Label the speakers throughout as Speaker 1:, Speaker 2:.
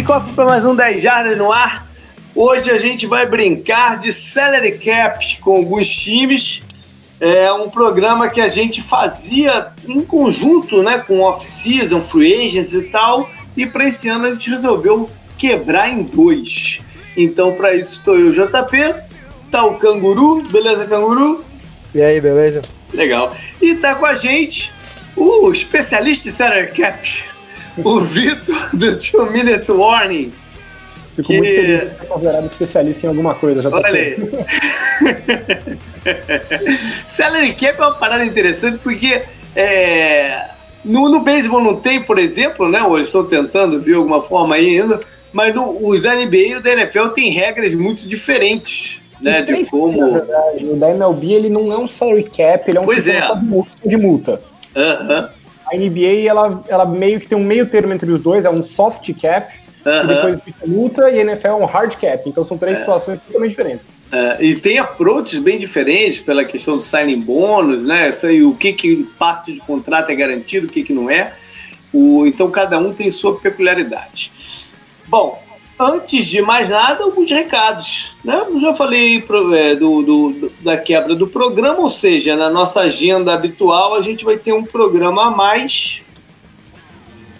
Speaker 1: kickoff para mais um 10 Jardas no ar. Hoje a gente vai brincar de salary cap com alguns times. É um programa que a gente fazia em conjunto, né, com off-season, free agents e tal. E para esse ano a gente resolveu quebrar em dois. Então, para isso, estou eu, JP, tá o Canguru, beleza, Canguru?
Speaker 2: E aí, beleza?
Speaker 1: Legal. E tá com a gente o especialista em salary cap, o Vitor do Two Minute Warning.
Speaker 2: Fico que... muito feliz de ser considerado especialista em alguma coisa. Já
Speaker 1: Olha aí. salary cap é uma parada interessante porque é, no, no beisebol não tem, por exemplo, né? Ou estão tentando ver alguma forma aí ainda, mas no, os da NBA e da NFL tem regras muito diferentes. Né, de como...
Speaker 2: O da MLB ele não é um salary cap, ele é um
Speaker 1: pois é.
Speaker 2: de multa.
Speaker 1: Uhum.
Speaker 2: A NBA, ela, ela meio que tem um meio termo entre os dois, é um soft cap, uhum. depois fica multa, e a NFL é um hard cap. Então são três é. situações totalmente diferentes.
Speaker 1: É, e tem approaches bem diferentes pela questão do signing bônus, né? O que, que parte de contrato é garantido, o que, que não é. O, então cada um tem sua peculiaridade. Bom, antes de mais nada, alguns recados. Né? Já falei é, do, do, da quebra do programa, ou seja, na nossa agenda habitual a gente vai ter um programa a mais,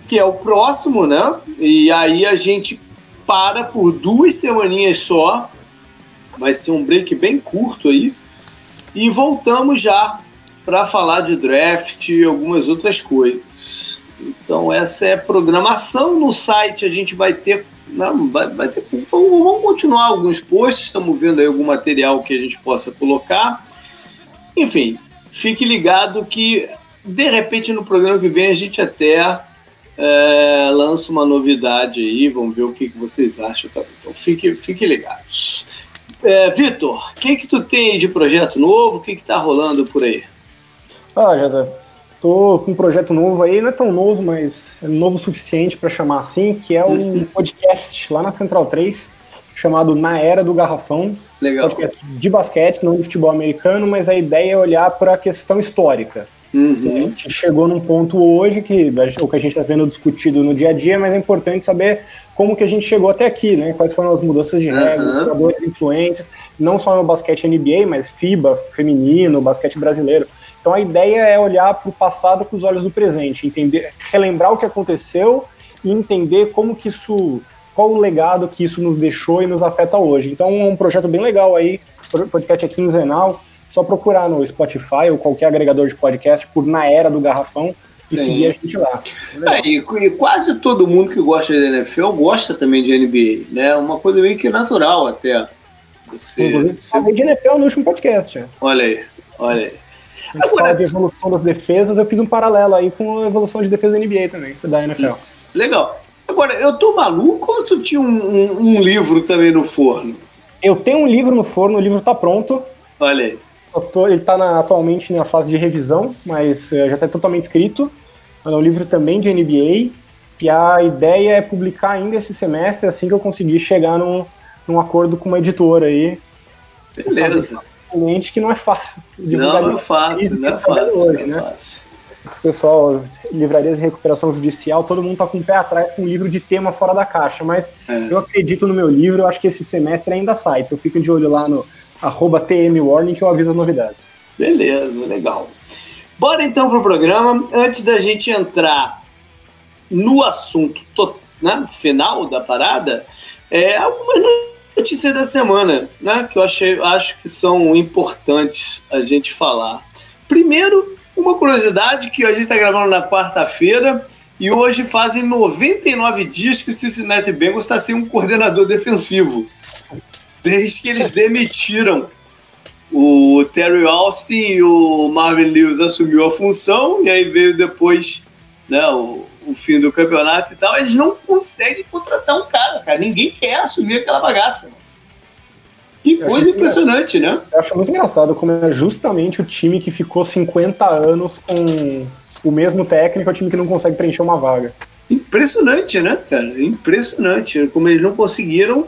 Speaker 1: que é o próximo, né? E aí a gente para por duas semaninhas só. Vai ser um break bem curto aí. E voltamos já para falar de draft e algumas outras coisas. Então essa é a programação. No site a gente vai ter não, vai, vai ter, vamos continuar alguns posts, estamos vendo aí algum material que a gente possa colocar. Enfim, fique ligado que de repente no programa que vem a gente até é, lança uma novidade aí, vamos ver o que, que vocês acham. Então fique, fique ligados. É, Vitor, o que, que tu tem de projeto novo? O que, que tá rolando por aí?
Speaker 2: Ah, Jada, Tô com um projeto novo aí, não é tão novo, mas é novo o suficiente para chamar assim, que é um uhum. podcast lá na Central 3, chamado Na Era do Garrafão.
Speaker 1: Legal.
Speaker 2: Podcast de basquete, não de futebol americano, mas a ideia é olhar para a questão histórica.
Speaker 1: Uhum.
Speaker 2: A gente chegou num ponto hoje que o que a gente está vendo discutido no dia a dia, mas é importante saber como que a gente chegou até aqui, né? Quais foram as mudanças de regras, uhum. jogadores influentes, não só no basquete NBA, mas FIBA, feminino, basquete brasileiro. Então a ideia é olhar para o passado com os olhos do presente, entender, relembrar o que aconteceu e entender como que isso, qual o legado que isso nos deixou e nos afeta hoje. Então é um projeto bem legal aí, o podcast é quinzenal, só procurar no Spotify ou qualquer agregador de podcast por Na Era do Garrafão e Sim. seguir a gente lá.
Speaker 1: É, e, e, quase todo mundo que gosta de NFL gosta também de NBA, né? Uma coisa meio que natural até.
Speaker 2: Você, Inclusive, você... de NFL no último podcast.
Speaker 1: Olha aí, olha aí.
Speaker 2: A gente fala de evolução das defesas, eu fiz um paralelo aí com a evolução de defesa da NBA também, da NFL.
Speaker 1: Legal. Agora, eu tô maluco ou tu tinha um, um, um, livro também no forno?
Speaker 2: Eu tenho um livro no forno, o livro tá pronto.
Speaker 1: Olha aí.
Speaker 2: Tô, ele tá na, atualmente na fase de revisão, mas uh, já tá totalmente escrito. É um livro também de NBA. E a ideia é publicar ainda esse semestre, assim que eu conseguir chegar num, num acordo com uma editora aí.
Speaker 1: Beleza
Speaker 2: cliente que não é fácil.
Speaker 1: Não, não é fácil, não é fácil, hoje, não é né? fácil.
Speaker 2: Pessoal, as livrarias de recuperação judicial, todo mundo tá com o pé atrás com um livro de tema fora da caixa, mas é. eu acredito no meu livro, eu acho que esse semestre ainda sai. Então fica de olho lá no arroba tmwarning que eu aviso as novidades.
Speaker 1: Beleza, legal. Bora então pro programa. Antes da gente entrar no assunto né, final da parada, é, algumas notícias da semana, né? Que eu achei, acho que são importantes a gente falar. Primeiro, uma curiosidade que a gente está gravando na quarta-feira e hoje fazem 99 dias que o Cincinnati Bengals está sem um coordenador defensivo. Desde que eles demitiram o Terry Austin e o Marvin Lewis assumiu a função e aí veio depois né, o, o fim do campeonato e tal, eles não conseguem contratar um cara, cara. Ninguém quer assumir aquela bagaça. Que coisa impressionante,
Speaker 2: é,
Speaker 1: né?
Speaker 2: Eu acho muito engraçado como é justamente o time que ficou 50 anos com o mesmo técnico, é o time que não consegue preencher uma vaga.
Speaker 1: Impressionante, né, cara? Impressionante. Como eles não conseguiram,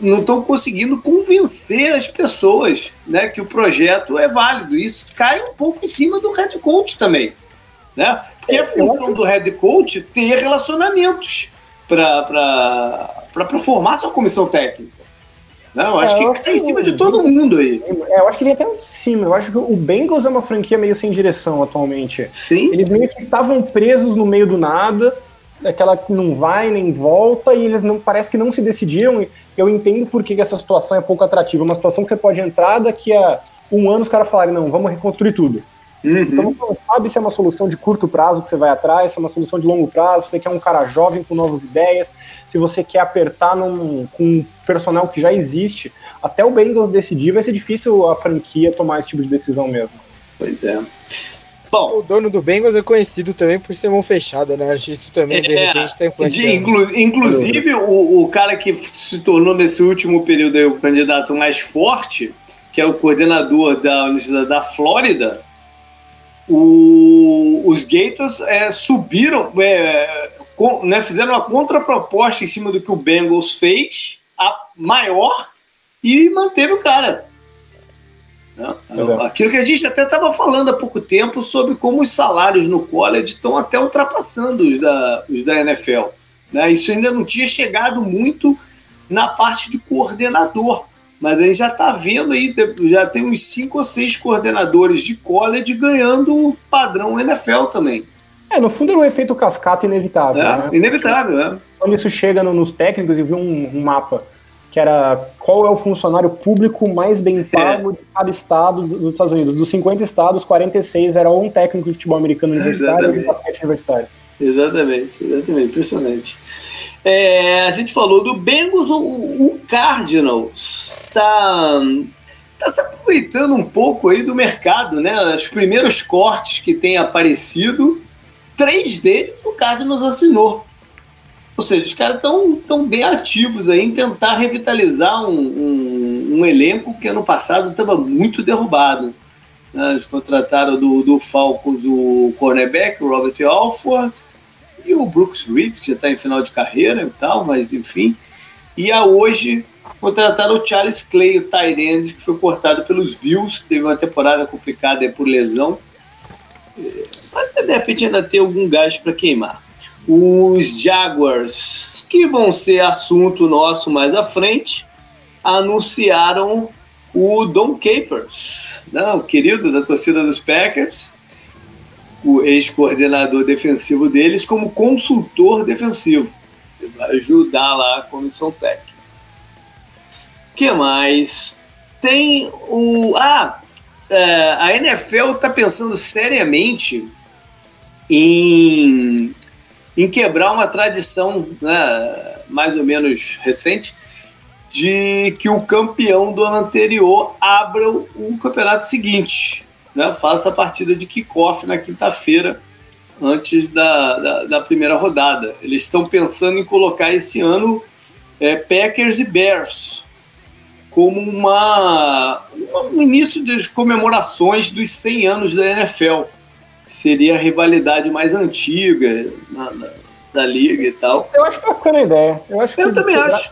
Speaker 1: não estão conseguindo convencer as pessoas né, que o projeto é válido. Isso cai um pouco em cima do head coach também. Né? Porque a função do head coach ter relacionamentos. para formar sua comissão técnica. Não, eu acho é, que cai em cima de todo mundo aí.
Speaker 2: É, eu acho que ele até em cima. Eu acho que o Bengals é uma franquia meio sem direção atualmente.
Speaker 1: Sim.
Speaker 2: Eles meio que estavam presos no meio do nada, aquela que não vai nem volta, e eles não parece que não se decidiram. Eu entendo por que essa situação é pouco atrativa. Uma situação que você pode entrar daqui a um ano os caras falarem, não, vamos reconstruir tudo. Uhum. Então você não sabe se é uma solução de curto prazo que você vai atrás, se é uma solução de longo prazo, se você quer um cara jovem com novas ideias, se você quer apertar num, com um personal que já existe. Até o Bengals decidir, vai ser difícil a franquia tomar esse tipo de decisão mesmo.
Speaker 1: Pois é.
Speaker 3: Bom, o dono do Bengals é conhecido também por ser mão fechada, né? Acho que isso também, de é, repente, está influenciando.
Speaker 1: Inclu inclusive, o, o, cara que se tornou nesse último período o candidato mais forte, que é o coordenador da Universidade da Flórida, o, os Gators é, subiram, é, com, né, fizeram uma contraproposta em cima do que o Bengals fez, a maior, e manteve o cara. Né? Aquilo que a gente até estava falando há pouco tempo sobre como os salários no college estão até ultrapassando os da, os da NFL. Né? Isso ainda não tinha chegado muito na parte de coordenador. Mas a gente já está vendo aí, já tem uns cinco ou seis coordenadores de college ganhando o padrão NFL também.
Speaker 2: É, no fundo era um efeito cascata inevitável. É,
Speaker 1: né? inevitável, é.
Speaker 2: Quando isso chega no, nos técnicos, eu vi um, um, mapa que era qual é o funcionário público mais bem é. pago é. de cada estado dos Estados Unidos. Dos 50 estados, 46 era um técnico de futebol americano universitário e um basquete universitário.
Speaker 1: Exatamente, exatamente, impressionante. É, a gente falou do Bengals, o, o Cardinals está tá se aproveitando um pouco aí do mercado, né? Os primeiros cortes que têm aparecido, três deles o Cardinals assinou. Ou seja, os caras estão tão bem ativos aí em tentar revitalizar um, um, um elenco que ano passado estava muito derrubado. Né? Eles contrataram do, do Falcons o cornerback, o Robert Alford, e o Brooks Reed, que já está em final de carreira e tal, mas enfim. E a hoje contrataram o Charles Clay, o Tyrande, que foi cortado pelos Bills, que teve uma temporada complicada por lesão. Mas de repente ainda ter algum gás para queimar. Os Jaguars, que vão ser assunto nosso mais à frente, anunciaram o Don Capers, né, o querido da torcida dos Packers, o ex-coordenador defensivo deles como consultor defensivo. Ajudar lá a comissão técnica. Que mais? Tem o. Ah! É, a NFL está pensando seriamente em, em quebrar uma tradição né, mais ou menos recente de que o campeão do ano anterior abra o campeonato seguinte né, faça a partida de kickoff na quinta-feira, antes da, da, da, primeira rodada. Eles estão pensando em colocar esse ano é, Packers e Bears como uma, um início das comemorações dos 100 anos da NFL. Seria a rivalidade mais antiga na, na, da liga e tal.
Speaker 2: Eu acho bacana a ideia. Eu, acho
Speaker 1: Eu também acho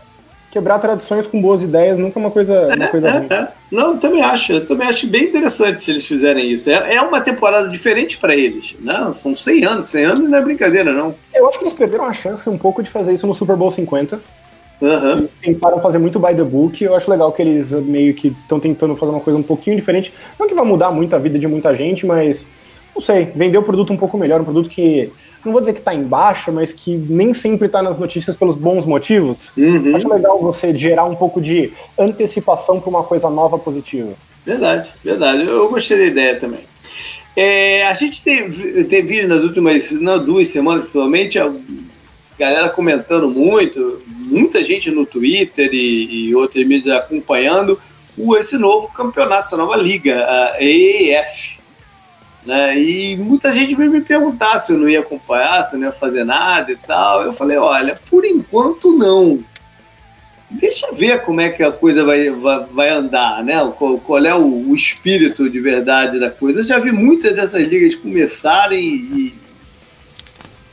Speaker 2: quebrar tradições com boas ideias nunca é uma coisa, uma coisa
Speaker 1: ruim. Não, também acho. Eu também acho bem interessante se eles fizerem isso. É, é uma temporada diferente para eles. Né? São 100 anos. 100 anos não é brincadeira, não.
Speaker 2: Eu acho que eles perderam a chance um pouco de fazer isso no Super Bowl 50.
Speaker 1: Uhum. Eles
Speaker 2: tentaram fazer muito by the book. Eu acho legal que eles meio que estão tentando fazer uma coisa um pouquinho diferente. Não que vai mudar muito a vida de muita gente, mas não sei, vender o produto um pouco melhor, um produto que não vou dizer que está em baixa, mas que nem sempre está nas notícias pelos bons motivos.
Speaker 1: Uhum.
Speaker 2: Acho legal você gerar um pouco de antecipação para uma coisa nova positiva.
Speaker 1: Verdade, verdade. Eu gostei da ideia também. É, a gente teve, teve nas últimas não, duas semanas, principalmente, a galera comentando muito, muita gente no Twitter e, e outras mídias acompanhando o, esse novo campeonato, essa nova liga, a EAF. Né? E muita gente veio me perguntar se eu não ia acompanhar, se eu não ia fazer nada e tal. Eu falei, olha, por enquanto não. Deixa ver como é que a coisa vai, vai, vai andar, né? Qual, qual é o, o, espírito de verdade da coisa. Eu já vi muitas dessas ligas começarem e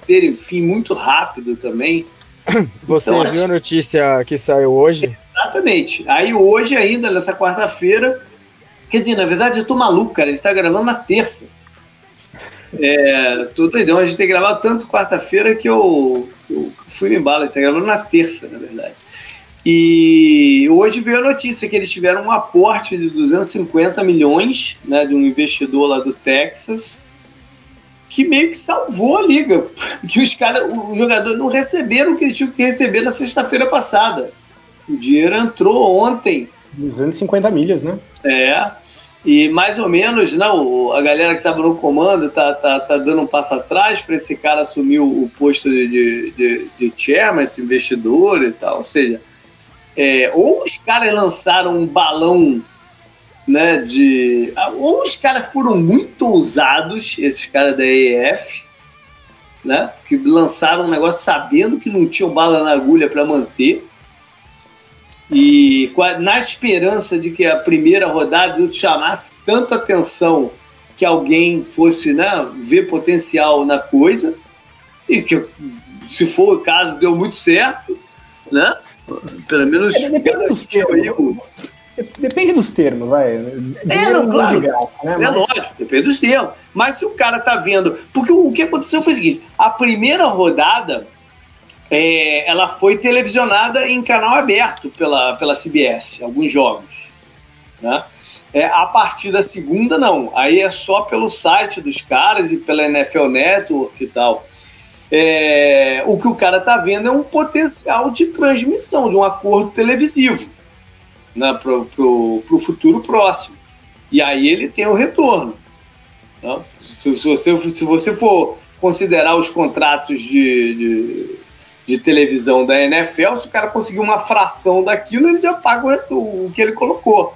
Speaker 1: terem fim muito rápido também.
Speaker 3: Você então, viu a notícia que saiu hoje?
Speaker 1: Exatamente. Aí hoje ainda, nessa quarta-feira, quer dizer, na verdade eu tô maluco, cara, a gente tá gravando na terça. É, tô doidão. A gente tem gravado tanto quarta-feira que eu, Eu fui no embalo, está gravando na terça, na verdade. E hoje veio a notícia que eles tiveram um aporte de 250 milhões né, de um investidor lá do Texas, que meio que salvou a liga. Que os caras, os jogadores não receberam o que eles tinham que receber na sexta-feira passada. O dinheiro entrou ontem.
Speaker 2: 250 milhas, né?
Speaker 1: É. E mais ou menos, não, a galera que estava no comando tá, tá, tá dando um passo atrás para esse cara assumir o, posto de, de, de, chairman, esse investidor e tal. Ou seja, é, ou os caras lançaram um balão né, de. Ou os caras foram muito ousados, esses caras da EF, né? Que lançaram um negócio sabendo que não tinham bala na agulha para manter. E na esperança de que a primeira rodada chamasse tanta atenção que alguém fosse né, ver potencial na coisa, e que, se for o caso, deu muito certo, né? Pelo menos.
Speaker 2: É, depende, dos termos, depende dos termos, vai.
Speaker 1: É, não, claro. Graça, né? É Mas... lógico, depende dos termos. Mas se o cara tá vendo. Porque o que aconteceu foi o seguinte: a primeira rodada é, ela foi televisionada em canal aberto pela, pela CBS, alguns jogos. Né? É, a partir da segunda, não. Aí é só pelo site dos caras e pela NFL Network e tal. É, o que o cara tá vendo é um potencial de transmissão, de um acordo televisivo né, para o futuro próximo. E aí ele tem o retorno. Né? Se, se, você, se você for considerar os contratos de, de de televisão da NFL, se o cara conseguir uma fração daquilo, ele já paga o, o que ele colocou.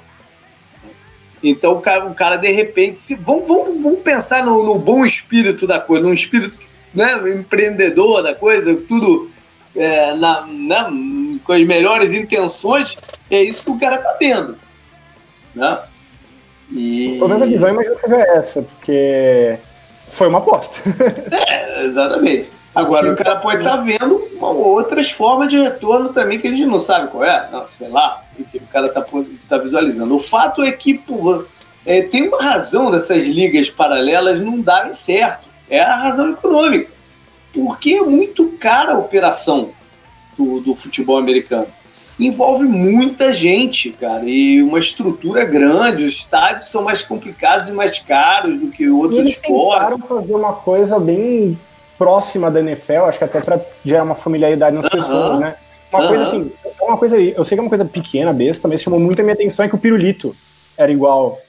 Speaker 1: Então o cara, o cara de repente, se, vamos, vamos, vamos pensar no, no bom espírito da coisa, no espírito né, empreendedor da coisa, tudo é, na, na, com as melhores intenções, é isso que o cara tá vendo. Né?
Speaker 2: E... Pelo menos a visão imagino que é essa, porque foi uma aposta.
Speaker 1: é, exatamente. Agora, o cara pode estar tá vendo outras formas de retorno também que a gente não sabe qual é, não, sei lá, que o cara está tá visualizando. O fato é que pô, é, tem uma razão dessas ligas paralelas não darem certo. É a razão econômica. Porque é muito cara a operação do, do futebol americano. Envolve muita gente, cara, e uma estrutura grande. Os estádios são mais complicados e mais caros do que outros esportes. Eles
Speaker 2: tentaram fazer uma coisa bem próxima da NFL, acho que até para gerar uma familiaridade nas uh -huh. pessoas, né? Uma uh -huh. coisa assim, é uma coisa, eu sei que é uma coisa pequena, besta, mas chamou muito a minha atenção é que o pirulito era igual.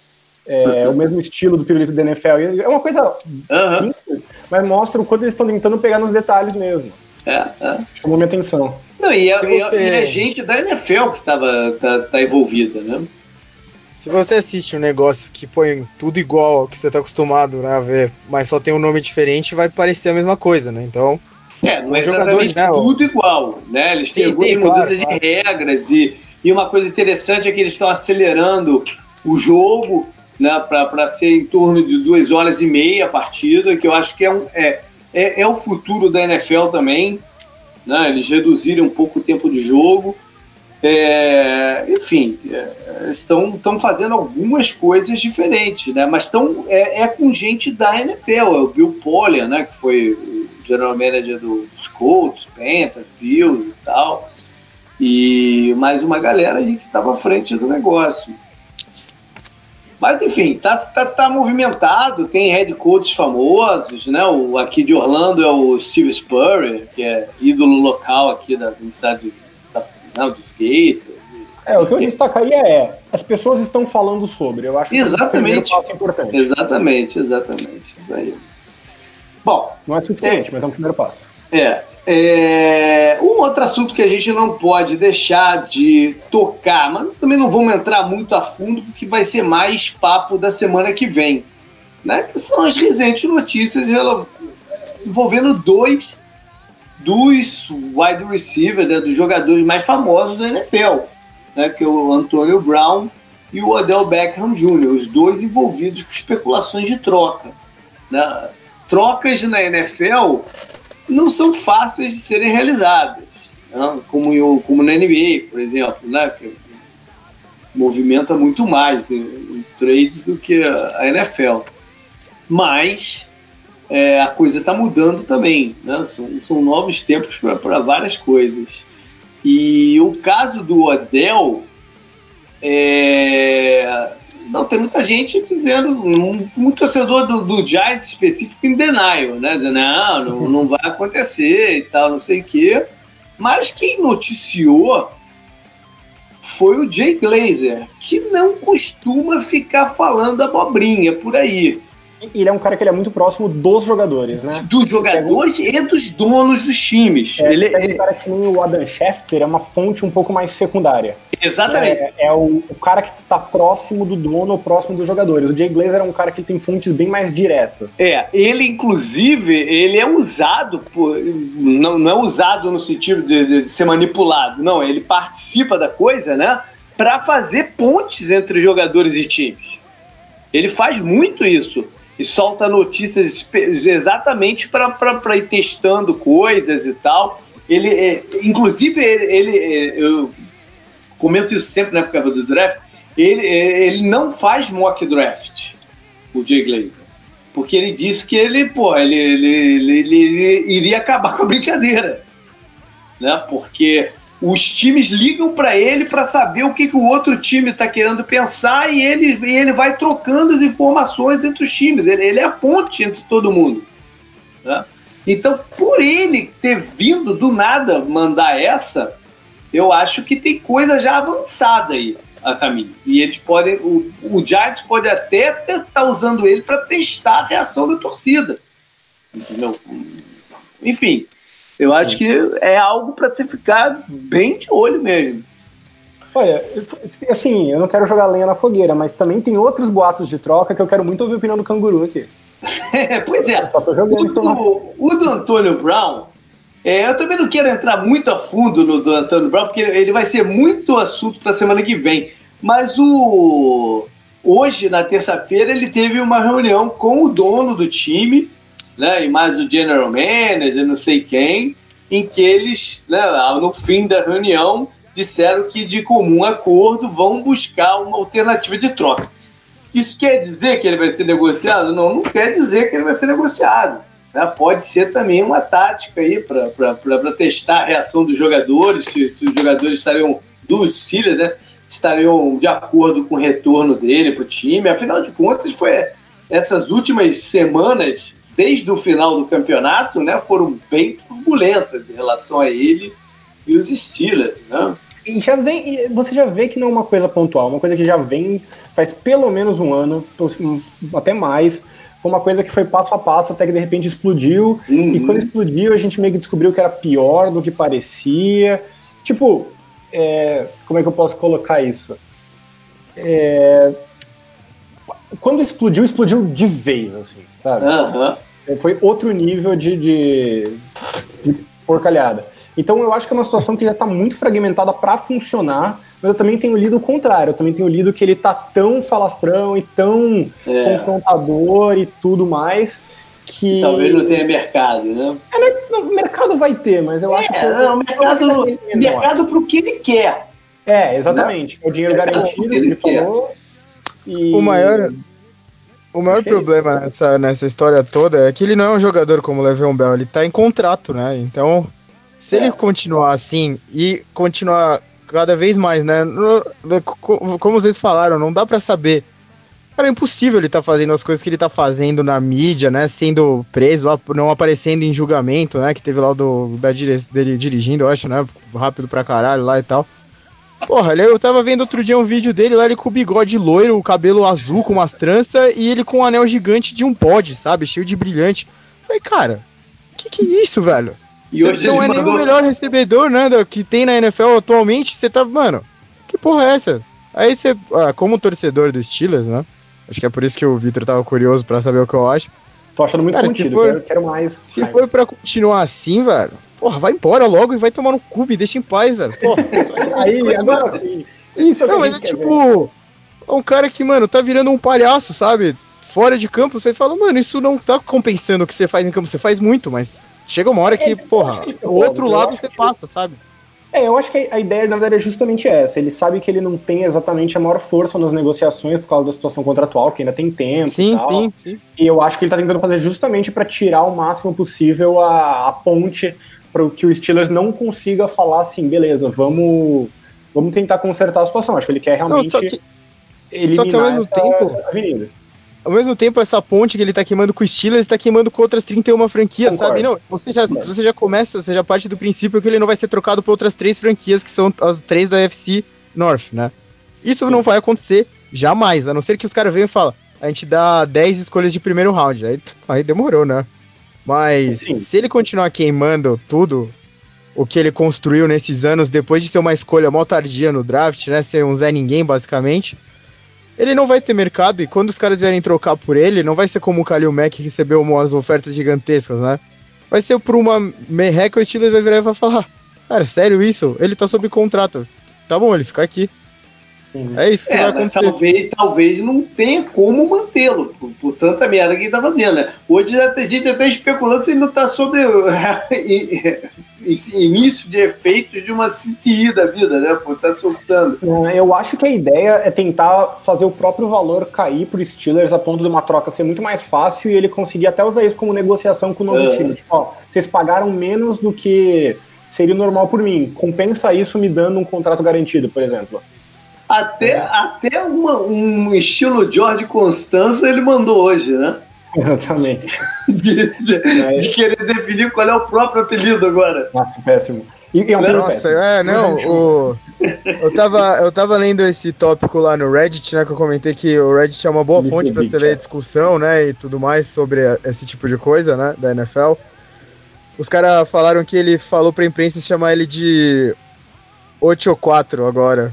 Speaker 2: É, uh -huh. o mesmo estilo do pirulito da NFL. É uma coisa simples, mas mostra o quanto eles estão tentando pegar nos detalhes mesmo.
Speaker 1: É, é.
Speaker 2: Chamou minha atenção.
Speaker 1: Não, e, é, você... e é gente da NFL que tava, tá, tá envolvida, né?
Speaker 3: Se você assiste um negócio que põe tudo igual ao que você está acostumado né, a ver, mas só tem um nome diferente, vai parecer a mesma coisa, né? Então.
Speaker 1: É, não é exatamente né, tudo igual, né? Eles têm algumas mudanças claro, de claro. regras e, e uma coisa interessante é que eles estão acelerando o jogo né, para ser em torno de duas horas e meia a partida, que eu acho que é, um, é, é, é o futuro da NFL também. Né? Eles reduzirem um pouco o tempo de jogo. É, enfim, é, estão, estão fazendo algumas coisas diferentes, né? Mas estão, é, é, com gente da NFL, é o Bill Polian, né? Que foi general manager do, dos Colts, Panthers, Bills e tal. E mais uma galera aí que estava à frente do negócio. Mas enfim, tá, tá, tá, movimentado, tem head coaches famosos, né? O, aqui de Orlando é o Steve Spurrier, que é ídolo local aqui da Universidade não, Gators.
Speaker 2: É, o que eu destacaria é, as pessoas estão falando sobre, eu acho
Speaker 1: exatamente, que é um primeiro passo importante. Exatamente, exatamente, isso aí. Bom...
Speaker 2: Não é suficiente, é, mas é um primeiro passo.
Speaker 1: É, é, um outro assunto que a gente não pode deixar de tocar, mas também não vamos entrar muito a fundo, porque vai ser mais papo da semana que vem, né? Que são as recentes notícias envolvendo dois dos wide receivers, né, dos jogadores mais famosos da NFL, né, que é o Antonio Brown e o Odell Beckham Jr., os dois envolvidos com especulações de troca. Né? Trocas na NFL não são fáceis de serem realizadas, né? como, em, como na NBA, por exemplo, né? que movimenta muito mais em trades do que a NFL. Mas é, a coisa está mudando também. Né? São, são novos tempos para várias coisas. E o caso do Odell, é, não, tem muita gente dizendo, muito torcedor do, do Giants específico em denial, né? Não, não, não vai acontecer e tal, não sei o quê. Mas quem noticiou foi o Jay Glazer, que não costuma ficar falando abobrinha por aí.
Speaker 2: Ele é um cara que ele é muito próximo dos jogadores, né?
Speaker 1: Dos jogadores e dos donos dos times.
Speaker 2: É, ele é um cara que nem o Adam Schefter, é uma fonte um pouco mais secundária.
Speaker 1: Exatamente.
Speaker 2: É, é o, o, cara que está próximo do dono ou próximo dos jogadores. O Jay Glazer é um cara que tem fontes bem mais diretas.
Speaker 1: É, ele inclusive, ele é usado por, não, não é usado no sentido de, de ser manipulado, não, ele participa da coisa, né? Para fazer pontes entre jogadores e times. Ele faz muito isso e solta notícias exatamente para ir testando coisas e tal. Ele, é, inclusive, ele, ele, é, eu comento isso sempre na época do draft, ele, é, ele não faz mock draft, o Jay Glazer. Porque ele disse que ele, pô, ele, ele, ele, ele iria acabar com a brincadeira. Né? Porque os times ligam para ele para saber o que, que o outro time está querendo pensar e ele, ele vai trocando as informações entre os times. Ele, ele é a ponte entre todo mundo. Né? Então, por ele ter vindo do nada mandar essa, eu acho que tem coisa já avançada aí a caminho. E eles podem. O, o Giants pode até estar tá usando ele para testar a reação da torcida. Entendeu? Enfim, eu acho que é algo para se ficar bem de olho mesmo.
Speaker 2: Olha, assim, eu não quero jogar lenha na fogueira, mas também tem outros boatos de troca que eu quero muito ouvir a opinião do canguru aqui.
Speaker 1: pois é. O do, o do Antônio Brown, é, eu também não quero entrar muito a fundo no do Antônio Brown, porque ele vai ser muito assunto para a semana que vem. Mas o hoje, na terça-feira, ele teve uma reunião com o dono do time né, e mais o general manager, não sei quem, em que eles, né, no fim da reunião, disseram que de comum acordo vão buscar uma alternativa de troca. Isso quer dizer que ele vai ser negociado? Não, não quer dizer que ele vai ser negociado. Né? Pode ser também uma tática aí para testar a reação dos jogadores, se, se os jogadores estariam dos né, estariam de acordo com o retorno dele para o time. Afinal de contas, foi essas últimas semanas desde o final do campeonato, né, foram bem turbulentas em relação a ele e os Steelers, né?
Speaker 2: E já vem, você já vê que não é uma coisa pontual, uma coisa que já vem faz pelo menos um ano, até mais, foi uma coisa que foi passo a passo até que de repente explodiu. Uhum. E quando explodiu, a gente meio que descobriu que era pior do que parecia. Tipo, é, como é que eu posso colocar isso? É, quando explodiu, explodiu de vez, assim, sabe?
Speaker 1: Uhum.
Speaker 2: Foi outro nível de, de, de, porcalhada. Então eu acho que é uma situação que já está muito fragmentada para funcionar, mas eu também tenho lido o contrário. Eu também tenho lido que ele está tão falastrão e tão é. confrontador e tudo mais que.
Speaker 1: Talvez não tenha mercado, né?
Speaker 2: É, né, o mercado vai ter, mas eu é, acho que.
Speaker 1: Não, mercado, mercado para o que ele quer.
Speaker 2: É, exatamente. Né? O dinheiro garantido, que ele, ele falou.
Speaker 3: E... O maior, o maior problema nessa, nessa história toda é que ele não é um jogador como o Le'Veon Bell, ele tá em contrato, né? Então, se é. ele continuar assim e continuar cada vez mais, né? Como vocês falaram, não dá para saber. Cara, é impossível ele tá fazendo as coisas que ele tá fazendo na mídia, né? Sendo preso, não aparecendo em julgamento, né? Que teve lá o do, da dire, dele dirigindo, eu acho, né? Rápido pra caralho lá e tal. Porra, eu tava vendo outro dia um vídeo dele lá, ele com o bigode loiro, o cabelo azul com uma trança e ele com um anel gigante de um pod, sabe? Cheio de brilhante. Falei, cara, que que é isso, velho? E hoje não é mandou... nem o melhor recebedor, né, que tem na NFL atualmente, você tá, mano, que porra é essa? Aí você, ah, como torcedor do Steelers, né? Acho que é por isso que o Victor tava curioso para saber o que eu acho.
Speaker 2: Tô achando muito cara, contido, for, quero, mais.
Speaker 3: Se for para continuar assim, velho, Porra, vai embora logo e vai tomar no cu, me deixa em paz, velho. Porra,
Speaker 2: aí, agora sim.
Speaker 3: Isso é Não, mas é tipo. É um cara que, mano, tá virando um palhaço, sabe? Fora de campo, você fala, mano, isso não tá compensando o que você faz em campo. Você faz muito, mas chega uma hora que, é, porra, o outro lado você passa, sabe?
Speaker 2: É, eu acho que a ideia, na verdade, é justamente essa. Ele sabe que ele não tem exatamente a maior força nas negociações por causa da situação contratual, que ainda tem tempo.
Speaker 3: Sim,
Speaker 2: e tal.
Speaker 3: sim, sim.
Speaker 2: E eu acho que ele tá tentando fazer justamente para tirar o máximo possível a, a ponte para que o Steelers não consiga falar assim, beleza, vamos, vamos tentar consertar a situação. Acho que ele quer realmente. Não, só que,
Speaker 3: só que ao mesmo essa, tempo. Essa avenida ao mesmo tempo, essa ponte que ele tá queimando com o Steelers, ele tá queimando com outras 31 franquias, Concordo. sabe? Não, você já, você já começa, você já parte do princípio que ele não vai ser trocado por outras três franquias, que são as três da FC North, né? Isso Sim. não vai acontecer jamais, a não ser que os caras venham e falem, a gente dá 10 escolhas de primeiro round. Aí, aí demorou, né? Mas Sim. se ele continuar queimando tudo, o que ele construiu nesses anos, depois de ser uma escolha mal tardia no draft, né? Ser um Zé Ninguém, basicamente ele não vai ter mercado e quando os caras vierem trocar por ele, não vai ser como o Kalil Mack que recebeu umas ofertas gigantescas, né? Vai ser por uma merreca o Steelers vai virar e vai falar: Cara, sério isso? Ele tá sob contrato. Tá bom, ele fica aqui.
Speaker 1: É isso que é, vai acontecer. Talvez, talvez não tenha como mantê-lo, por, por, tanta merda que ele tá fazendo, né? Hoje já tem gente até especulando se ele não tá sobre início de efeitos de uma CTI da vida, né? Por estar tá soltando.
Speaker 2: É, eu acho que a ideia é tentar fazer o próprio valor cair pro Steelers a ponto de uma troca ser muito mais fácil e ele conseguir até usar isso como negociação com o novo é. time. Tipo, ó, vocês pagaram menos do que seria normal por mim. Compensa isso me dando um contrato garantido, por exemplo.
Speaker 1: Até, é. até uma, um estilo George Constanza ele mandou hoje, né?
Speaker 2: Exatamente.
Speaker 1: De, de, de, querer definir qual é o próprio apelido agora.
Speaker 2: Nossa, péssimo. E,
Speaker 3: é um Nossa, péssimo. é, não, o, eu, tava, eu tava lendo esse tópico lá no Reddit, né, que eu comentei que o Reddit é uma boa fonte para você ler é. discussão, né, e tudo mais sobre esse tipo de coisa, né, da NFL. Os caras falaram que ele falou pra imprensa chamar ele de 8 ou 4 agora.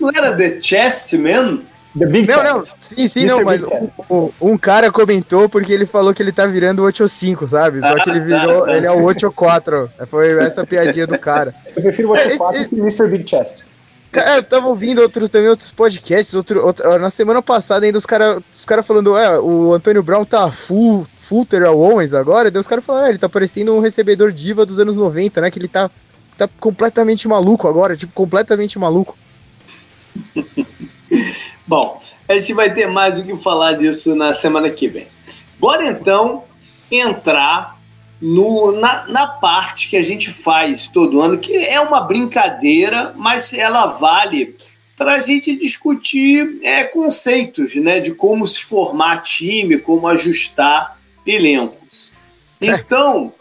Speaker 1: Não era The Chess Man?
Speaker 3: The Big não, não, sim, sim, não, mas um, um, cara comentou porque ele falou que ele tá virando o 8 ou 5, sabe? Só que ele virou, ele é o 8 ou 4. Foi essa piadinha do cara.
Speaker 2: Eu prefiro o 8 ou 4 é, que o Mr. Big Chest.
Speaker 3: Cara, eu tava ouvindo outro, também outros podcasts, outro, outro, na semana passada ainda os caras os cara falando, é, o Antônio Brown tá full, full Terrell Owens agora, e daí os caras falaram, é, ele tá parecendo um recebedor diva dos anos 90, né, que ele tá, tá completamente maluco agora, tipo, completamente maluco.
Speaker 1: Bom, a gente vai ter mais o que falar disso na semana que vem. Bora então entrar no, na, na, parte que a gente faz todo ano, que é uma brincadeira, mas ela vale para a gente discutir é, conceitos né, de como se formar time, como ajustar elencos. Então.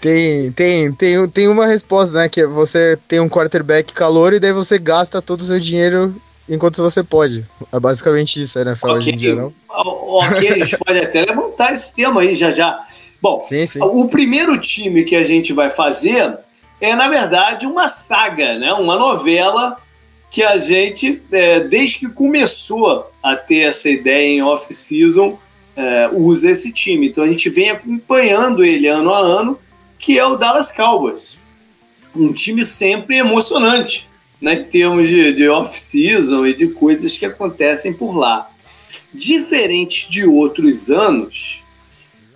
Speaker 3: Tem, tem, tem, tem uma resposta, né? Que você tem um quarterback calor e daí você gasta todo o seu dinheiro enquanto você pode. É basicamente isso né, okay. hoje em?
Speaker 1: Ok, a gente pode até levantar esse tema aí já já. Bom,
Speaker 3: sim, sim.
Speaker 1: o primeiro time que a gente vai fazer é, na verdade, uma saga, né? Uma novela que a gente, é, desde que começou a ter essa ideia em off-season, é, usa esse time. Então a gente vem acompanhando ele ano a ano, que é o Dallas Cowboys. Um time sempre emocionante né, em termos de, de off-season e de coisas que acontecem por lá. Diferente de outros anos,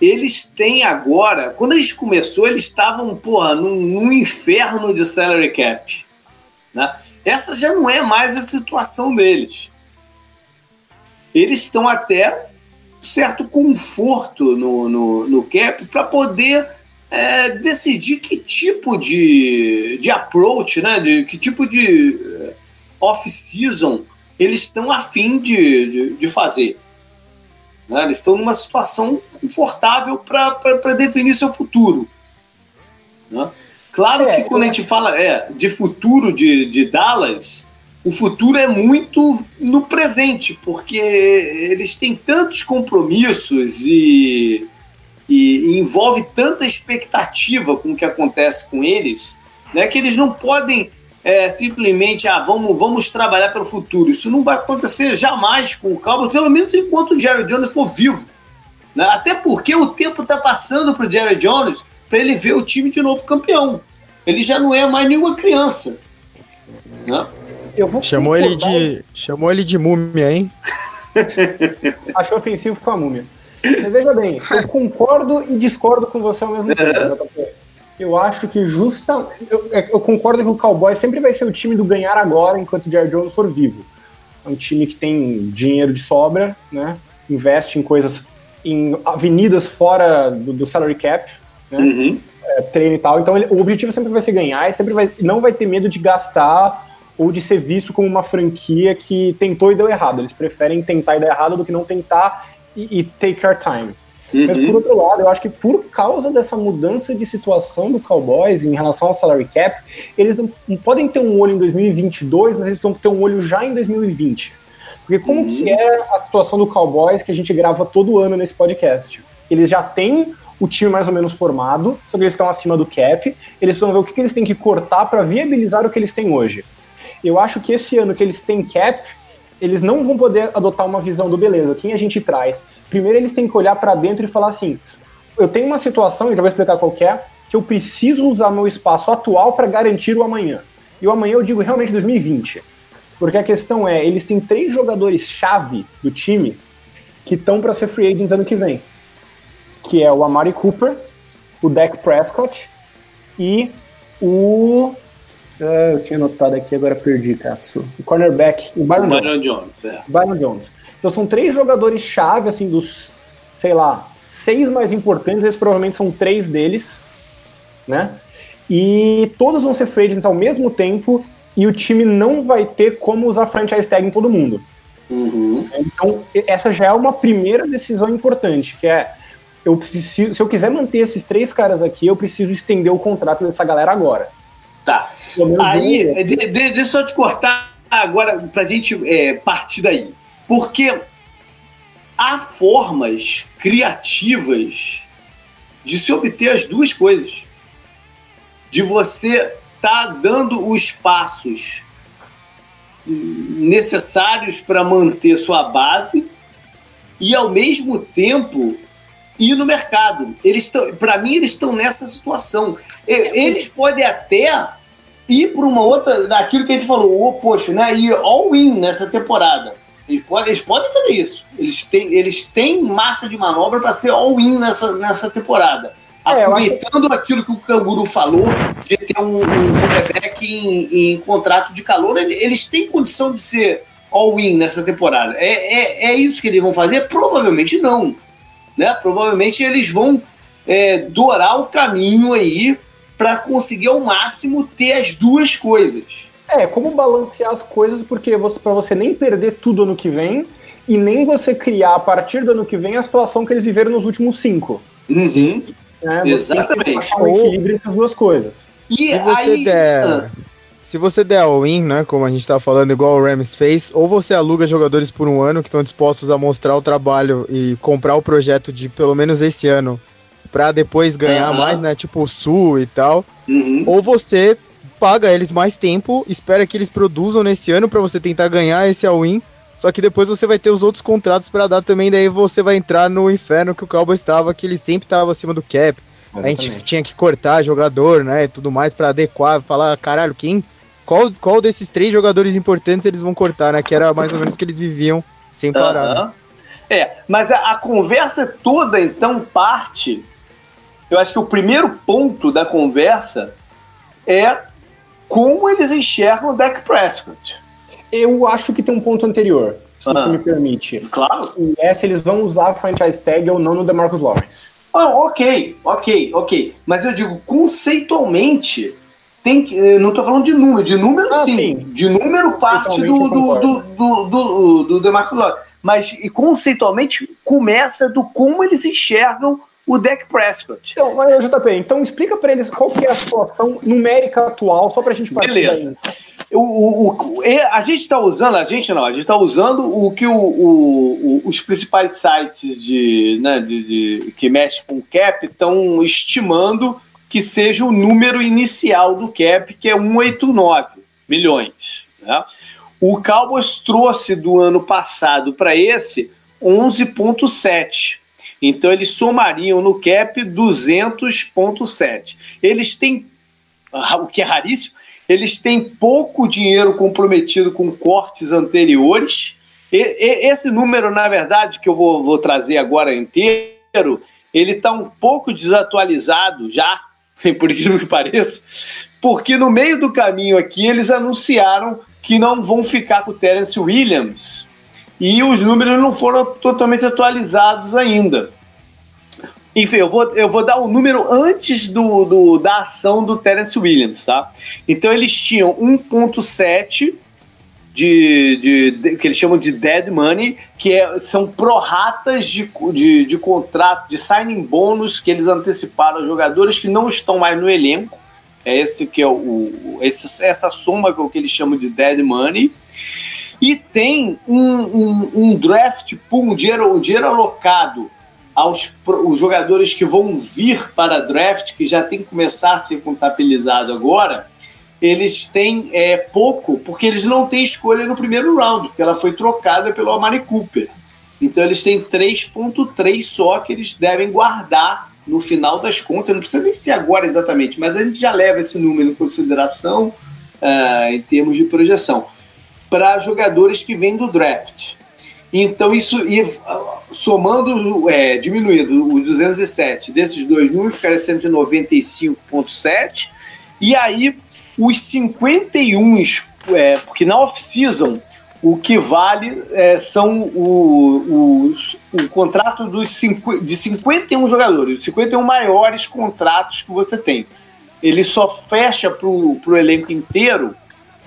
Speaker 1: eles têm agora. Quando gente começou, eles estavam, porra, num, num inferno de salary cap. Né? Essa já não é mais a situação deles. Eles estão até certo conforto no, no, no cap para poder é, decidir que tipo de, de approach, né, de que tipo de é, off-season eles estão afim de, de, de fazer. Né? Eles estão numa situação confortável para definir seu futuro. Né? Claro é, que quando a gente fala é, de futuro de, de Dallas, o futuro é muito no presente, porque eles têm tantos compromissos e e, e envolve tanta expectativa com o que acontece com eles, né, que eles não podem é, simplesmente, ah, vamos, vamos trabalhar pelo futuro. Isso não vai acontecer jamais com o Cowboys, pelo menos enquanto o Jerry Jones for vivo. Né? Até porque o tempo está passando para o Jerry Jones para ele ver o time de novo campeão. Ele já não é mais nenhuma criança. Né?
Speaker 3: Chamou, ele de, chamou ele de múmia, hein?
Speaker 2: Achou ofensivo com a múmia. Mas veja bem, eu concordo e discordo com você ao mesmo tempo. Eu acho que justa. Eu, é, eu, concordo que o Cowboys sempre vai ser o time do ganhar agora enquanto o Jerry Jones for vivo. É um time que tem dinheiro de sobra, né? Investe em coisas, em avenidas fora do, do salary cap, né? Uhum. É, treino e tal. Então ele, o objetivo sempre vai ser ganhar e sempre vai, não vai ter medo de gastar ou de ser visto como uma franquia que tentou e deu errado. Eles preferem tentar e dar errado do que não tentar e, e take our time. Uhum. Mas por outro lado, eu acho que por causa dessa mudança de situação do Cowboys em relação ao salary cap, eles não, não podem ter um olho em 2022, mas eles vão ter um olho já em 2020. Porque como uhum. que é a situação do Cowboys que a gente grava todo ano nesse podcast? Eles já têm o time mais ou menos formado, só que eles estão acima do cap, eles vão ver o que, que eles têm que cortar para viabilizar o que eles têm hoje. Eu acho que esse ano que eles têm cap, eles não vão poder adotar uma visão do beleza, quem a gente traz. Primeiro eles têm que olhar para dentro e falar assim: eu tenho uma situação, e já vou explicar qual é, que eu preciso usar meu espaço atual para garantir o amanhã. E o amanhã eu digo realmente 2020. Porque a questão é, eles têm três jogadores-chave do time que estão para ser free agents ano que vem. Que é o Amari Cooper, o Dak Prescott e o ah, eu tinha anotado aqui, agora perdi, Katsu. O cornerback, o Byron, Byron Jones. Jones é. Byron Jones. Então são três jogadores-chave, assim, dos, sei lá, seis mais importantes, esses provavelmente são três deles, né? E todos vão ser free agents ao mesmo tempo e o time não vai ter como usar franchise tag em todo mundo. Uhum. Então, essa já é uma primeira decisão importante, que é eu preciso, se eu quiser manter esses três caras aqui, eu preciso estender o contrato dessa galera agora.
Speaker 1: Tá. Aí, de, de, deixa eu só te cortar agora pra gente é, partir daí. Porque há formas criativas de se obter as duas coisas. De você tá dando os passos necessários para manter sua base e ao mesmo tempo ir no mercado. Eles estão, para mim, eles estão nessa situação. Eles podem até ir para uma outra, daquilo que a gente falou, o oposto, né? Ir all-in nessa temporada. Eles podem, eles podem fazer isso. Eles têm, eles têm massa de manobra para ser all-in nessa, nessa temporada. É, Aproveitando aquilo que o Canguru falou, de ter um, um quarterback em, em, contrato de calor, eles têm condição de ser all-in nessa temporada. É, é, é isso que eles vão fazer? Provavelmente não. Né? Provavelmente eles vão é, dourar o caminho aí para conseguir ao máximo ter as duas coisas.
Speaker 2: É, como balancear as coisas, porque você, para você nem perder tudo ano que vem e nem você criar a partir do ano que vem a situação que eles viveram nos últimos cinco.
Speaker 1: Uhum. É, Exatamente.
Speaker 2: um equilíbrio entre as duas coisas.
Speaker 3: E se você aí... der, ah. se você der all-in, né, como a gente tá falando, igual o Rams fez, ou você aluga jogadores por um ano que estão dispostos a mostrar o trabalho e comprar o projeto de pelo menos esse ano para depois ganhar uhum. mais, né? Tipo o Sul e tal. Uhum. Ou você paga eles mais tempo, espera que eles produzam nesse ano para você tentar ganhar esse all-in. Só que depois você vai ter os outros contratos para dar também, daí você vai entrar no inferno que o Cowboys estava, que ele sempre estava acima do cap. Exatamente. A gente tinha que cortar jogador, né, e tudo mais para adequar, falar, caralho, quem qual, qual desses três jogadores importantes eles vão cortar, né? Que era mais ou menos que eles viviam sem parar. Uhum. Né?
Speaker 1: É, mas a, a, conversa toda então parte eu acho que o primeiro ponto da conversa é como eles enxergam o Dak Prescott.
Speaker 2: Eu acho que tem um ponto anterior, se ah, você me permite.
Speaker 1: Claro.
Speaker 2: E é se eles vão usar a franchise tag ou não no DeMarcus Lawrence.
Speaker 1: Ah, ok, ok, ok. Mas eu digo, conceitualmente, tem que, não estou falando de número, de número ah, sim. sim. De número parte do, do, do, do, do, do DeMarcus Lawrence. Mas e conceitualmente começa do como eles enxergam o Dak Prescott.
Speaker 2: Então, mas, JP, então explica para eles qual que é a situação numérica atual, só para a gente
Speaker 1: partir Beleza. O, o, o, a gente está usando, a gente não, a gente está usando o que o, os principais sites de, né, de, de que mexem com cap estão estimando que seja o número inicial do cap, que é 189 milhões. Né? O Cowboys trouxe do ano passado para esse 11,7 então eles somariam no cap 200,7. Eles têm, ah, o que é raríssimo, eles têm pouco dinheiro comprometido com cortes anteriores. E, e, esse número, na verdade, que eu vou, vou trazer agora inteiro, ele está um pouco desatualizado já, por incrível que pareça, porque no meio do caminho aqui eles anunciaram que não vão ficar com o Terence Williams e os números não foram totalmente atualizados ainda. Enfim, eu vou, eu vou dar o um número antes do, do, da ação do Terence Williams, tá? Então eles tinham 1.7 de, de, de, que eles chamam de dead money, que é, são prorratas de, de, de contrato, de signing bônus que eles anteciparam jogadores que não estão mais no elenco. É esse que é o, o esse, essa soma que é o que eles chamam de dead money. E tem um, um, um draft pool, um dinheiro, um dinheiro alocado aos os jogadores que vão vir para draft, que já tem que começar a ser contabilizado agora, eles têm é, pouco, porque eles não têm escolha no primeiro round, porque ela foi trocada pelo Amari Cooper. Então eles têm 3.3 só que eles devem guardar no final das contas. Não precisa nem ser agora exatamente, mas a gente já leva esse número em consideração uh, em termos de projeção para jogadores que vêm do draft. Então isso ia somando, é, os 207 desses dois números, ficaria 195.7 e aí os 51, é, porque na off-season o que vale é, são o, o, o contrato dos de 51 jogadores, os 51 maiores contratos que você tem. Ele só fecha para o elenco inteiro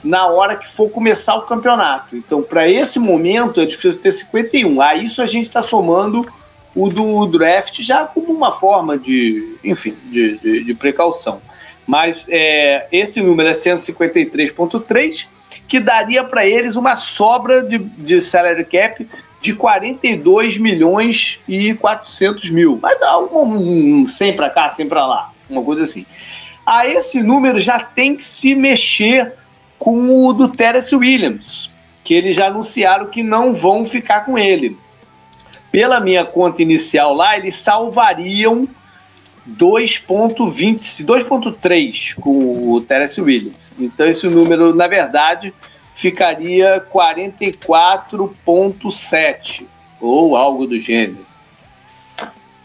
Speaker 1: na hora que for começar o campeonato. Então, para esse momento, eles precisam ter 51. A isso a gente está somando o do draft já como uma forma de, enfim, de, de, de precaução. Mas é, esse número é 153,3, que daria para eles uma sobra de, de salary cap de 42 milhões e 400 mil. Mas dá um, um 100 para cá, 100 para lá, uma coisa assim. A esse número já tem que se mexer com o do Terence Williams, que eles já anunciaram que não vão ficar com ele. Pela minha conta inicial lá, eles salvariam 2.20, 2.3 com o Terence Williams. Então esse número, na verdade, ficaria 44.7 ou algo do gênero.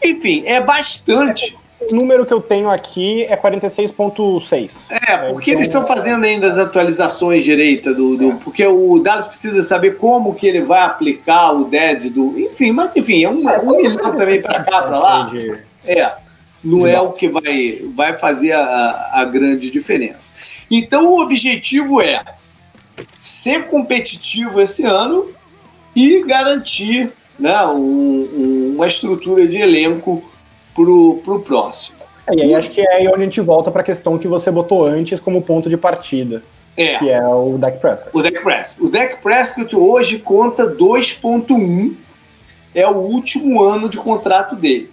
Speaker 1: Enfim, é bastante.
Speaker 2: O número que eu tenho aqui é 46.6.
Speaker 1: É, porque então, eles estão fazendo ainda as atualizações direita do, do é. porque o Dallas precisa saber como que ele vai aplicar o dead do, enfim, mas enfim, é um, um milhão também para cá, para lá. É não é o que vai, vai fazer a, a grande diferença. Então, o objetivo é ser competitivo esse ano e garantir né, um, um, uma estrutura de elenco para o próximo.
Speaker 2: É, e aí acho que é aí onde a gente volta para a questão que você botou antes como ponto de partida. É. Que é o Dak Prescott.
Speaker 1: O Dak Prescott. O Dak Prescott hoje conta 2.1, é o último ano de contrato dele.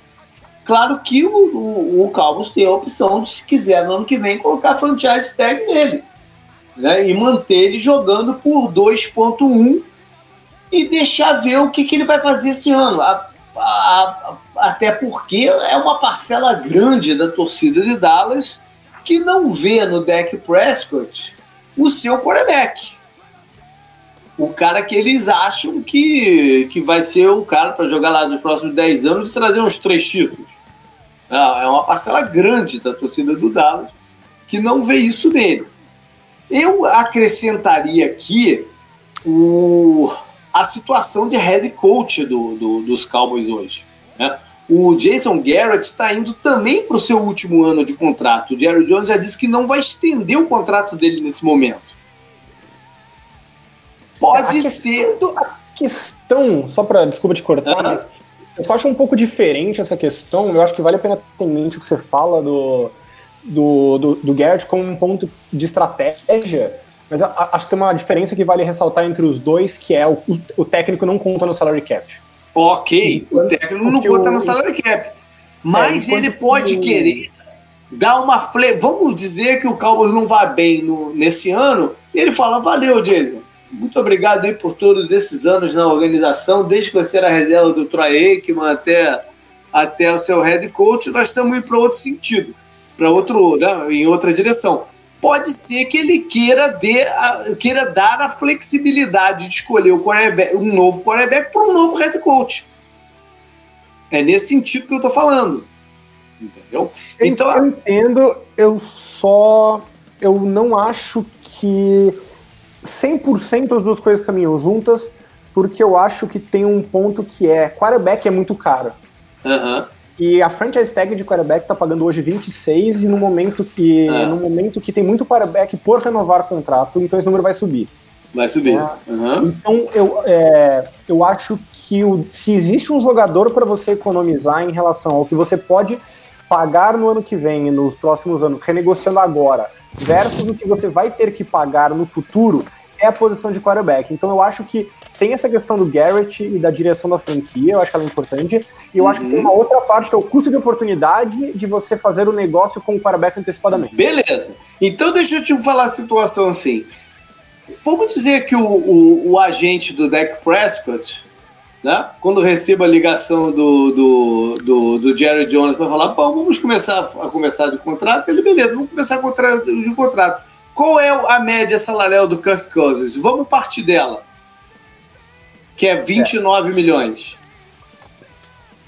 Speaker 1: Claro que o, o, o Cowboys tem a opção de, se quiser, no ano que vem, colocar franchise tag nele. Né, e manter ele jogando por 2.1 e deixar ver o que, que ele vai fazer esse ano. A, a, a, até porque é uma parcela grande da torcida de Dallas que não vê no Dak Prescott o seu quarterback o cara que eles acham que, que vai ser o cara para jogar lá nos próximos 10 anos e trazer uns três títulos. É, é uma parcela grande da torcida do Dallas que não vê isso nele. Eu acrescentaria aqui o, a situação de head coach do, do, dos Cowboys hoje. Né? O Jason Garrett está indo também para o seu último ano de contrato. O Jerry Jones já disse que não vai estender o contrato dele nesse momento. Pode a ser.
Speaker 2: Questão, a questão, só para desculpa te cortar, mas eu acho um pouco diferente essa questão. Eu acho que vale a pena ter em mente o que você fala do, do, do, do Garrett como um ponto de estratégia. Mas acho que tem uma diferença que vale ressaltar entre os dois, que é o, o técnico não conta no salary cap.
Speaker 1: Ok, o técnico não conta no salary cap. Mas é, ele pode querer dar uma fle... Vamos dizer que o Cowboys não vai bem no, nesse ano, e ele fala, valeu, Diego muito obrigado aí por todos esses anos na organização, desde que você era reserva do Troy Aikman até, até o seu head coach, nós estamos indo para outro sentido, para outro, né, em outra direção. Pode ser que ele queira, a, queira dar a flexibilidade de escolher um novo quarterback para um novo head coach. É nesse sentido que eu estou falando. Entendeu?
Speaker 2: Então, eu entendo, eu só. Eu não acho que 100% das duas coisas caminham juntas, porque eu acho que tem um ponto que é: quarterback é muito caro.
Speaker 1: Uhum.
Speaker 2: E a franchise tag de quarterback tá pagando hoje 26 e no momento que é. no momento que tem muito quarterback por renovar contrato, então esse número vai subir.
Speaker 1: Vai subir. Uhum.
Speaker 2: Então eu, é, eu acho que o, se existe um jogador para você economizar em relação ao que você pode pagar no ano que vem e nos próximos anos, renegociando agora, versus o que você vai ter que pagar no futuro, é a posição de quarterback. Então eu acho que tem essa questão do Garrett e da direção da franquia, eu acho que ela é importante. E eu uhum. acho que tem uma outra parte que é o custo de oportunidade de você fazer o negócio com o quarterback antecipadamente.
Speaker 1: Beleza. Então deixa eu te falar a situação assim. Vamos dizer que o, o, o agente do Dak Prescott, né, quando receba a ligação do, do, do, do Jerry Jones para falar, vamos começar a conversar de contrato, ele, beleza, vamos começar de contrato. Qual é a média salarial do Kirk Cousins? Vamos partir dela que é 29 é. milhões.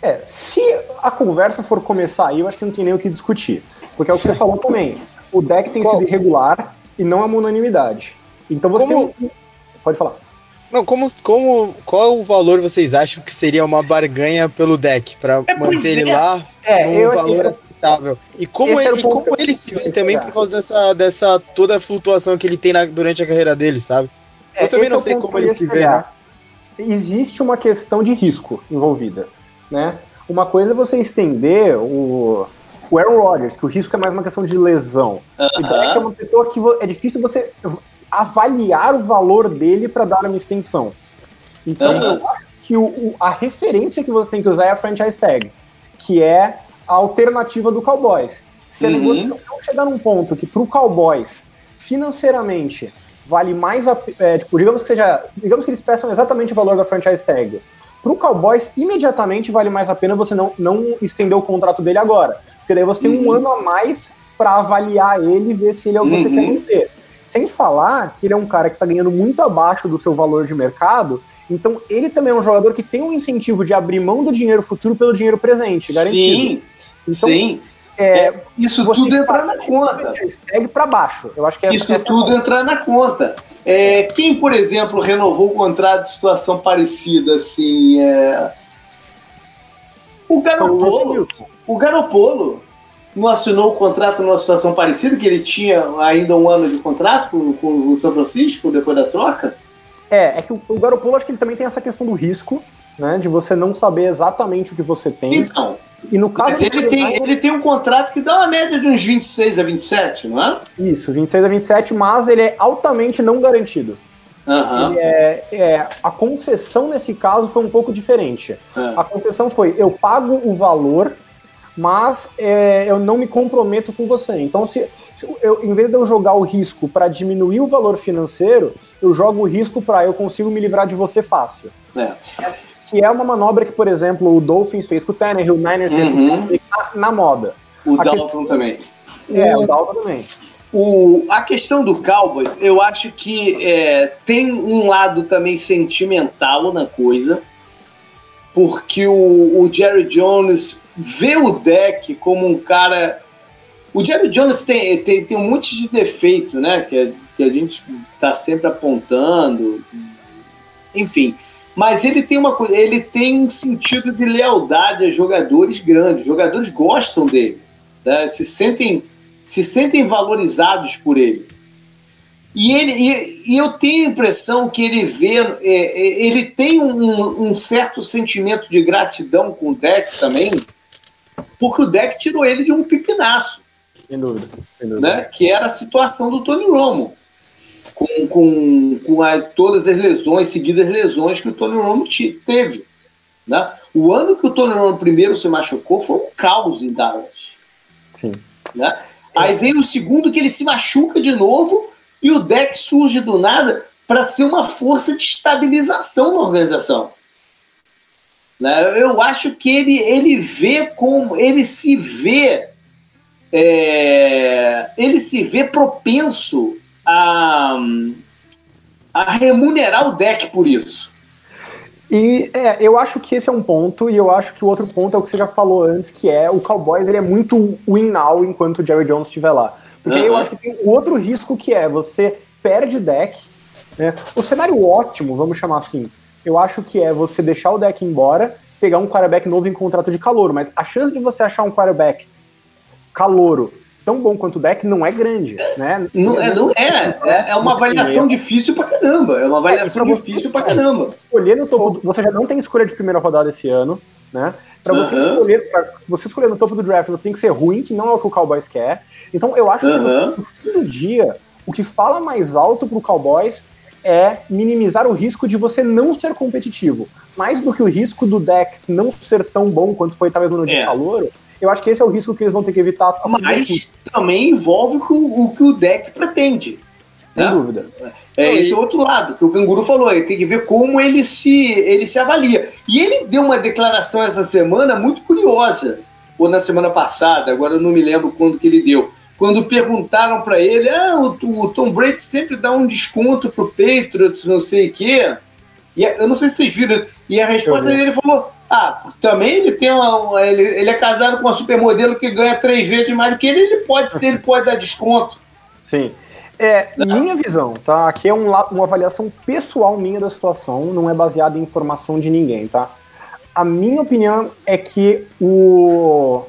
Speaker 2: É, se a conversa for começar aí, eu acho que não tem nem o que discutir. Porque é o que você falou também. O deck tem Qual? sido irregular e não é uma unanimidade. Então você como... tem... Pode falar.
Speaker 3: Não, como, como, qual o valor vocês acham que seria uma barganha pelo deck para é, manter ele é. lá é, num valor aceitável? E como ele, e como ele se vê também por causa dessa, dessa toda a flutuação que ele tem na, durante a carreira dele, sabe? É, eu também não sei como ele se vê, né?
Speaker 2: Existe uma questão de risco envolvida, né? Uma coisa é você estender o, o Aaron Rodgers, que o risco é mais uma questão de lesão. Uh -huh. Beck é uma pessoa que é difícil você avaliar o valor dele para dar uma extensão. Então, uh -huh. eu acho que o, o, a referência que você tem que usar é a franchise tag, que é a alternativa do Cowboys. Se a negociação uhum. chegar num ponto que para o Cowboys, financeiramente, vale mais a, é, tipo, digamos que seja, digamos que eles peçam exatamente o valor da franchise tag. Para o Cowboys, imediatamente vale mais a pena você não, não estender o contrato dele agora, porque daí você tem um uhum. ano a mais para avaliar ele e ver se ele é o que uhum. você quer manter. Sem falar que ele é um cara que está ganhando muito abaixo do seu valor de mercado, então ele também é um jogador que tem um incentivo de abrir mão do dinheiro futuro pelo dinheiro presente, garantido.
Speaker 1: Sim, então, sim. É, é, isso tudo entrar na conta.
Speaker 2: Segue para baixo. Eu acho que
Speaker 1: isso é tudo é entrar na conta. É, quem, por exemplo, renovou o contrato de situação parecida, assim, é... o Garopolo. O Garopolo não assinou o contrato numa situação parecida, que ele tinha ainda um ano de contrato com, com o São Francisco depois da troca?
Speaker 2: É, é que o, o Garopolo acho que ele também tem essa questão do risco, né? De você não saber exatamente o que você tem.
Speaker 1: Então, e no caso Mas ele tem, ele tem um contrato que dá uma média de uns 26 a 27, não é?
Speaker 2: Isso, 26 a 27, mas ele é altamente não garantido.
Speaker 1: Uhum.
Speaker 2: É, é, a concessão nesse caso foi um pouco diferente. É. A concessão foi: eu pago o valor, mas é, eu não me comprometo com você. Então, se eu, em vez de eu jogar o risco para diminuir o valor financeiro, eu jogo o risco para eu consigo me livrar de você fácil.
Speaker 1: É
Speaker 2: que é uma manobra que, por exemplo, o Dolphins fez com o Tannehill, o Niners uhum. fez com o uhum. na, na moda.
Speaker 1: O Dalton também.
Speaker 2: É, o, o Dalton também.
Speaker 1: O, a questão do Cowboys, eu acho que é, tem um lado também sentimental na coisa, porque o, o, Jerry Jones vê o deck como um cara. O Jerry Jones tem, tem, tem um monte de defeito, né? Que, a, que a gente está sempre apontando. Enfim, mas ele tem uma coisa, ele tem um sentido de lealdade a jogadores grandes. Os jogadores gostam dele, né? se sentem se sentem valorizados por ele. E, ele, e, e eu tenho a impressão que ele vê, é, é, ele tem um, um, certo sentimento de gratidão com o Deck também, porque o Deck tirou ele de um pipinaço.
Speaker 2: Sem dúvida, sem dúvida.
Speaker 1: Né? Que era a situação do Tony Romo com, com, com a, todas as lesões, seguidas lesões que o Tony Romo teve. Né? O ano que o Tony Romo primeiro se machucou foi um caos em Dallas.
Speaker 2: Sim.
Speaker 1: Né? Aí vem o segundo que ele se machuca de novo e o deck surge do nada para ser uma força de estabilização na organização. Né? Eu acho que ele, ele vê como ele se vê é, ele se vê propenso a, a remunerar o deck por isso.
Speaker 2: E é, eu acho que esse é um ponto, e eu acho que o outro ponto é o que você já falou antes, que é o Cowboys ele é muito win now enquanto o Jerry Jones estiver lá. Porque uhum. aí eu acho que tem o outro risco que é você perde deck. Né? O cenário ótimo, vamos chamar assim, eu acho que é você deixar o deck embora, pegar um quarterback novo em contrato de calor, mas a chance de você achar um quarterback calouro tão bom quanto o deck não é grande, né?
Speaker 1: Não é, não é. É, é uma avaliação difícil pra caramba. É uma avaliação é, difícil pra caramba.
Speaker 2: Escolher no topo, você já não tem escolha de primeira rodada esse ano, né? Pra você uhum. escolher, pra você escolher no topo do draft, você tem que ser ruim, que não é o que o Cowboys quer. Então eu acho uhum. que no fim do dia, o que fala mais alto pro Cowboys é minimizar o risco de você não ser competitivo. Mais do que o risco do deck não ser tão bom quanto foi talvez no dia é. calor, eu acho que esse é o risco que eles vão ter que evitar.
Speaker 1: Mas também envolve o, o que o deck pretende.
Speaker 2: Sem né? dúvida.
Speaker 1: É esse é outro lado que o Canguru falou. Ele tem que ver como ele se, ele se avalia. E ele deu uma declaração essa semana muito curiosa. Ou na semana passada, agora eu não me lembro quando que ele deu. Quando perguntaram para ele, ah, o, o, Tom Brady sempre dá um desconto pro Patriots, não sei o quê. E eu não sei se vocês viram. E a resposta dele falou: ah, também ele tem uma, ele, ele é casado com uma supermodelo que ganha três vezes mais do que ele, ele pode ser, ele pode dar desconto.
Speaker 2: Sim. É, minha visão, tá? Aqui é um, uma avaliação pessoal minha da situação, não é baseada em informação de ninguém, tá? A minha opinião é que o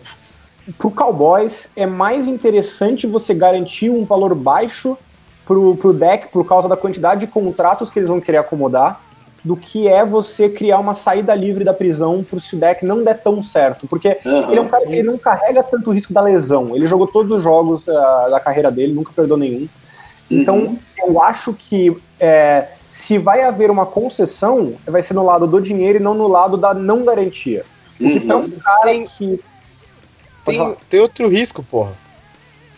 Speaker 2: pro Cowboys é mais interessante você garantir um valor baixo pro, pro deck por causa da quantidade de contratos que eles vão querer acomodar do que é você criar uma saída livre da prisão pro se o deck não der tão certo. Porque uhum, ele é um cara sim. que não carrega tanto o risco da lesão. Ele jogou todos os jogos uh, da carreira dele, nunca perdeu nenhum. Então, uhum. eu acho que é, se vai haver uma concessão, vai ser no lado do dinheiro e não no lado da não garantia. Porque uhum. um cara
Speaker 3: tem, que. Tem, tem outro risco, porra.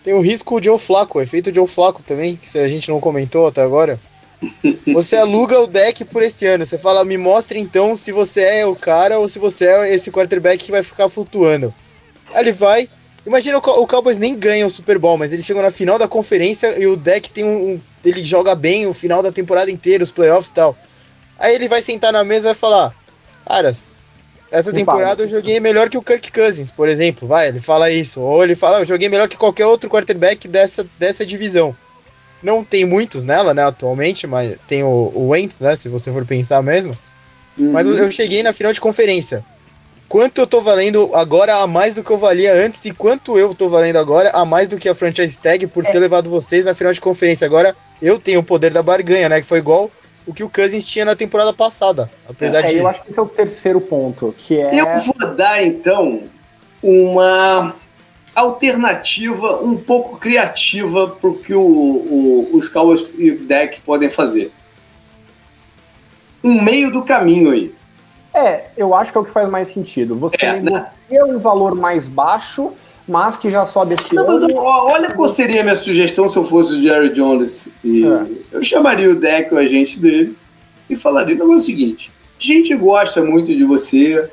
Speaker 3: Tem o risco de Flaco, o efeito Joe Flaco também, que a gente não comentou até agora. Você aluga o deck por esse ano. Você fala, me mostre então se você é o cara ou se você é esse quarterback que vai ficar flutuando. Aí ele vai. Imagina o, Cowboys nem ganha o Super Bowl, mas eles chegam na final da conferência e o deck tem um, um. Ele joga bem o final da temporada inteira, os playoffs e tal. Aí ele vai sentar na mesa e vai falar: Caras, essa temporada eu joguei melhor que o Kirk Cousins, por exemplo. Vai, ele fala isso. Ou ele fala: Eu joguei melhor que qualquer outro quarterback dessa, dessa divisão. Não tem muitos nela, né, atualmente, mas tem o, o Wentz, né, se você for pensar mesmo. Uhum. Mas eu, eu cheguei na final de conferência. Quanto eu tô valendo agora a mais do que eu valia antes e quanto eu tô valendo agora a mais do que a franchise tag por é. ter levado vocês na final de conferência. Agora eu tenho o poder da barganha, né, que foi igual o que o Cousins tinha na temporada passada. Apesar é, de.
Speaker 2: Eu acho que esse é o terceiro ponto, que é.
Speaker 1: Eu vou dar então uma alternativa um pouco criativa para o que os Cowboys e o deck podem fazer. Um meio do caminho aí.
Speaker 2: É, eu acho que é o que faz mais sentido. Você é, negocia né? um valor mais baixo, mas que já sobe esse não, ano.
Speaker 1: olha qual seria a minha sugestão se eu fosse o Jerry Jones. E é. Eu chamaria o deck, o agente dele, e falaria o seguinte: a gente gosta muito de você,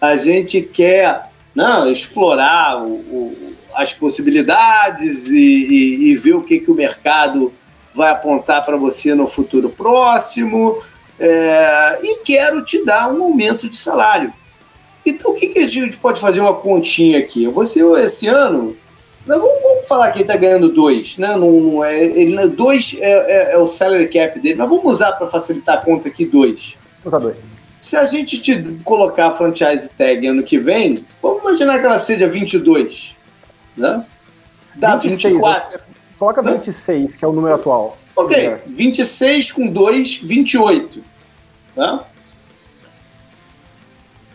Speaker 1: a gente quer não, explorar o, o, as possibilidades e, e, e, ver o que, que o mercado vai apontar para você no futuro próximo. É, e quero te dar um aumento de salário. Então, o que, que a gente pode fazer uma continha aqui? Você, esse ano, vamos, vamos falar que ele está ganhando dois, né? Não, não é, ele, dois é, é, é, o salary cap dele, mas vamos usar para facilitar a conta aqui dois.
Speaker 2: Usar dois.
Speaker 1: Se a gente te colocar a franchise tag ano que vem, vamos imaginar que ela seja 22, né? Dá 26, 24.
Speaker 2: Coloca 26, que é o número atual.
Speaker 1: Ok, 26 com 2, 28. Tá?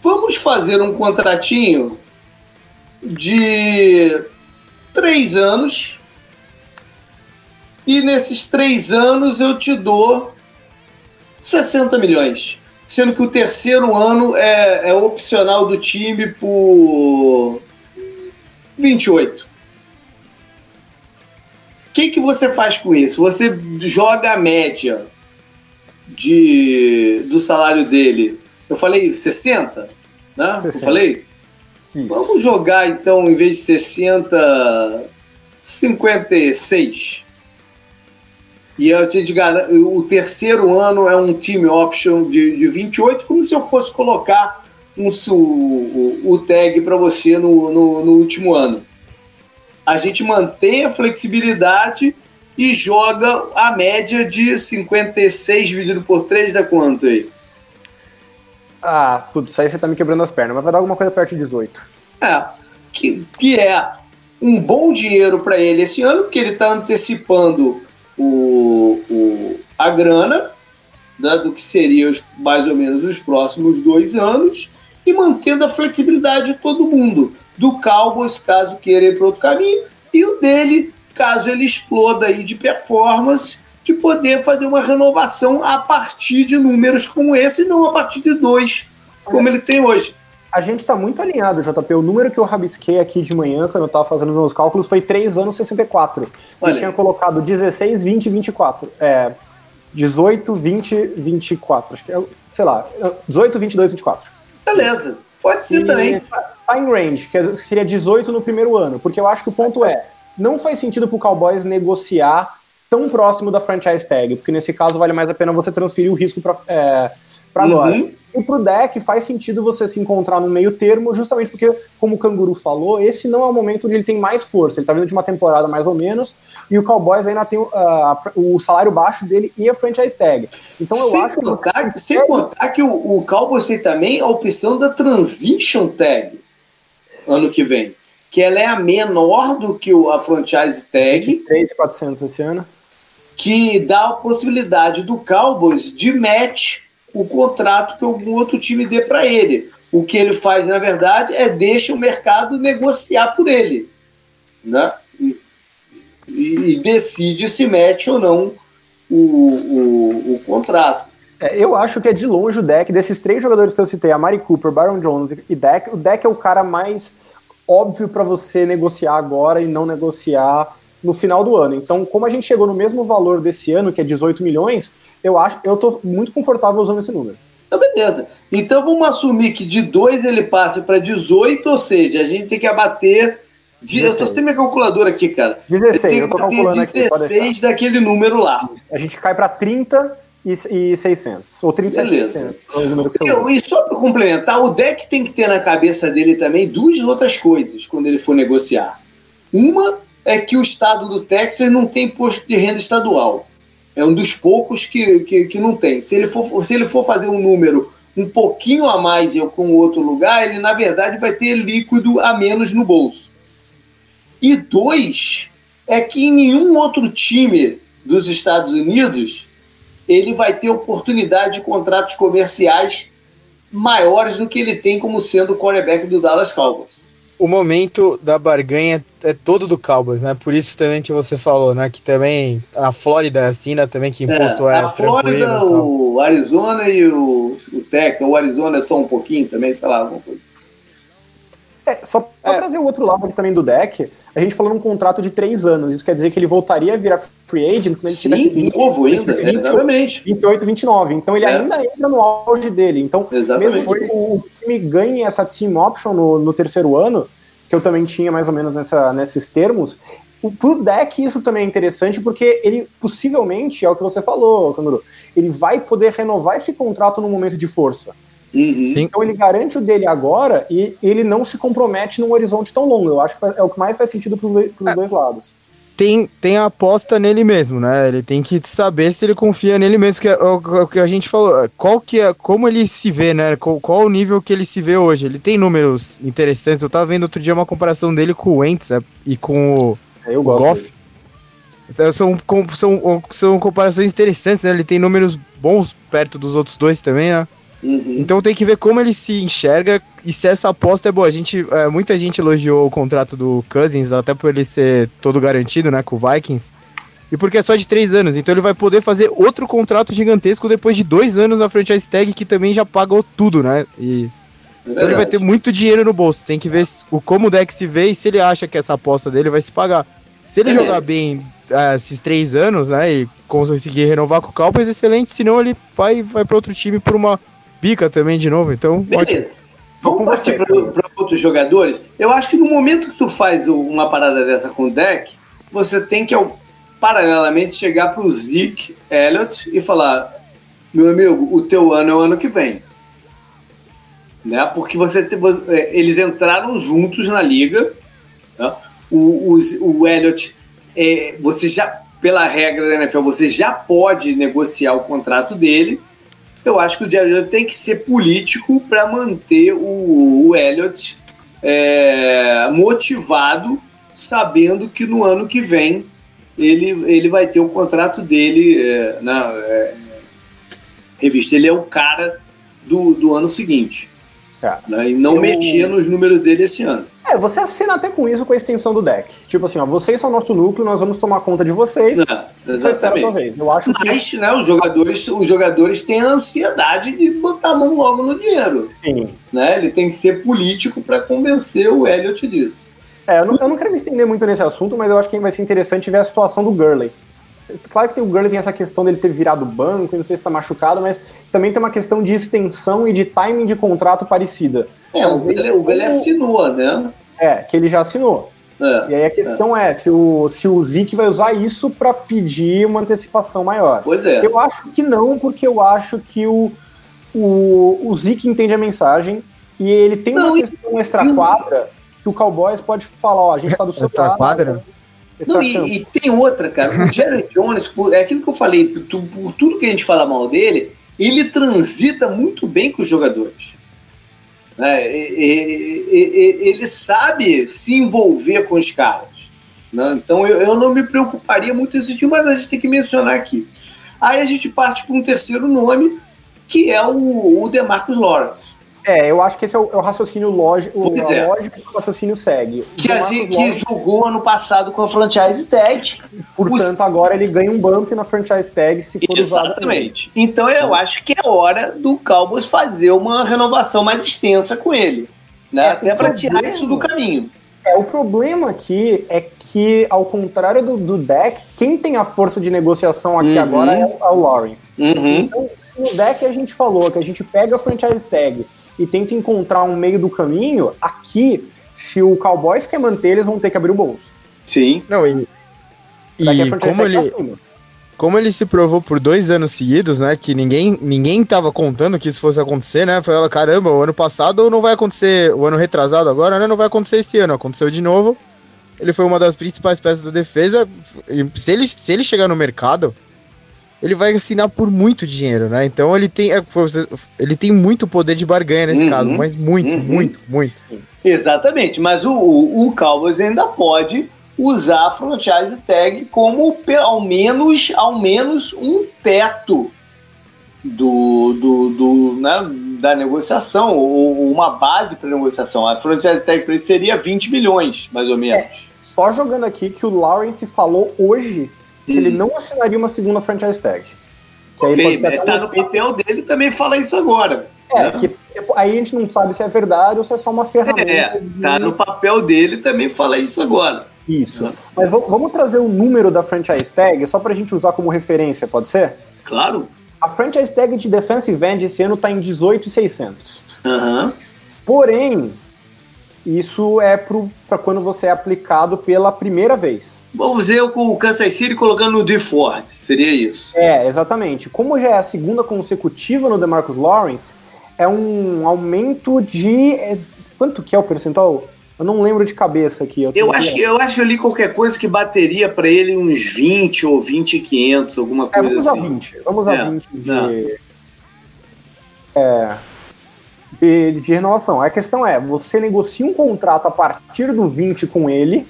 Speaker 1: Vamos fazer um contratinho de 3 anos. E nesses 3 anos eu te dou 60 milhões sendo que o terceiro ano é, é opcional do time por 28. O que, que você faz com isso? Você joga a média de, do salário dele. Eu falei 60, né? 60. Eu falei? Isso. Vamos jogar então, em vez de 60, 56. E eu te digo, o terceiro ano é um time option de, de 28, como se eu fosse colocar um, o, o tag para você no, no, no último ano. A gente mantém a flexibilidade e joga a média de 56 dividido por 3 dá quanto aí?
Speaker 2: Ah, tudo isso aí você tá me quebrando as pernas, mas vai dar alguma coisa perto de 18.
Speaker 1: É, que, que é um bom dinheiro para ele esse ano, porque ele está antecipando o, o, a grana né, do que seria os, mais ou menos os próximos dois anos e mantendo a flexibilidade de todo mundo. Do Cowboys, caso queira ir para outro caminho, e o dele, caso ele exploda aí de performance, de poder fazer uma renovação a partir de números como esse, não a partir de dois, como ele tem hoje.
Speaker 2: A gente está muito alinhado, JP. O número que eu rabisquei aqui de manhã, quando eu estava fazendo meus cálculos, foi 3 anos 64. Olha. Eu tinha colocado 16, 20 24. É, 18, 20, 24. Acho que é, sei lá, 18, 22, 24.
Speaker 1: Beleza, pode ser e também.
Speaker 2: Tá em range, que seria 18 no primeiro ano, porque eu acho que o ponto é, não faz sentido pro Cowboys negociar tão próximo da franchise tag, porque nesse caso vale mais a pena você transferir o risco para é, para uhum. agora. E pro deck faz sentido você se encontrar no meio termo, justamente porque, como o Canguru falou, esse não é o momento onde ele tem mais força. Ele tá vindo de uma temporada mais ou menos, e o Cowboys ainda tem uh, o salário baixo dele e a franchise tag.
Speaker 1: Então eu sem acho contar, que. Sem contar que o, o Cowboys tem também a opção da transition tag ano que vem. Que ela é a menor do que a franchise tag.
Speaker 2: 3,400 esse ano.
Speaker 1: Que dá a possibilidade do Cowboys de match o contrato que algum outro time dê para ele. O que ele faz, na verdade, é deixa o mercado negociar por ele. Né? E, e decide se mete ou não o, o, o contrato.
Speaker 2: É, eu acho que é de longe o deck desses três jogadores que eu citei, a Mari Cooper, Byron Jones e deck. O deck é o cara mais óbvio para você negociar agora e não negociar no final do ano. Então, como a gente chegou no mesmo valor desse ano, que é 18 milhões, eu acho, eu tô muito confortável usando esse número.
Speaker 1: Então, beleza. Então vamos assumir que de 2 ele passe para 18, ou seja, a gente tem que abater. De, eu tô sem minha calculadora aqui, cara.
Speaker 2: 16,
Speaker 1: tem
Speaker 2: que bater
Speaker 1: 16 daquele número lá.
Speaker 2: A gente cai para 30 e, e 600. Ou 37
Speaker 1: Beleza. É e só para complementar, o deck tem que ter na cabeça dele também duas outras coisas quando ele for negociar. Uma é que o estado do Texas não tem imposto de renda estadual. É um dos poucos que, que, que não tem. Se ele, for, se ele for fazer um número um pouquinho a mais em com outro lugar, ele na verdade vai ter líquido a menos no bolso. E dois, é que em nenhum outro time dos Estados Unidos ele vai ter oportunidade de contratos comerciais maiores do que ele tem como sendo o quarterback do Dallas Cowboys
Speaker 3: o momento da barganha é todo do Cowboys, né? Por isso também que você falou, né? Que também na Flórida é assim, né? Também que imposto é, é
Speaker 1: a Flórida, o Arizona e o, o Texas. O Arizona é só um pouquinho também, sei lá, alguma coisa.
Speaker 2: É, só para é. trazer o outro lado aqui também do deck, a gente falou num contrato de três anos. Isso quer dizer que ele voltaria a virar free agent quando ele
Speaker 1: Sim, tivesse 20, novo ainda, 20, exatamente.
Speaker 2: 28, 29. Então ele é. ainda entra no auge dele. Então,
Speaker 1: exatamente.
Speaker 2: mesmo que o time ganhe essa team option no, no terceiro ano, que eu também tinha mais ou menos nessa, nesses termos, o, pro deck isso também é interessante porque ele possivelmente, é o que você falou, Canguru, ele vai poder renovar esse contrato no momento de força. Uhum. Então ele garante o dele agora e ele não se compromete num horizonte tão longo. Eu acho que é o que mais faz sentido para os é. dois lados.
Speaker 3: Tem, tem a aposta nele mesmo, né? Ele tem que saber se ele confia nele mesmo, que é o, o que a gente falou. Qual que é, como ele se vê, né? Qual, qual, o nível que ele se vê hoje? Ele tem números interessantes. Eu tava vendo outro dia uma comparação dele com o Wentz né? e com o,
Speaker 2: Eu o Goff.
Speaker 3: Então, são, são, são comparações interessantes, né? Ele tem números bons perto dos outros dois também, né? Uhum. Então tem que ver como ele se enxerga e se essa aposta é boa. A gente, é, muita gente elogiou o contrato do Cousins, até por ele ser todo garantido, né, com o Vikings. E porque é só de três anos, então ele vai poder fazer outro contrato gigantesco depois de dois anos na franchise tag que também já pagou tudo, né? E é então ele vai ter muito dinheiro no bolso. Tem que ver o como o deck se vê e se ele acha que essa aposta dele vai se pagar. Se ele é jogar bem uh, esses três anos, né, e conseguir renovar com o Cowboys, excelente. Senão ele vai, vai para outro time por uma pica também de novo, então.
Speaker 1: Beleza. Vamos partir para outros jogadores. Eu acho que no momento que tu faz uma parada dessa com o deck, você tem que paralelamente, chegar para o Zeke Elliott e falar: meu amigo, o teu ano é o ano que vem. Né? Porque você, é, eles entraram juntos na liga. Né? O, o, o Elliott, é, você já, pela regra da NFL, você já pode negociar o contrato dele. Eu acho que o Jerry tem que ser político para manter o, o Elliott é, motivado, sabendo que no ano que vem ele, ele vai ter o contrato dele é, na é, revista. Ele é o cara do, do ano seguinte. É. Né? E não eu... mexia nos números dele esse ano.
Speaker 2: É, você assina até com isso com a extensão do deck. Tipo assim, ó, vocês são nosso núcleo, nós vamos tomar conta de vocês. É,
Speaker 1: exatamente. Eu acho Mas, que... né, os jogadores, os jogadores têm a ansiedade de botar a mão logo no dinheiro. Sim. Né? Ele tem que ser político para convencer o Elliot disso.
Speaker 2: É, eu não, eu não quero me estender muito nesse assunto, mas eu acho que vai ser interessante ver a situação do Gurley. Claro que o Gurley tem essa questão dele ter virado banco, não sei se está machucado, mas também tem uma questão de extensão e de timing de contrato parecida.
Speaker 1: É, o Gurley, o Gurley assinou, né?
Speaker 2: É, que ele já assinou. É, e aí a questão é, é se, o, se o Zeke vai usar isso para pedir uma antecipação maior.
Speaker 1: Pois é.
Speaker 2: Eu acho que não, porque eu acho que o, o, o Zeke entende a mensagem e ele tem não, uma questão extra-quadra que o Cowboys pode falar, ó, a gente tá do seu
Speaker 3: lado. Extra-quadra?
Speaker 1: Não, e, e, tem outra, cara. O Jerry Jones, por, é aquilo que eu falei, por, por, tudo que a gente fala mal dele, ele transita muito bem com os jogadores. É, ele sabe se envolver com os caras. Né? Então eu, eu, não me preocuparia muito nesse time, mas a gente tem que mencionar aqui. Aí a gente parte para um terceiro nome, que é o, o DeMarcus Lawrence.
Speaker 2: É, eu acho que esse é o, é o raciocínio lógico, pois é. lógico que o raciocínio segue.
Speaker 1: Que, a gente, que jogou ano passado com a franchise tag.
Speaker 2: Portanto, Os... agora ele ganha um bump na franchise tag se for
Speaker 1: Exatamente. Então eu é. acho que é hora do Cowboys fazer uma renovação mais extensa com ele. Né? É, Até para tirar isso do caminho.
Speaker 2: É, o problema aqui é que, ao contrário do, do deck, quem tem a força de negociação aqui uhum. agora é o, é o Lawrence. Uhum. Então, no deck a gente falou que a gente pega a franchise tag e tenta encontrar um meio do caminho, aqui, se o Cowboys quer manter, eles vão ter que abrir o bolso.
Speaker 1: Sim.
Speaker 3: Não, e, e como ele, como ele se provou por dois anos seguidos, né, que ninguém ninguém tava contando que isso fosse acontecer, né, foi, caramba, o ano passado não vai acontecer, o ano retrasado agora, né, não vai acontecer esse ano, aconteceu de novo, ele foi uma das principais peças da defesa, se ele, se ele chegar no mercado, ele vai assinar por muito dinheiro, né? Então ele tem, é, ele tem muito poder de barganha nesse uhum, caso, mas muito, uhum. muito, muito.
Speaker 1: Exatamente, mas o, o, o Cowboys ainda pode usar a franchise tag como ao menos, ao menos um teto do, do, do né, da negociação, ou uma base para negociação. A franchise tag para ele seria 20 milhões, mais ou menos. É,
Speaker 2: só jogando aqui que o Lawrence falou hoje que hum. ele não assinaria uma segunda franchise tag.
Speaker 1: Que okay, mas tá no papel dele também fala isso agora.
Speaker 2: É, né? que aí a gente não sabe se é verdade ou se é só uma ferramenta. É,
Speaker 1: de... tá no papel dele também fala isso agora.
Speaker 2: Isso. Mas vamos trazer o número da franchise tag só pra gente usar como referência, pode ser?
Speaker 1: Claro.
Speaker 2: A franchise tag de defensive end esse ano tá em 18,600.
Speaker 1: Aham. Uhum.
Speaker 2: Porém, isso é para quando você é aplicado pela primeira vez.
Speaker 1: Vamos ver com o Kansas City colocando no DeFord, seria isso?
Speaker 2: É, exatamente. Como já é a segunda consecutiva no DeMarcus Lawrence, é um aumento de... É, quanto que é o percentual? Eu não lembro de cabeça aqui.
Speaker 1: Eu, eu acho, que, eu acho que eu li qualquer coisa que bateria para ele uns 20 ou 20 e 500, alguma coisa
Speaker 2: é, vamos
Speaker 1: assim.
Speaker 2: A 20, vamos a 20 de... É, de, de renovação. A questão é, você negocia um contrato a partir do 20 com ele,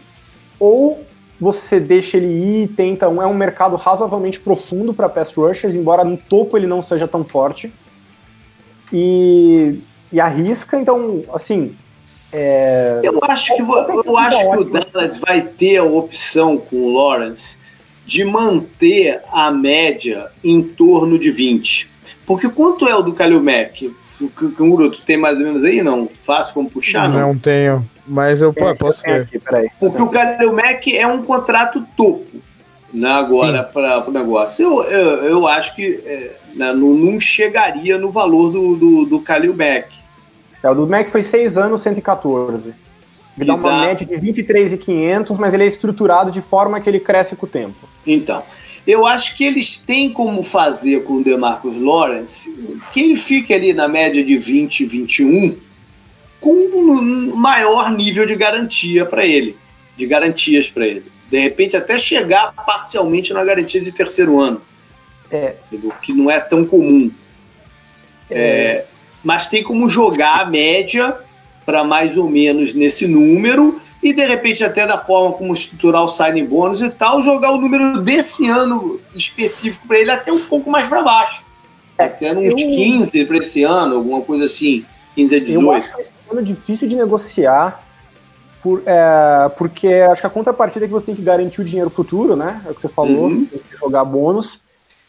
Speaker 2: ou você deixa ele ir e tenta. Um, é um mercado razoavelmente profundo para pass rushers, embora no topo ele não seja tão forte. E, e arrisca, então, assim. É,
Speaker 1: eu acho que, eu acho que o Dallas vai ter a opção com o Lawrence de manter a média em torno de 20. Porque quanto é o do Kalil Mack? Canguru, tu tem mais ou menos aí? Não? Fácil como puxar?
Speaker 3: Não, não tenho. Mas eu é, posso ver. Aqui,
Speaker 1: Porque o Kalil Mack é um contrato topo. Né, agora para o negócio. Eu, eu, eu, acho que é, né, não, não, chegaria no valor do, do, do Kalil Mack.
Speaker 2: É, o do Mack foi 6 anos, 114. Ele dá uma dá... média de 23,500, mas ele é estruturado de forma que ele cresce com o tempo.
Speaker 1: Então, eu acho que eles têm como fazer com o DeMarcus Lawrence que ele fique ali na média de 20, 21, com um maior nível de garantia para ele, de garantias para ele. De repente, até chegar parcialmente na garantia de terceiro ano, é. que não é tão comum. É. É, mas tem como jogar a média para mais ou menos nesse número e de repente até da forma como estruturar o signing bônus e tal, jogar o número desse ano específico para ele até um pouco mais para baixo. É, até uns eu... 15 para esse ano, alguma coisa assim, 15 a 18. Eu
Speaker 2: acho esse ano difícil de negociar, por, é, porque acho que a contrapartida é que você tem que garantir o dinheiro futuro, né? É o que você falou, uhum. tem que jogar bônus.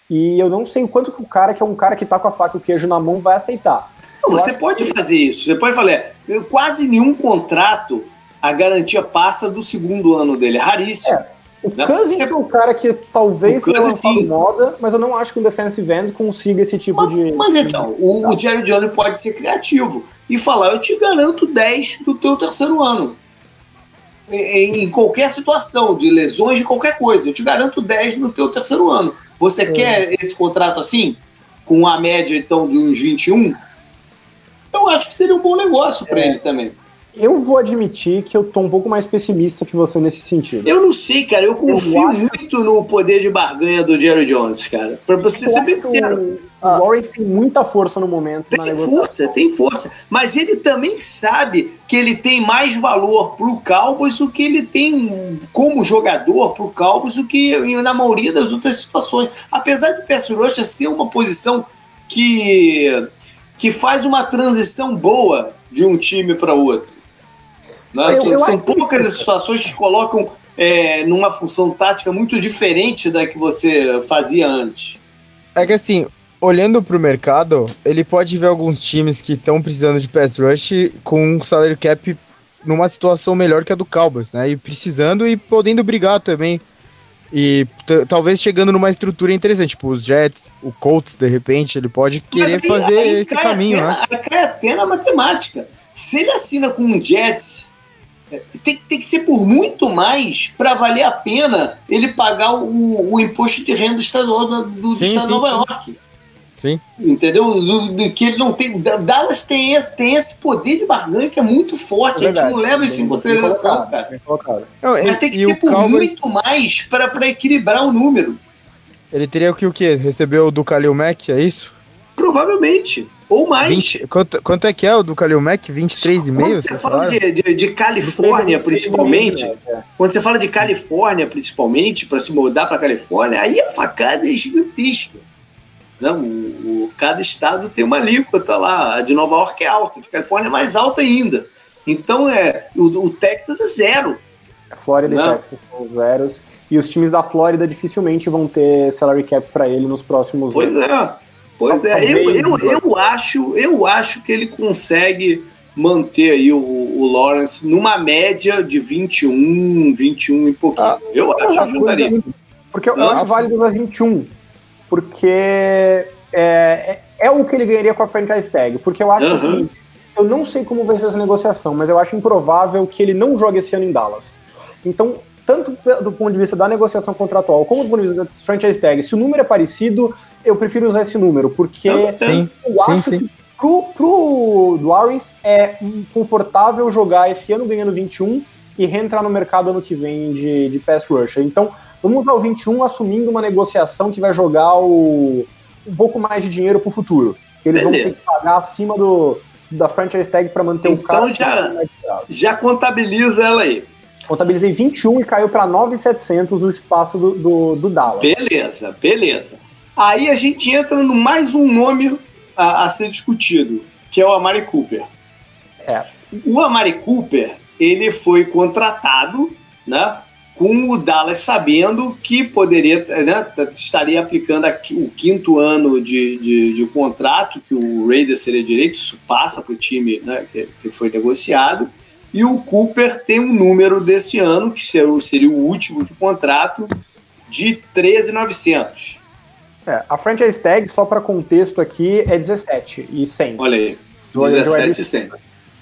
Speaker 2: E eu não sei o quanto que o cara, que é um cara que tá com a faca e o queijo na mão, vai aceitar.
Speaker 1: Não, você pode que... fazer isso. Você pode falar, quase nenhum contrato a garantia passa do segundo ano dele. É raríssimo. É.
Speaker 2: O né? Cousins Você... é um cara que talvez seja lançado moda, mas eu não acho que um defensive end consiga esse tipo
Speaker 1: mas,
Speaker 2: de.
Speaker 1: Mas então, o, o Jerry Jones pode ser criativo e falar: eu te garanto 10 do teu terceiro ano. Em, em qualquer situação, de lesões, de qualquer coisa. Eu te garanto 10 no teu terceiro ano. Você é. quer esse contrato assim? Com a média, então, de uns 21? Eu acho que seria um bom negócio para é. ele também.
Speaker 2: Eu vou admitir que eu tô um pouco mais pessimista que você nesse sentido.
Speaker 1: Eu não sei, cara. Eu confio eu acho... muito no poder de barganha do Jerry Jones, cara. Pra você eu ser bem sincero.
Speaker 2: O Lawrence tem muita força no momento.
Speaker 1: Tem força, tem força. Mas ele também sabe que ele tem mais valor pro Cowboys do que ele tem como jogador pro Cowboys do que na maioria das outras situações. Apesar de pass rush ser uma posição que, que faz uma transição boa de um time para outro. Né? Eu, são, eu são poucas as situações que te colocam é, numa função tática muito diferente da que você fazia antes.
Speaker 3: É que assim, olhando para o mercado, ele pode ver alguns times que estão precisando de pass rush com um salary cap numa situação melhor que a do Cowboys, né? E precisando e podendo brigar também. E talvez chegando numa estrutura interessante, tipo os Jets, o Colts, de repente, ele pode querer aí, fazer aí esse caminho,
Speaker 1: até,
Speaker 3: né?
Speaker 1: Aí cai até na matemática. Se ele assina com um Jets tem, tem que ser por muito mais para valer a pena ele pagar o, o imposto de renda estadual do, do sim, estado de Nova sim. York.
Speaker 3: Sim.
Speaker 1: Entendeu? Do, do, que ele não tem. Dallas tem esse, tem esse poder de barganha que é muito forte. É verdade, a gente não leva isso em consideração, cara. Não, Mas tem que ser por Cowboys... muito mais para equilibrar o número.
Speaker 3: Ele teria o que o quê? Recebeu do Kalil Mack, é isso?
Speaker 1: Provavelmente. Ou mais.
Speaker 3: 20, quanto, quanto, é que é o do Kalil Mack? 23,5?
Speaker 1: Quando você fala de, de, de, Califórnia, principalmente, é. quando você fala de Califórnia, principalmente, para se mudar para Califórnia, aí a facada é gigantesca. Não, o, o, cada estado tem uma alíquota lá. A de Nova York é alta, a de Califórnia é mais alta ainda. Então é o, o Texas é zero.
Speaker 2: A Flórida Não. e Texas são zeros. E os times da Flórida dificilmente vão ter salary cap para ele nos próximos
Speaker 1: pois
Speaker 2: anos.
Speaker 1: Pois é. Pois é, eu, eu, eu, acho, eu acho que ele consegue manter aí o, o Lawrence numa média de 21, 21 e pouquinho. Ah, eu acho, que ajudaria.
Speaker 2: Porque eu acho válido na 21. Porque é, é, é, o que ele ganharia com a franchise tag. Porque eu acho uhum. assim, eu não sei como vai ser essa negociação, mas eu acho improvável que ele não jogue esse ano em Dallas. Então, tanto do ponto de vista da negociação contratual como do ponto de vista da franchise tag, se o número é parecido, eu prefiro usar esse número, porque
Speaker 3: sim,
Speaker 2: eu acho sim, sim. que pro, pro Lawrence é confortável jogar esse ano ganhando 21 e reentrar no mercado ano que vem de, de pass rusher. Então, vamos usar o 21 assumindo uma negociação que vai jogar o, um pouco mais de dinheiro pro futuro. Eles Beleza. vão ter que pagar acima do, da franchise tag para manter
Speaker 1: então,
Speaker 2: o cara.
Speaker 1: Então já, já contabiliza ela aí.
Speaker 2: Contabilizei 21 e caiu para 9,700 o espaço do, do, do Dallas.
Speaker 1: Beleza, beleza. Aí a gente entra no mais um nome a, a ser discutido, que é o Amari Cooper.
Speaker 2: É.
Speaker 1: O Amari Cooper, ele foi contratado, né? Com o Dallas sabendo que poderia, né, estaria aplicando o quinto ano de, de, de, contrato, que o Raiders seria direito, isso passa para o time né, que, que foi negociado. E o Cooper tem um número desse ano, que seria o último de contrato, de 13,900.
Speaker 2: É, a franchise tag, só para contexto aqui, é 17 e 100.
Speaker 1: Olha aí, 17 e 100.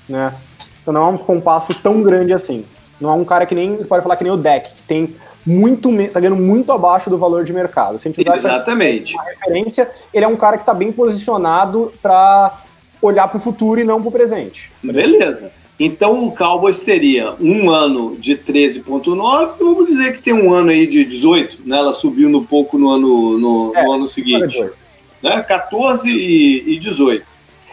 Speaker 2: Né? Então não é um compasso tão grande assim. Não é um cara que nem, você pode falar que nem o deck, que tem muito, tá ganhando muito abaixo do valor de mercado.
Speaker 1: Se a gente Exatamente.
Speaker 2: Uma referência, ele é um cara que está bem posicionado para olhar para o futuro e não para o presente.
Speaker 1: Beleza. Então o Cowboys teria um ano de 13,9, vamos dizer que tem um ano aí de 18, né? Ela subindo um pouco no ano, no, é, no ano seguinte. Né? 14 e, e 18.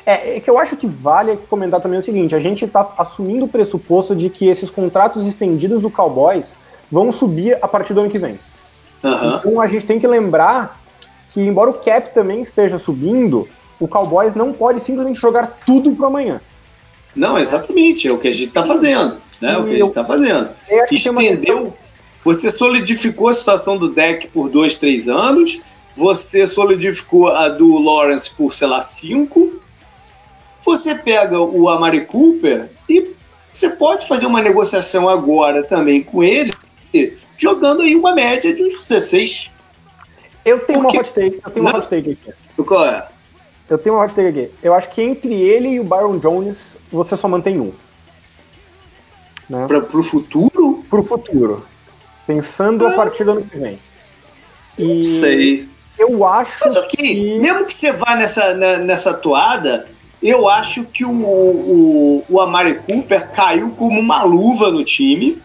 Speaker 2: É, é, que eu acho que vale comentar também o seguinte: a gente está assumindo o pressuposto de que esses contratos estendidos do Cowboys vão subir a partir do ano que vem. Uhum. Então a gente tem que lembrar que, embora o cap também esteja subindo, o Cowboys não pode simplesmente jogar tudo para amanhã.
Speaker 1: Não, exatamente, é o que a gente está fazendo. Né? o que a gente está fazendo. Estendeu. Você solidificou a situação do deck por dois, três anos. Você solidificou a do Lawrence por, sei lá, cinco. Você pega o Amari Cooper e você pode fazer uma negociação agora também com ele jogando aí uma média de uns 16.
Speaker 2: Eu tenho Porque, uma hot take, eu tenho uma hot take aqui.
Speaker 1: Qual é?
Speaker 2: Eu tenho uma hot take aqui. Eu acho que entre ele e o Byron Jones, você só mantém um.
Speaker 1: Né? Pra, pro futuro?
Speaker 2: Pro futuro. Pensando ah. a partir do ano que vem.
Speaker 1: E Sei.
Speaker 2: Eu acho
Speaker 1: Mas okay, que... mesmo que você vá nessa, nessa toada, eu acho que o, o, o Amari Cooper caiu como uma luva no time.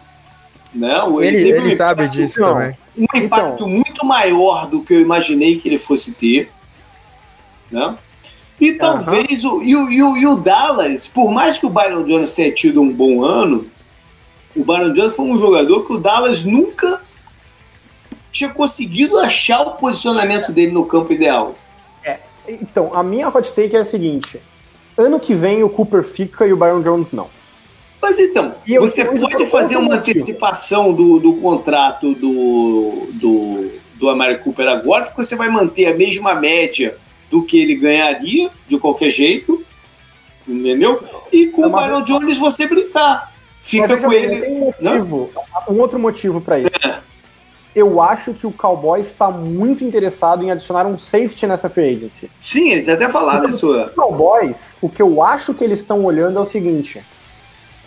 Speaker 1: Não,
Speaker 3: ele, ele, ele um sabe disso não, também.
Speaker 1: Um impacto então, muito maior do que eu imaginei que ele fosse ter. Né? E talvez o, e o, e, o, e o Dallas, por mais que o Byron Jones tenha tido um bom ano, o Byron Jones foi um jogador que o Dallas nunca tinha conseguido achar o posicionamento dele no campo ideal.
Speaker 2: É, então, a minha hot take é a seguinte: ano que vem o Cooper fica e o Byron Jones não.
Speaker 1: Mas então, você pode fazer uma motivo. antecipação do, do contrato do, do, do Amari Cooper agora, porque você vai manter a mesma média do que ele ganharia, de qualquer jeito, entendeu? E com é o Byron Jones você brincar. Fica com ele.
Speaker 2: Tem um, motivo, um outro motivo para isso. É. Eu acho que o Cowboy está muito interessado em adicionar um safety nessa free agency.
Speaker 1: Sim, eles até falaram isso.
Speaker 2: Os Cowboys, o que eu acho que eles estão olhando é o seguinte: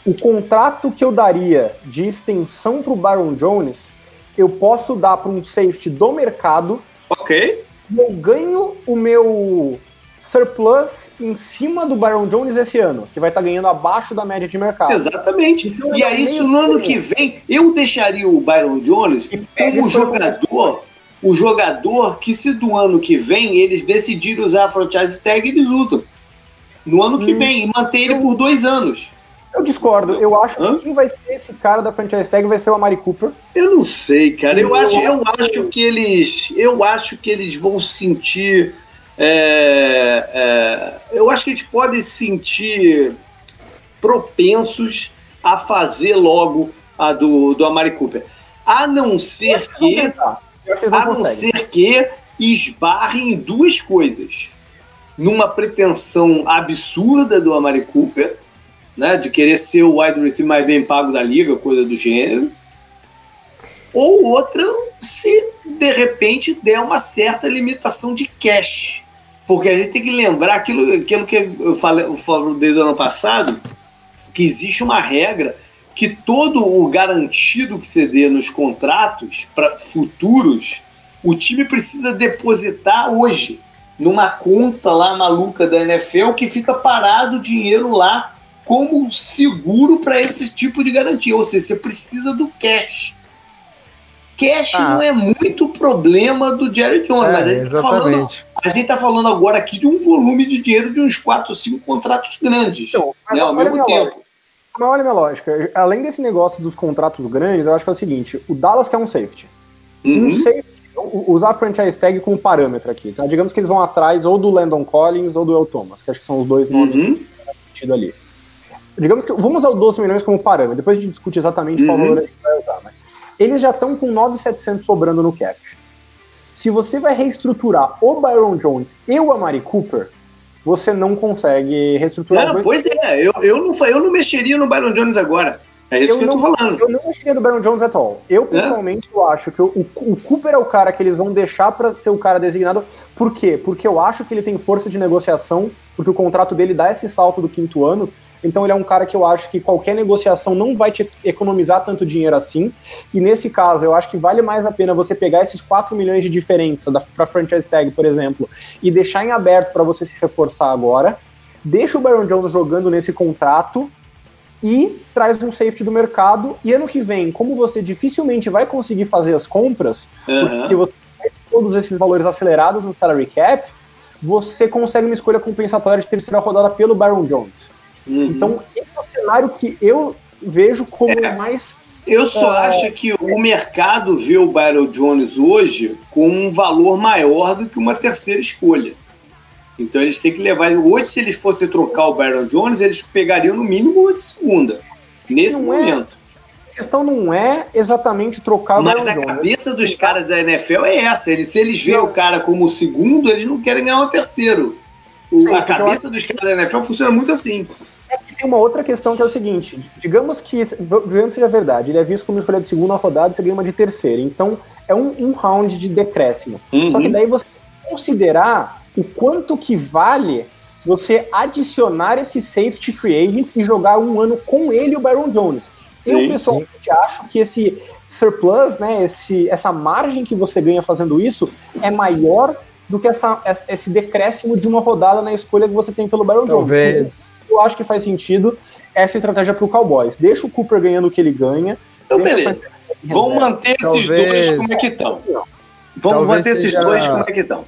Speaker 2: o contrato que eu daria de extensão para o Byron Jones, eu posso dar para um safety do mercado.
Speaker 1: Ok.
Speaker 2: Eu ganho o meu surplus em cima do Byron Jones esse ano, que vai estar tá ganhando abaixo da média de mercado.
Speaker 1: Exatamente. Então, e aí, isso no ano que vem, eu deixaria o Byron Jones como jogador, o jogador que se do ano que vem eles decidirem usar a franchise tag, eles usam. No ano que hum. vem, e manter ele por dois anos.
Speaker 2: Eu discordo. Eu acho Hã? que quem vai ser esse cara da franchise tag vai ser o Amari Cooper.
Speaker 1: Eu não sei, cara. Eu, eu acho, eu acho que eles, eu acho que eles vão sentir. É, é, eu acho que eles podem sentir propensos a fazer logo a do, do Amari Cooper. A não ser que, a não ser que esbarrem em duas coisas. Numa pretensão absurda do Amari Cooper né, de querer ser o wide receiver mais bem pago da liga, coisa do gênero. Ou outra, se de repente der uma certa limitação de cash. Porque a gente tem que lembrar aquilo, aquilo que eu falei, eu falei desde o ano passado, que existe uma regra que todo o garantido que você dê nos contratos para futuros, o time precisa depositar hoje numa conta lá maluca da NFL que fica parado o dinheiro lá como seguro para esse tipo de garantia. Ou seja, você precisa do cash. Cash ah. não é muito problema do Jerry Jones, é, mas a gente, está falando, a gente tá falando agora aqui de um volume de dinheiro de uns 4 ou 5 contratos grandes então, né, ao mesmo tempo. Lógica.
Speaker 2: Mas olha a minha lógica, além desse negócio dos contratos grandes, eu acho que é o seguinte: o Dallas quer um safety. Uhum. Um safety, usar a franchise tag como parâmetro aqui, tá? Digamos que eles vão atrás ou do Landon Collins ou do El Thomas, que acho que são os dois nomes uhum. que ali. Digamos que. Vamos usar o 12 milhões como parâmetro, depois a gente discute exatamente qual uhum. valor a gente vai usar. Né? Eles já estão com 9,700 sobrando no cap. Se você vai reestruturar o Byron Jones e o Amari Cooper, você não consegue reestruturar.
Speaker 1: Não, pois é, eu, eu, não, eu não mexeria no Byron Jones agora. É isso eu que eu tô falando.
Speaker 2: Eu não mexeria no Byron Jones at all. Eu, pessoalmente, é? eu acho que o, o, Cooper é o cara que eles vão deixar para ser o cara designado. Por quê? Porque eu acho que ele tem força de negociação, porque o contrato dele dá esse salto do quinto ano, Então ele é um cara que eu acho que qualquer negociação não vai te economizar tanto dinheiro assim. E nesse caso, eu acho que vale mais a pena você pegar esses 4 milhões de diferença para franchise tag, por exemplo, e deixar em aberto para você se reforçar agora. Deixa o Baron Jones jogando nesse contrato e traz um safety do mercado. E ano que vem, como você dificilmente vai conseguir fazer as compras, uhum. porque você tem todos esses valores acelerados no salary cap, você consegue uma escolha compensatória de terceira rodada pelo Baron Jones. Uhum. Então, esse é o cenário que eu vejo como é. mais.
Speaker 1: Eu só é... acho que o mercado vê o Baron Jones hoje com um valor maior do que uma terceira escolha. Então eles têm que levar. Hoje, se eles fossem trocar o Byron Jones, eles pegariam no mínimo uma de segunda. Nesse não é- momento. É,
Speaker 2: a questão não é exatamente trocar o
Speaker 1: Mas Byron a cabeça dos caras da NFL é essa. Eles, se eles veem o cara como o segundo, eles não querem ganhar o terceiro. O, Sim, a cabeça eu... dos caras da NFL funciona muito assim.
Speaker 2: Que tem uma outra questão que é o seguinte: digamos que, digamos seja verdade, ele é visto como escolha de segunda rodada e você ganha uma de terceira. Então é um, um round de decréscimo. Uhum. Só que daí você considerar o quanto que vale você adicionar esse safety free agent e jogar um ano com ele o Byron Jones. Sim, eu pessoalmente sim. acho que esse surplus, né, esse, essa margem que você ganha fazendo isso é maior do que essa, esse decréscimo de uma rodada na escolha que você tem pelo Byron
Speaker 3: Talvez. Jones.
Speaker 2: Eu acho que faz sentido essa estratégia para o Cowboys. Deixa o Cooper ganhando o que ele ganha.
Speaker 1: Então, beleza. Vamos manter esses Talvez. dois como é que estão. Vamos Talvez manter esses dois como é que estão.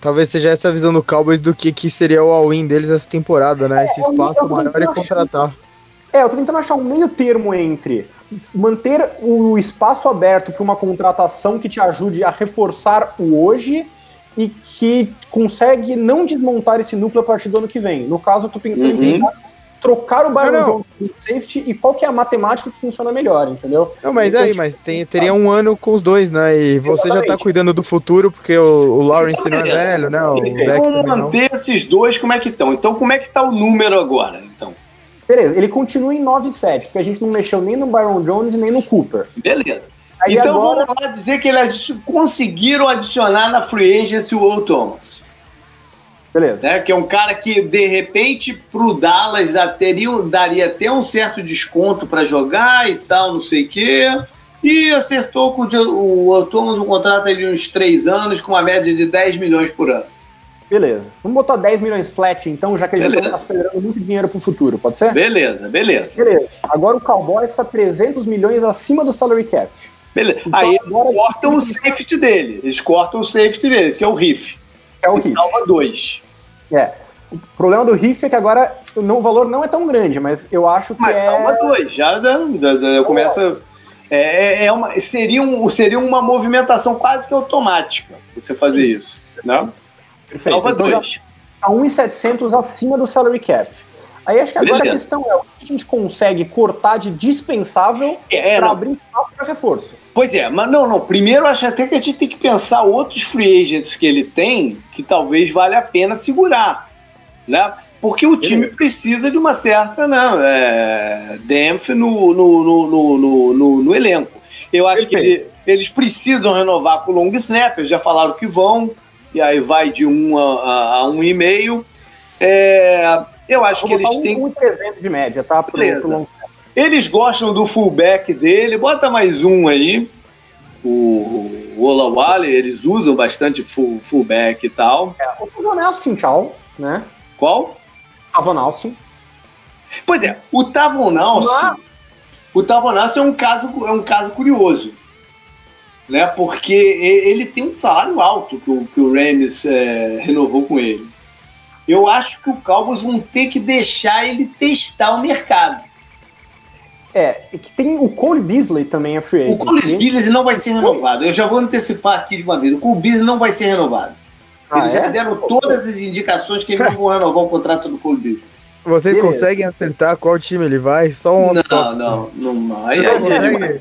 Speaker 3: Talvez seja essa visão do Cowboys do que, que seria o all-in deles essa temporada, né? Esse é, espaço maior e contratar.
Speaker 2: É, eu tô tentando achar um meio termo entre manter o espaço aberto para uma contratação que te ajude a reforçar o hoje e que consegue não desmontar esse núcleo a partir do ano que vem. No caso, eu tô pensando uhum. em trocar o Byron Jones por safety e qual que é a matemática que funciona melhor, entendeu?
Speaker 3: Não, mas então, aí, tipo, mas tem, teria um ano com os dois, né? E você Exatamente. já tá cuidando do futuro, porque o, o Lawrence então, não é velho, né? O
Speaker 1: vamos manter não. esses dois como é que estão. Então, como é que tá o número agora, então?
Speaker 2: Beleza, ele continua em 9-7, porque a gente não mexeu nem no Byron Jones nem no Cooper.
Speaker 1: Beleza. Aí então agora... vamos lá dizer que eles conseguiram adicionar na free agency o Will Thomas. Beleza. Né? Que é um cara que, de repente, pro Dallas daria, daria até um certo desconto para jogar e tal, não sei o quê. E acertou com o, o Thomas um contrato de uns três anos com uma média de 10 milhões por ano.
Speaker 2: Beleza. Vamos botar 10 milhões flat, então, já que eles já estão acelerando muito dinheiro pro futuro, pode ser?
Speaker 1: Beleza, beleza.
Speaker 2: Beleza. Agora o Cowboys está 300 milhões acima do salary cap.
Speaker 1: Beleza. Então, Aí agora cortam o safety dele. Eles cortam o safety dele, que é o Riff.
Speaker 2: É o Riff.
Speaker 1: Salva dois.
Speaker 2: É. O problema do Riff é que agora o valor não é tão grande, mas eu acho que.
Speaker 1: Mas
Speaker 2: é...
Speaker 1: salva dois, já da, da, da, começa. É, é, é uma, seria, um, seria uma movimentação quase que automática você fazer isso. Né?
Speaker 2: Salva então dois. A 1,700 acima do salary cap. Aí acho que agora Beleza. a questão é o que a gente consegue cortar de dispensável é, para abrir espaço para reforço.
Speaker 1: Pois é, mas não, não. Primeiro acho até que a gente tem que pensar outros free agents que ele tem que talvez valha a pena segurar, né? Porque o time precisa de uma certa né, é, no, no, no, no, no elenco. Eu acho Perfeito. que ele, eles precisam renovar com o long snapper, já falaram que vão, e aí vai de um a, a, a um e meio. É, eu acho que eles têm.
Speaker 2: Um 300 de média, tá? Pro, pro
Speaker 1: eles gostam do fullback dele, bota mais um aí. O, o Olawale, eles usam bastante full, fullback e tal.
Speaker 2: É, o Tavon Austin, tchau, né?
Speaker 1: Qual?
Speaker 2: Tavon Austin.
Speaker 1: Pois é, o Tavon Austin. O Tavon Austin é um caso, é um caso curioso. Né, porque ele tem um salário alto que o, que o Rams é, renovou com ele eu acho que o Cowboys vão ter que deixar ele testar o mercado.
Speaker 2: É, que tem o Cole Beasley também é free
Speaker 1: agent. O Cole Beasley não vai ser renovado. Eu já vou antecipar aqui de uma vez. O Cole Beasley não vai ser renovado. Ah, Eles é? já deram todas as indicações que eles não vão renovar o contrato do Cole Beasley.
Speaker 3: Vocês Beleza. conseguem acertar qual time ele vai? Só um.
Speaker 1: Não, não, não, não. Aí, aí,
Speaker 3: aí,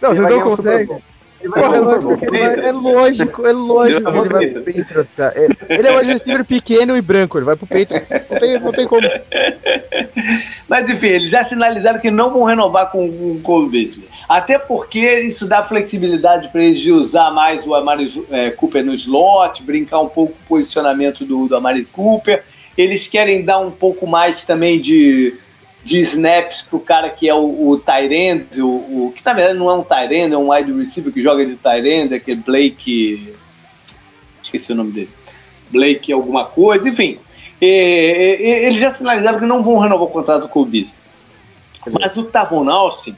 Speaker 3: não, vocês não conseguem. Porra, é lógico, que vai, é lógico, é lógico que ele vai pro Patriots, cara. Ele é um receiver pequeno e branco, ele vai pro Patriots. Não tem, não tem como.
Speaker 1: Mas enfim, eles já sinalizaram que não vão renovar com, o Cole Beasley. Até porque isso dá flexibilidade para eles de usar mais o Amari é, Cooper no slot, brincar um pouco com o posicionamento do, do Amari Cooper. Eles querem dar um pouco mais também de de snaps pro cara que é o, o Tyrande, o, o, que na verdade não é um Tyrande, é um wide receiver que joga de Tyrande, aquele Blake. Esqueci o nome dele. Blake alguma coisa, enfim. E, e, eles já sinalizaram que não vão renovar o contrato com o Beasley. Mas o Tavon Austin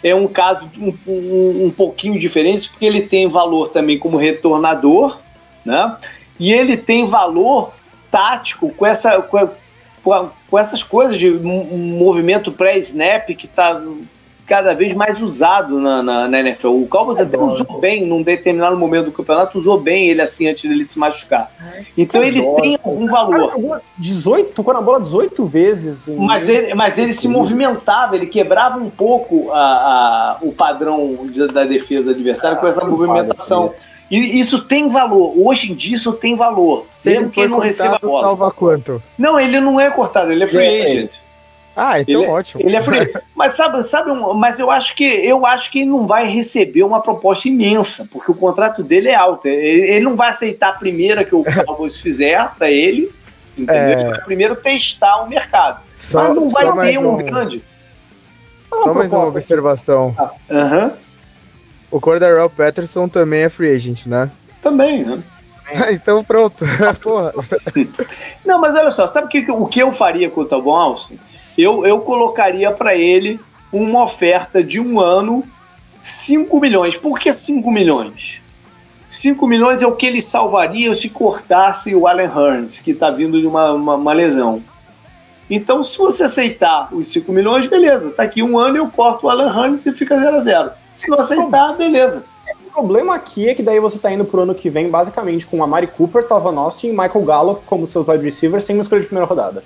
Speaker 1: é um caso um, um, um, pouquinho diferente, porque ele tem valor também como retornador, né? E ele tem valor tático com essa, com, com essas coisas de um movimento pré-snap que está cada vez mais usado na, na, na NFL. O Cowboys é até dó. usou bem num determinado momento do campeonato, usou bem ele assim antes dele se machucar. Então ele tem algum valor.
Speaker 2: 18, tocou na bola 18 vezes.
Speaker 1: Mas ele, mas ele se movimentava, ele quebrava um pouco a, a o padrão de, da defesa adversária ah, com essa movimentação. E isso tem valor. Hoje em dia isso tem valor.
Speaker 3: Se Mesmo que ele não receba a bola. Salva quanto?
Speaker 1: Não, ele não é cortado, ele é free é, agent.
Speaker 3: Ah, então
Speaker 1: ele, é-
Speaker 3: ótimo.
Speaker 1: Ele é free. mas sabe, sabe um, mas eu acho que eu acho que ele não vai receber uma proposta imensa, porque o contrato dele é alto. Ele, ele não vai aceitar a primeira que o Cowboys fizer para ele. Entendeu? É... Ele vai primeiro testar o mercado. Só, mas não vai ter um, um grande.
Speaker 3: Só mais uma observação.
Speaker 1: Aham. Uhum.
Speaker 3: O Cordarrelle Patterson também é free agent, né?
Speaker 1: Também, né?
Speaker 3: então pronto. Porra.
Speaker 1: Não, mas olha só, sabe que, o que eu faria com o Talbot Austin? Eu, eu colocaria para ele uma oferta de um ano, 5 milhões. Por que 5 milhões? 5 milhões é o que ele salvaria se cortasse o Allen Hearns, que está vindo de uma, uma, uma, lesão. Então, se você aceitar os 5 milhões, beleza. Tá aqui um ano eu corto o Allen Hearns e fica 0 a 0 Se não aceitar, beleza.
Speaker 2: O problema aqui é que daí você tá indo pro ano que vem, basicamente, com a Mari Cooper, Tava Austin e Michael Gallup como seus wide receivers, sem uma escolha de primeira rodada.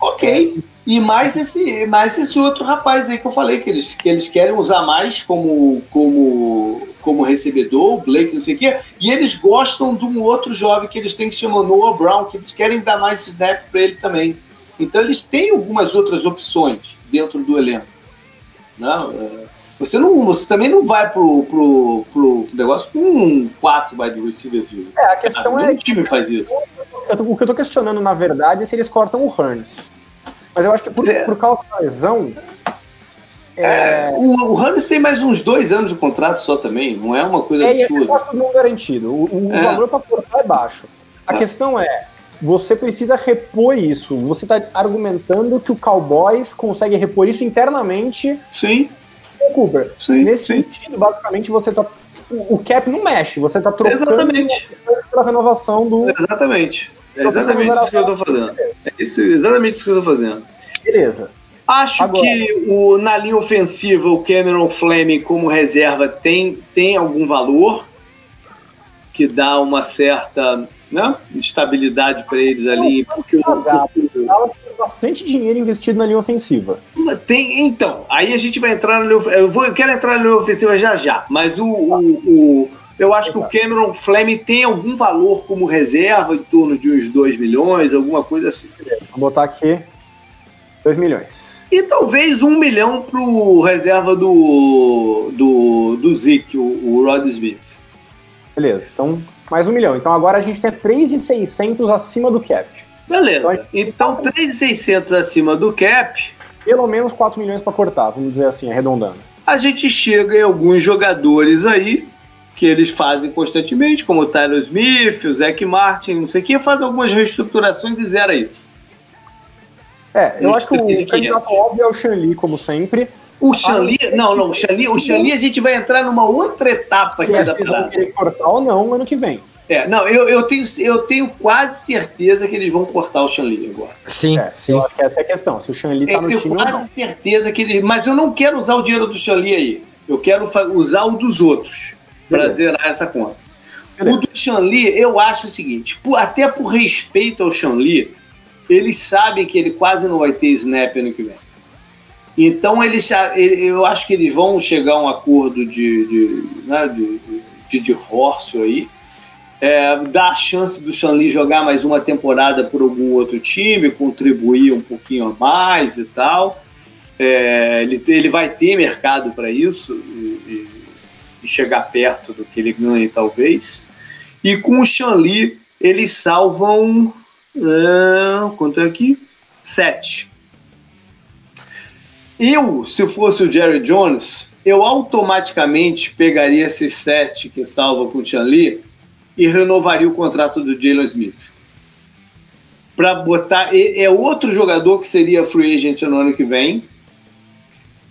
Speaker 1: Ok. E mais esse, mais esse outro rapaz aí que eu falei, que eles, que eles querem usar mais como, como, como recebedor, o Blake, não sei o quê, e eles gostam de um outro jovem que eles têm que se chama Noah Brown, que eles querem dar mais snap para ele também. Então eles têm algumas outras opções dentro do elenco. Não, é, você, não, você também não vai pro, pro, pro negócio com quatro wide receivers.
Speaker 2: É, a questão ah, é. O
Speaker 1: time faz isso.
Speaker 2: Eu, o que eu tô questionando, na verdade, é se eles cortam o Hearns. Mas eu acho que por, é. por causa da lesão.
Speaker 1: É... É, o, o tem mais uns dois anos de contrato só também, não é uma coisa é, absurda.
Speaker 2: É todo mundo garantido. O, o é. valor para cortar é baixo. A é. questão é, você precisa repor isso. Você está argumentando que o Cowboys consegue repor isso internamente.
Speaker 1: Sim.
Speaker 2: Com o Cooper. Sim, Nesse sim. sentido, basicamente, você está o, cap não mexe, você está trocando
Speaker 1: exatamente.
Speaker 2: pela renovação do.
Speaker 1: Exatamente. É exatamente isso que eu estou fazendo. É isso, exatamente isso que eu estou fazendo.
Speaker 2: Beleza.
Speaker 1: Acho Agora. que o, na linha ofensiva o Cameron Fleming como reserva tem, tem algum valor que dá uma certa né, estabilidade para eles ali. Porque o,
Speaker 2: porque bastante dinheiro investido na linha ofensiva.
Speaker 1: Tem, então, aí a gente vai entrar no. Eu, vou, eu quero entrar na linha ofensiva já já, mas o, o, o eu acho que o Cameron Fleming tem algum valor como reserva em torno de uns 2 milhões, alguma coisa assim.
Speaker 2: Vou botar aqui 2 milhões.
Speaker 1: E talvez um milhão pro reserva do, do, do Zeke, o, o Rod Smith.
Speaker 2: Beleza, então mais um milhão. Então agora a gente tem 3,600 acima do cap.
Speaker 1: Beleza. Então, 3,600 acima do cap.
Speaker 2: Pelo menos 4 milhões para cortar, vamos dizer assim, arredondando.
Speaker 1: A gente chega em alguns jogadores aí que eles fazem constantemente, como o Tyler Smith, o Zach Martin, não sei o que, fazem algumas reestruturações e zera isso.
Speaker 2: É, eu acho que o candidato óbvio é o Shanli, como sempre.
Speaker 1: O Shanli, ah, não, não, o Shanli, o Shanli a gente vai entrar numa outra etapa aqui da parada.
Speaker 2: cortar ou não ano que vem.
Speaker 1: É, não, eu, eu, tenho, eu tenho quase certeza que eles vão cortar o Shanli agora.
Speaker 2: Sim, é, sim. Eu acho que essa é a questão. Se o Shanli tá no time. Eu tenho
Speaker 1: quase certeza que eles. Mas eu não quero usar o dinheiro do Shanli aí. Eu quero usar o dos outros para zerar essa conta. Beleza. O do Shanli, eu acho o seguinte: por, até por respeito ao Shanli, eles sabem que ele quase não vai ter snap ano que vem. Então eles, eu acho que eles vão chegar a um acordo de, de, né, de, de divórcio aí é, dar a chance do Shanli jogar mais uma temporada por algum outro time, contribuir um pouquinho a mais e tal. É, ele, ele vai ter mercado para isso e, e, chegar perto do que ele ganha, talvez. E com o Shanli, eles salvam. É, quanto é aqui? Sete. Eu, se fosse o Jerry Jones, eu automaticamente pegaria esses sete que salva com o Chan Lee e renovaria o contrato do Jalen Smith. Para botar. É outro jogador que seria free agent no ano que vem.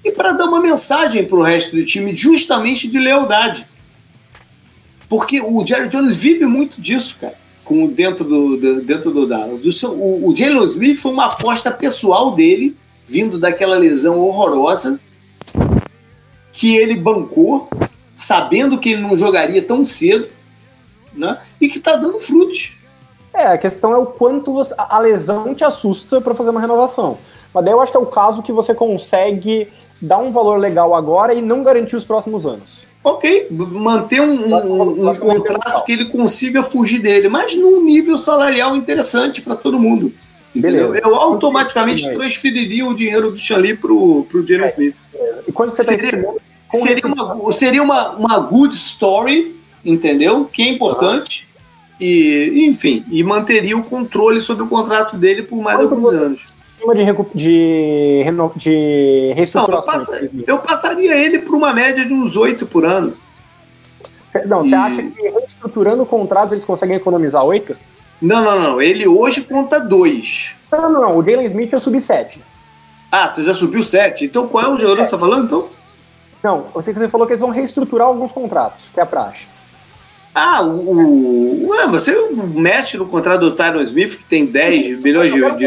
Speaker 1: E para dar uma mensagem para o resto do time, justamente de lealdade. Porque o Jerry Jones vive muito disso, cara, com, dentro do, dentro do Dallas. O, o Jalen Smith foi uma aposta pessoal dele, vindo daquela lesão horrorosa, que ele bancou, sabendo que ele não jogaria tão cedo, né? E que está dando frutos.
Speaker 2: É, a questão é o quanto você, a lesão te assusta para fazer uma renovação. Mas daí eu acho que é o caso que você consegue dar um valor legal agora e não garantir os próximos anos.
Speaker 1: Ok, manter um, um, um contrato que ele consiga fugir dele, mas num nível salarial interessante para todo mundo. Beleza. Eu automaticamente transferiria o dinheiro do Xali pro, pro Jeremy é. Smith. E quando você tá seria, seria, uma, seria uma, uma good story, entendeu? Que é importante. E, enfim, e manteria o controle sobre o contrato dele por mais Quanto alguns anos
Speaker 2: de, de, de reestruturação?
Speaker 1: Não, eu, eu, passaria ele por uma média de uns oito por ano.
Speaker 2: Não, e... você acha que reestruturando contratos eles conseguem economizar oito?
Speaker 1: Não, não, não. Ele hoje conta dois.
Speaker 2: Não, não, não. O Jalen Smith eu subi sete.
Speaker 1: Ah, você já subiu sete? Então qual é o jogador que você está falando, então?
Speaker 2: Não, você falou que eles vão reestruturar alguns contratos, que é a praxe.
Speaker 1: Ah, o, o ué, você mexe no contrato do Tyron Smith, que tem 10 milhões de, de,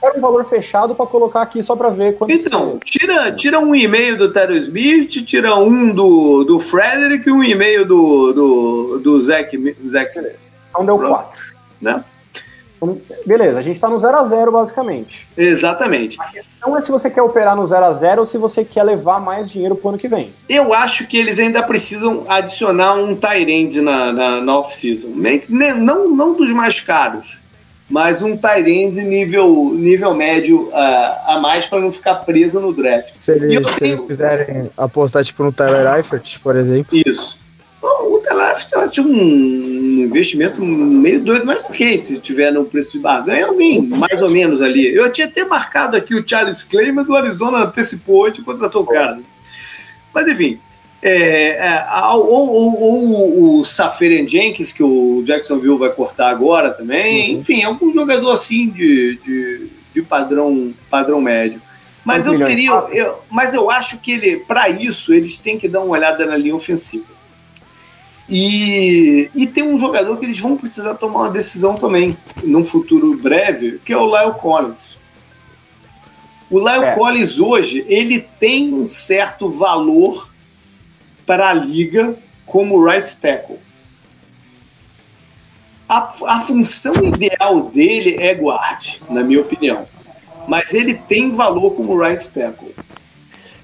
Speaker 2: quero um valor fechado para colocar aqui só para ver quanto.
Speaker 1: Então, tira, tira um e-mail do Terry Smith, tira um do, do Frederick e um e-mail do, do, do. Zach.
Speaker 2: Então deu quatro.
Speaker 1: Né?
Speaker 2: Então, beleza, a gente está no 0 a 0 basicamente.
Speaker 1: Exatamente.
Speaker 2: A questão é se você quer operar no 0 a 0 ou se você quer levar mais dinheiro pro ano que vem.
Speaker 1: Eu acho que eles ainda precisam adicionar um Tyrande na, na, na off-season. Não, não dos mais caros, mas um Tyrande nível, nível médio uh, a mais para não ficar preso no draft.
Speaker 3: Se, ele, se tenho... eles quiserem apostar tipo no Tyler Eifert, por exemplo.
Speaker 1: Isso. O Tyler Eifert tinha um investimento meio doido, mas ok, se tiver no preço de barganha, alguém mais ou menos ali. Eu tinha até marcado aqui o Charles Clay, mas o Arizona antecipou hoje e contratou o cara. Mas enfim, é, é, ou, ou, ou, o Safarian Jenkins, que o Jacksonville vai cortar agora também. Uhum. Enfim, algum jogador assim de, de, de padrão, padrão médio. Mas eu teria. Eu, mas eu acho que ele, para isso, eles têm que dar uma olhada na linha ofensiva. E, e tem um jogador que eles vão precisar tomar uma decisão também, num futuro breve, que é o Lyle Collins. O Lyle é. Collins hoje, ele tem um certo valor para a liga como right tackle. A, a função ideal dele é guard, na minha opinião. Mas ele tem valor como right tackle.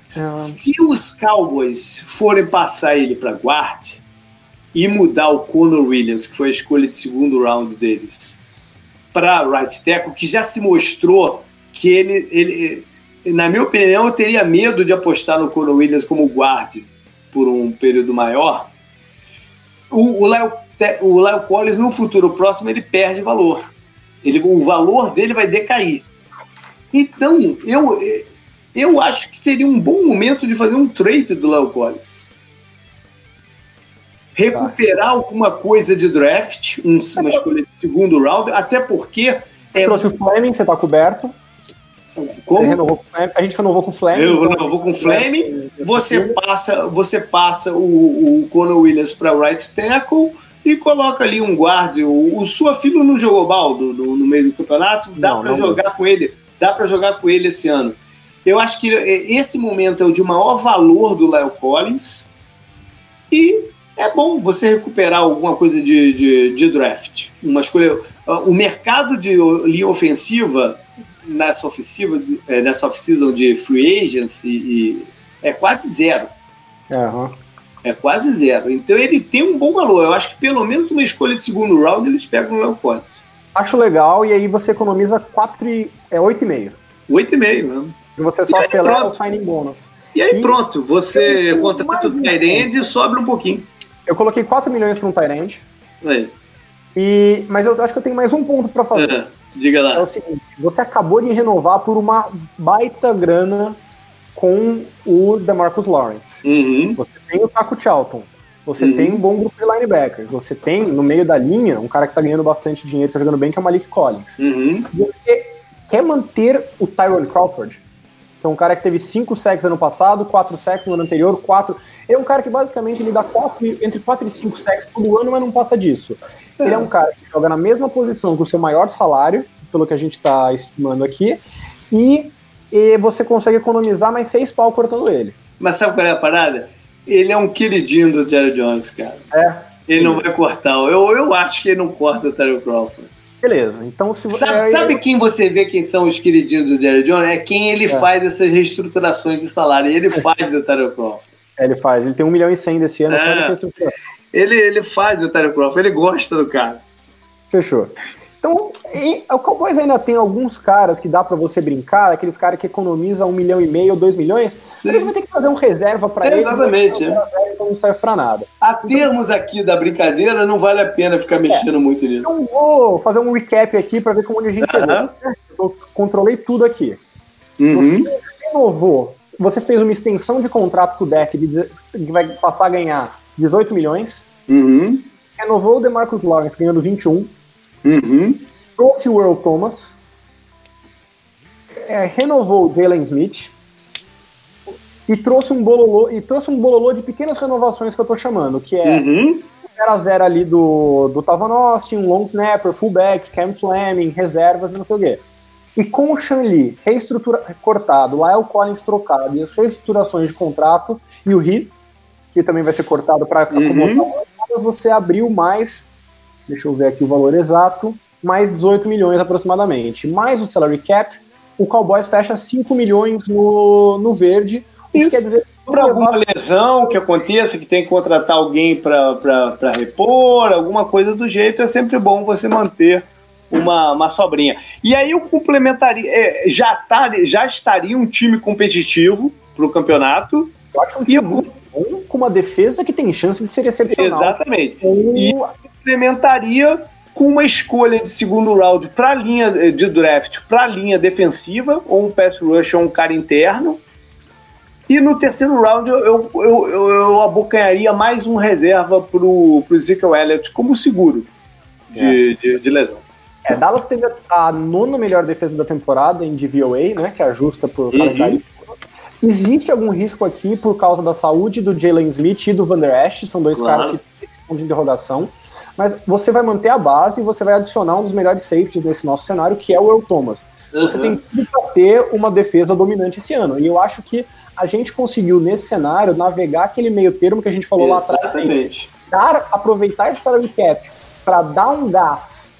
Speaker 1: Se os Cowboys forem passar ele para guard e mudar o Conor Williams, que foi a escolha de segundo round deles, para right tackle, que já se mostrou que ele, ele, na minha opinião, eu teria medo de apostar no Conor Williams como guard por um período maior, o, Léo o Collins no futuro próximo ele perde valor. Ele, o valor dele vai decair. Então, eu, eu acho que seria um bom momento de fazer um trade do Léo Collins. Recuperar alguma coisa de draft, um, uma escolha de segundo round, até porque.
Speaker 2: É, trouxe o Fleming, você está coberto.
Speaker 1: Como?
Speaker 2: a gente renovou com o Flame.
Speaker 1: Eu então, renovou com o Flame. Você passa, você passa o, o Conor Williams para right tackle e coloca ali um guarda. O, o sua filho não jogou baldo no, no meio do campeonato. Dá para jogar com ele. Dá para jogar com ele esse ano. Eu acho que esse momento é o de maior valor do Lyle Collins. E é bom você recuperar alguma coisa de, de, de draft. Uma escolha. O mercado de linha ofensiva nessa ofensiva, é, nessa off-season de free agents e, é quase zero.
Speaker 2: Uhum.
Speaker 1: É quase zero. Então ele tem um bom valor. Eu acho que pelo menos uma escolha de segundo round eles pegam no Léo Collins.
Speaker 2: Acho legal, e aí você economiza 4 e, é 8,5.
Speaker 1: 8,5, né?
Speaker 2: E você só acelera o signing bônus.
Speaker 1: E aí e pronto, você contrata o Tyrande e sobra um pouquinho.
Speaker 2: Eu coloquei 4 milhões para um Tyrande. E, mas eu acho que eu tenho mais um ponto para fazer.
Speaker 1: É. Diga lá.
Speaker 2: É o seguinte, você acabou de renovar por uma baita grana com o DeMarcus Lawrence.
Speaker 1: Uhum.
Speaker 2: Você tem o Taco Charlton. Você
Speaker 1: Uhum.
Speaker 2: tem um bom grupo de linebackers. Você tem, no meio da linha, um cara que tá ganhando bastante dinheiro, tá jogando bem, que é o Malik Collins.
Speaker 1: Uhum.
Speaker 2: Você quer manter o Tyrone Crawford, é um cara que teve 5 sacks ano passado, 4 sacks no ano anterior, 4. Ele é um cara que basicamente ele dá quatro, entre 4 e 5 sacks todo ano, mas não passa disso. Ele é um cara que joga na mesma posição com o seu maior salário, pelo que a gente está estimando aqui, e, e você consegue economizar mais 6 pau cortando ele.
Speaker 1: Mas sabe qual é a parada? Ele é um queridinho do Jerry Jones, cara.
Speaker 2: É.
Speaker 1: Ele não vai cortar. Eu, eu acho que ele não corta o Terry Crawford.
Speaker 2: Beleza, então se você.
Speaker 1: Sabe,
Speaker 2: é,
Speaker 1: sabe quem você vê quem são os queridinhos do Jerry Jones? É quem ele faz essas reestruturações de salário. Ele faz do Terry Crawford.
Speaker 2: É, ele faz, ele tem 1 milhão e 100 desse ano,
Speaker 1: É. Ele, ele faz do Terry Crawford, ele gosta do cara.
Speaker 2: Fechou. Então, e, o Cowboys ainda tem alguns caras que dá pra você brincar, aqueles caras que economizam um milhão e meio ou dois milhões,
Speaker 1: Sim.
Speaker 2: mas ele vai ter que fazer um reserva pra
Speaker 1: É,
Speaker 2: ele.
Speaker 1: exatamente,
Speaker 2: então não serve pra nada.
Speaker 1: A termos aqui da brincadeira, não vale a pena ficar mexendo muito nisso.
Speaker 2: Então vou fazer um recap aqui pra ver como a gente chegou.
Speaker 1: Aham.
Speaker 2: Eu controlei tudo aqui.
Speaker 1: Uhum.
Speaker 2: Você renovou, você fez uma extensão de contrato com o deck de, que vai passar a ganhar 18 milhões,
Speaker 1: Uhum.
Speaker 2: renovou o DeMarcus Lawrence ganhando 21,
Speaker 1: Uhum.
Speaker 2: trouxe o Earl Thomas, é, renovou o Jalen Smith e trouxe um bololô e trouxe um bololô de pequenas renovações que eu tô chamando, que é
Speaker 1: Uhum.
Speaker 2: 0 a 0 ali do, do Tavon Austin, um long snapper, fullback, Cam Fleming, reservas e não sei o quê. E com o Shan Lee reestrutura, cortado, o Lyle Collins trocado e as reestruturações de contrato e o Heath, que também vai ser cortado para acomodar, você abriu mais, deixa eu ver aqui o valor exato, mais 18 milhões aproximadamente. Mais o salary cap, o Cowboys fecha 5 milhões no, no verde, o que
Speaker 1: Isso.
Speaker 2: quer dizer
Speaker 1: Por alguma lesão que aconteça, que tem que contratar alguém para repor, alguma coisa do jeito, é sempre bom você manter uma, uma sobrinha. E aí eu complementaria, é, já, tá, já estaria um time competitivo para o campeonato.
Speaker 2: Eu acho um
Speaker 1: E
Speaker 2: bom, com uma defesa que tem chance de ser excepcional.
Speaker 1: Exatamente. E complementaria com uma escolha de segundo round para a linha eh, de draft, para a linha defensiva, ou um pass rush ou um cara interno. E no terceiro round eu, eu, eu, eu, abocanharia mais um reserva pro, pro Ezekiel Elliott como seguro de, de, de lesão.
Speaker 2: É, Dallas teve a nona melhor defesa da temporada em DVOA, né, que ajusta por
Speaker 1: Uhum.
Speaker 2: calendário. Existe algum risco aqui por causa da saúde do Jalen Smith e do Van Der Esch, são dois
Speaker 1: Claro.
Speaker 2: caras que têm ponto de interrogação, mas você vai manter a base e você vai adicionar um dos melhores safeties nesse nosso cenário, que é o Earl Thomas. Você
Speaker 1: Uhum.
Speaker 2: tem tudo para ter uma defesa dominante esse ano. E eu acho que a gente conseguiu, nesse cenário, navegar aquele meio termo que a gente falou lá atrás.
Speaker 1: Exatamente.
Speaker 2: dar, aproveitar esse salary cap para dar um gás,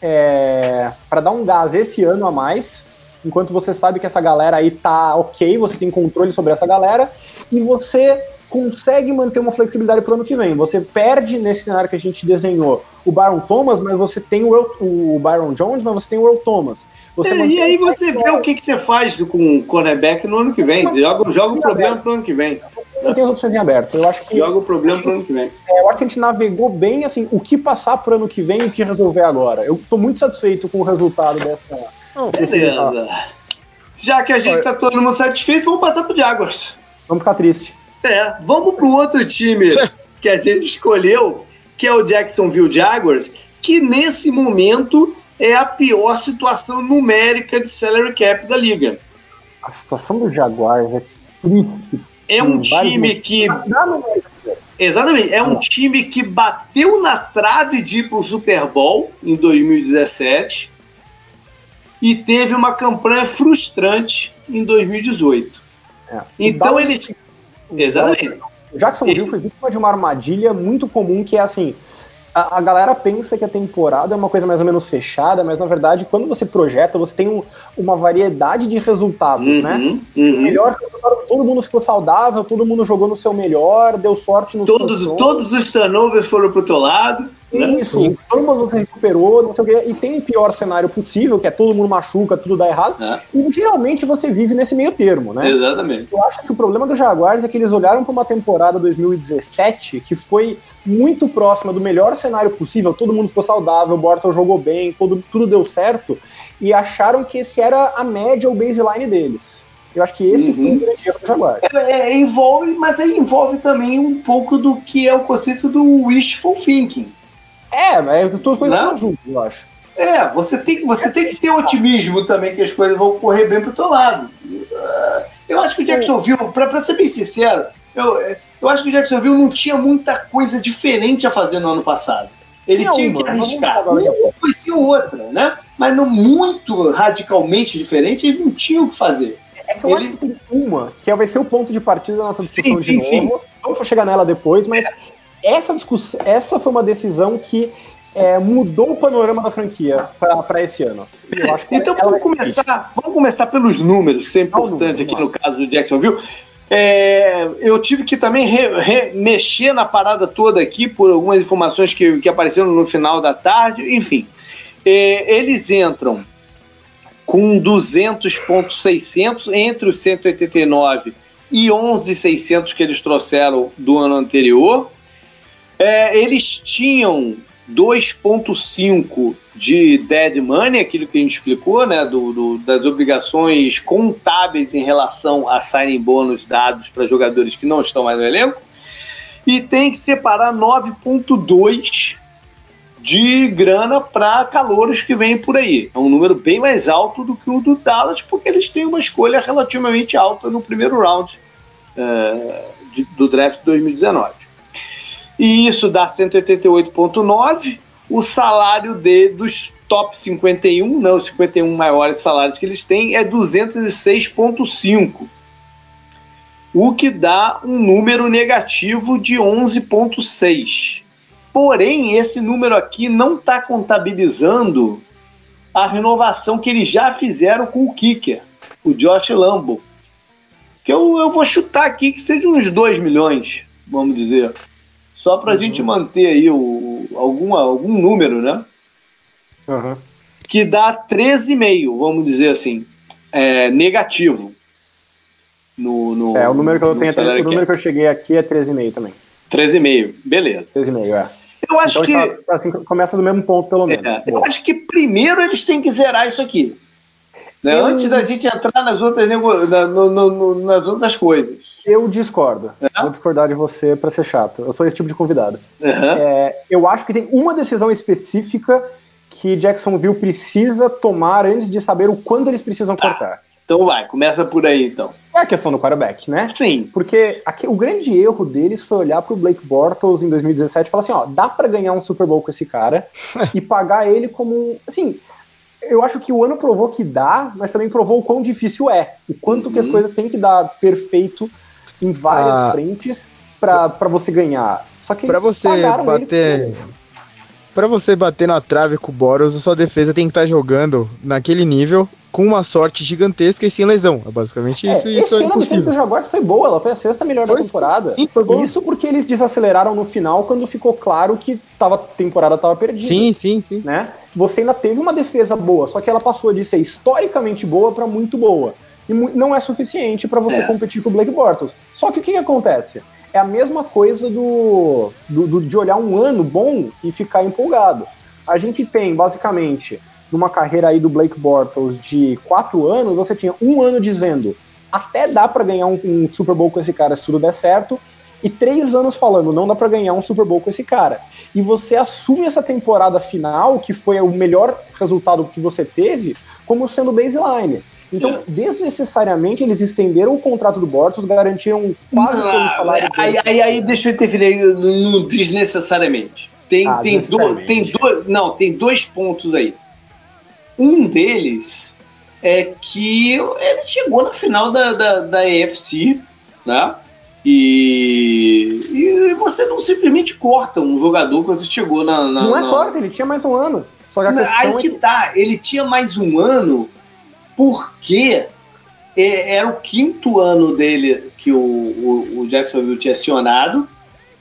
Speaker 2: é, para dar um gás esse ano a mais, enquanto você sabe que essa galera aí tá ok, você tem controle sobre essa galera e você consegue manter uma flexibilidade para o ano que vem. Você perde nesse cenário que a gente desenhou o Byron Thomas, mas você tem o, o Byron Jones, mas você tem o Earl Thomas. Você
Speaker 1: É, e aí
Speaker 2: o
Speaker 1: você vê o que, que você faz com o cornerback no ano que vem. Joga, joga o problema pro ano que vem.
Speaker 2: não tem as opções em aberto. Eu acho que
Speaker 1: Joga o problema pro ano que vem.
Speaker 2: É, eu acho que a gente navegou bem, assim, o que passar pro ano que vem e o que resolver agora. Eu tô muito satisfeito com o resultado dessa. Resultado.
Speaker 1: Beleza. Já que a gente tá todo mundo satisfeito, vamos passar pro Jaguars.
Speaker 2: Vamos ficar triste.
Speaker 1: É, vamos pro outro time que a gente escolheu, que é o Jacksonville Jaguars, que nesse momento é a pior situação numérica de salary cap da liga.
Speaker 2: A situação do Jaguars é triste.
Speaker 1: É um time que. Exatamente. É um time que bateu na trave de ir pro Super Bowl em 2017 e teve uma campanha frustrante em 2018.
Speaker 2: É.
Speaker 1: Então
Speaker 2: O
Speaker 1: eles. Exatamente.
Speaker 2: O Jacksonville foi vítima de uma armadilha muito comum que é assim. A, a galera pensa que a temporada é uma coisa mais ou menos fechada, mas na verdade, quando você projeta, você tem um- uma variedade de resultados, né?
Speaker 1: Uhum, uhum.
Speaker 2: melhor todo mundo ficou saudável, todo mundo jogou no seu melhor, deu sorte no
Speaker 1: Todos, todos os turnovers foram pro teu lado. Né?
Speaker 2: Isso, o Thomas você recuperou, não sei o quê, e tem o pior cenário possível, que é todo mundo machuca, tudo dá errado,
Speaker 1: É,
Speaker 2: e geralmente você vive nesse meio termo, né?
Speaker 1: exatamente.
Speaker 2: Eu acho que o problema do Jaguars é que eles olharam para uma temporada 2017 que foi muito próxima do melhor cenário possível, todo mundo ficou saudável, o Bortles jogou bem, todo, tudo deu certo, e acharam que esse era a média, o baseline deles. Eu acho que esse uhum. foi o grande erro do Jaguar.
Speaker 1: É, é, envolve, mas aí envolve também um pouco do que é o conceito do wishful thinking.
Speaker 2: É, mas duas coisas estão juntas, eu acho.
Speaker 1: É, você tem, você tem que ter otimismo também que as coisas vão correr bem pro teu lado. Uh, eu acho que o Jacksonville, pra, pra ser bem sincero, eu, eu acho que o Jacksonville não tinha muita coisa diferente a fazer no ano passado. Ele tinha, tinha que arriscar uma coisa ou outra, né? Mas não muito radicalmente diferente, ele não tinha o que fazer.
Speaker 2: É que eu ele... acho que tem uma, que vai ser o ponto de partida da nossa discussão sim, de sim, novo. Sim. Vamos chegar nela depois, mas essa discussão, essa foi uma decisão que é, mudou o panorama da franquia para esse ano.
Speaker 1: então vamos começar, vamos começar pelos números, que é importante aqui no caso do Jacksonville. É, eu tive que também re, re, mexer na parada toda aqui por algumas informações que, que apareceram no final da tarde. Enfim, é, eles entram com 200.600 entre os 189 e 11.600 que eles trouxeram do ano anterior. É, eles tinham 2,5 de dead money, aquilo que a gente explicou, né, do, do, das obrigações contábeis em relação a signing bônus dados para jogadores que não estão mais no elenco, e tem que separar 9,2 de grana para calouros que vêm por aí. É um número bem mais alto do que o do Dallas, porque eles têm uma escolha relativamente alta no primeiro round uh, de, do draft 2019 e isso dá 188,9. O salário de, dos top 51, não, os 51 maiores salários que eles têm, é 206,5. O que dá um número negativo de 11,6. Porém, esse número aqui não está contabilizando a renovação que eles já fizeram com o Kicker, o Josh Lambo. Que eu, eu vou chutar aqui que seja uns 2 milhões, vamos dizer. Só para a uhum. gente manter aí o, alguma, algum número, né? Uhum. Que dá 13,5, vamos dizer assim, é, negativo.
Speaker 2: No, no, é, o número que eu tenho, o número que eu cheguei aqui é 13,5 também.
Speaker 1: 13,5, beleza.
Speaker 2: 13,5, é.
Speaker 1: Eu acho
Speaker 2: então,
Speaker 1: que.
Speaker 2: Assim, começa do mesmo ponto, pelo menos.
Speaker 1: É, eu acho que primeiro eles têm que zerar isso aqui. Né? Eu... Antes da gente entrar nas outras, na, no, no, nas outras coisas.
Speaker 2: Eu discordo. É? Vou discordar de você para ser chato. Eu sou esse tipo de convidado. Uhum. É, eu acho que tem uma decisão específica que Jacksonville precisa tomar antes de saber o quando eles precisam tá. cortar.
Speaker 1: Então vai, começa por aí então.
Speaker 2: É a questão do quarterback, né?
Speaker 1: Sim.
Speaker 2: Porque aqui, o grande erro deles foi olhar pro Blake Bortles em 2017 e falar assim, ó, dá para ganhar um Super Bowl com esse cara e pagar ele como, assim, eu acho que o ano provou que dá, mas também provou o quão difícil é. O quanto uhum. que as uhum. coisas têm que dar perfeito em várias ah, frentes para você ganhar. Só que
Speaker 3: para você bater para você bater na trave com o Boros, a sua defesa tem que estar tá jogando naquele nível com uma sorte gigantesca e sem lesão. É basicamente isso. É, e isso
Speaker 2: é impossível. A do Jaguars foi boa, ela foi a sexta melhor foi, da temporada. Sim, foi boa. Isso porque eles desaceleraram no final quando ficou claro que tava, a temporada estava perdida.
Speaker 3: Sim, sim, sim.
Speaker 2: Né? Você ainda teve uma defesa boa, só que ela passou de ser historicamente boa para muito boa e não é suficiente para você é. competir com o Blake Bortles. Só que o que, que acontece? É a mesma coisa do, do, do, de olhar um ano bom e ficar empolgado. A gente tem, basicamente, numa carreira aí do Blake Bortles de quatro anos, você tinha um ano dizendo até dá para ganhar um, um, Super Bowl com esse cara se tudo der certo, e três anos falando não dá para ganhar um Super Bowl com esse cara. E você assume essa temporada final, que foi o melhor resultado que você teve, como sendo baseline. Então, desnecessariamente, eles estenderam o contrato do Bortles, garantiram quase todo o salário.
Speaker 1: Aí, aí, aí, deixa eu interferir no desnecessariamente. Tem, ah, tem, dois, tem dois. Não, tem dois pontos aí. Um deles é que ele chegou na final da, da, da EFC, né? E, e você não simplesmente corta um jogador quando você chegou na. na
Speaker 2: não é
Speaker 1: na...
Speaker 2: corta, ele tinha mais um ano. Só que
Speaker 1: a aí é que, que tá, ele tinha mais um ano porque é, era o quinto ano dele que o, o, o Jacksonville tinha acionado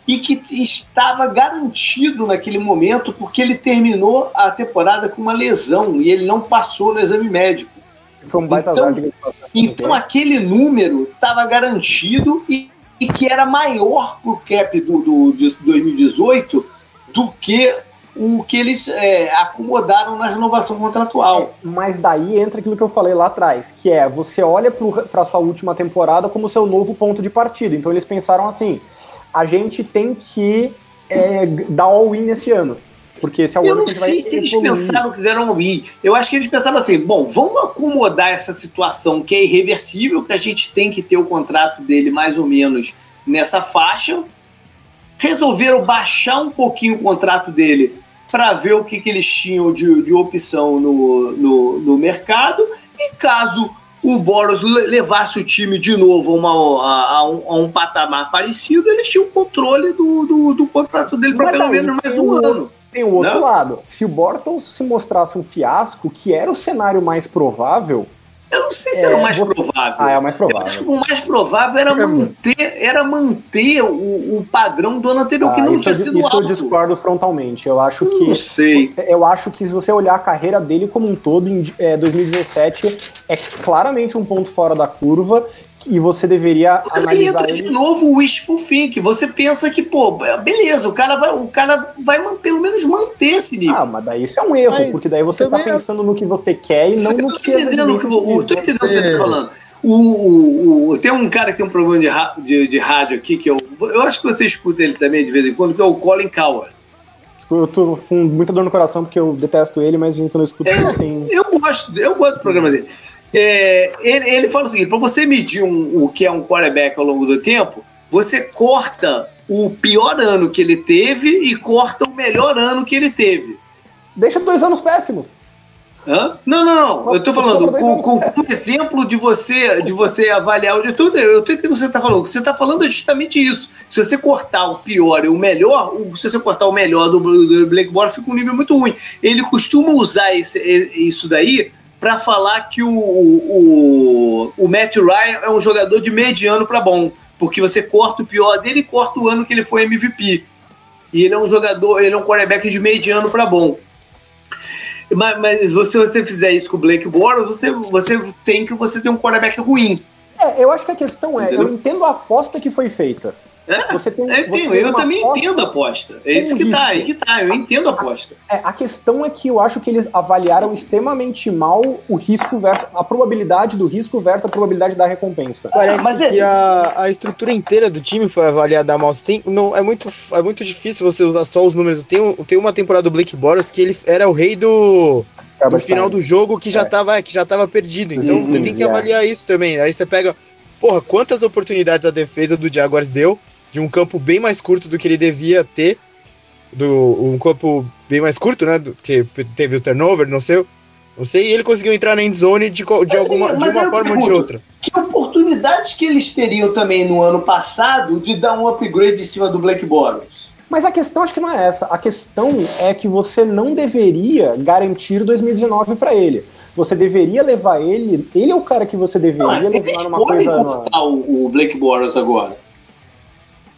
Speaker 1: e que estava garantido naquele momento porque ele terminou a temporada com uma lesão e ele não passou no exame médico.
Speaker 2: Foi um baita
Speaker 1: então, então aquele número estava garantido e, e, que era maior para o cap do, do, de 2018 do que o que eles é, acomodaram na renovação contratual.
Speaker 2: Mas daí entra aquilo que eu falei lá atrás, que é você olha para sua última temporada como seu novo ponto de partida. Então eles pensaram assim: a gente tem que é, dar all-in nesse ano. Porque esse é o
Speaker 1: eu
Speaker 2: ano
Speaker 1: não
Speaker 2: que
Speaker 1: sei se eles pensaram que deram all-in. Eu acho que eles pensaram assim: bom, vamos acomodar essa situação que é irreversível, que a gente tem que ter o contrato dele mais ou menos nessa faixa. Resolveram baixar um pouquinho o contrato dele para ver o que, que eles tinham de, de opção no, no, no mercado. E caso o Boros levasse o time de novo a, uma, a, a, um, a um, patamar parecido, eles tinham o controle do, do, do contrato dele para pelo menos mais um ano.
Speaker 2: Tem o outro né? lado. Se o Bortles se mostrasse um fiasco, que era o cenário mais provável,
Speaker 1: eu não sei se é, era o mais vou... provável.
Speaker 2: Ah, é o mais provável.
Speaker 1: Eu acho que o mais provável era manter, era manter o, o padrão do ano anterior, ah, que não tinha sido
Speaker 2: isso
Speaker 1: alto.
Speaker 2: eu discordo frontalmente. Eu acho que.
Speaker 1: Não sei.
Speaker 2: Eu acho que se você olhar a carreira dele como um todo, em é, 2017 é claramente um ponto fora da curva e você deveria
Speaker 1: Mas
Speaker 2: analisar
Speaker 1: entra
Speaker 2: ele...
Speaker 1: de novo o wishful think. Você pensa que, pô, beleza, o cara vai, o cara vai pelo menos manter esse nível.
Speaker 2: Ah, mas daí isso é um erro, mas porque daí você tá é- pensando é... no que você quer e não no que...
Speaker 1: Eu tô entendendo, que, o, tô entendendo o que você tá falando. O, o, o, tem um cara que tem um problema de, de, de rádio aqui, que eu, eu acho que você escuta ele também de vez em quando, que é o Colin Coward.
Speaker 2: Eu tô com muita dor no coração porque eu detesto ele, mas quando eu escuto ele tem.
Speaker 1: Eu gosto, eu gosto do programa dele. É, ele, ele fala o seguinte: para você medir um, o que é um quarterback ao longo do tempo, você corta o pior ano que ele teve e corta o melhor ano que ele teve.
Speaker 2: Deixa dois anos péssimos.
Speaker 1: Hã? Não, não, não. Eu tô falando com, com, com um exemplo de você, de você avaliar o de tudo. Eu tô entendendo o que você tá falando. O que você tá falando é justamente isso. Se você cortar o pior e o melhor, se você cortar o melhor do, do Bortles, fica um nível muito ruim. Ele costuma usar esse, isso daí para falar que o, o, o Matt Ryan é um jogador de mediano para bom, porque você corta o pior dele e corta o ano que ele foi MVP. E ele é um jogador, ele é um quarterback de mediano para bom. Mas, mas se você fizer isso com o Blake Bortles, você, você tem que você ter um quarterback ruim.
Speaker 2: É, eu acho que a questão é, Entendeu? eu entendo a aposta que foi feita.
Speaker 1: É, você tem, eu, você eu também entendo a aposta. É isso que tá, aí que tá, eu entendo a aposta.
Speaker 2: É, a questão é que eu acho que eles avaliaram extremamente mal o risco versus a probabilidade do risco versus a probabilidade da recompensa.
Speaker 3: Parece Mas que é... a, a estrutura inteira do time foi avaliada mal. Tem, não, é, muito, é muito difícil você usar só os números. Tem, tem uma temporada do Blake Bortles que ele era o rei do no final do jogo que já, é. tava, que já tava perdido. Então uhum, você tem que avaliar isso também. Aí você pega, porra, quantas oportunidades a defesa do Jaguars deu de um campo bem mais curto do que ele devia ter, do um campo bem mais curto, né, do, que teve o turnover, não sei, não sei, e ele conseguiu entrar na endzone de, de mas, alguma de uma forma ou de outra.
Speaker 1: Que oportunidades que eles teriam também no ano passado de dar um upgrade em cima do Black Bortles?
Speaker 2: Mas a questão acho que não é essa. A questão é que você não deveria garantir 2019 para ele. Você deveria levar ele. Ele é o cara que você deveria não, levar numa coisa.
Speaker 1: Eles podem cortar o, o Blake Bortles agora.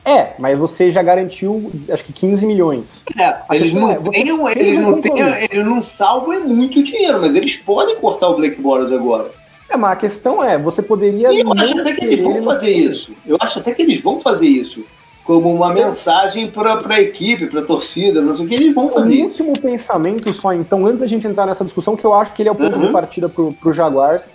Speaker 2: É, mas você já garantiu, acho que 15 milhões.
Speaker 1: É, eles não, é, têm, eles, não têm, eles não salvam é muito dinheiro, mas eles podem cortar o Black Boros agora.
Speaker 2: É, mas a questão é, você poderia.
Speaker 1: E eu acho até que eles vão fazer isso. Eu acho até que eles vão fazer isso. Como uma mensagem para a equipe, para a torcida, não sei o que, eles vão fazer
Speaker 2: um último pensamento só, então, antes da gente entrar nessa discussão, que eu acho que ele é o ponto uhum. de partida para o Jaguars,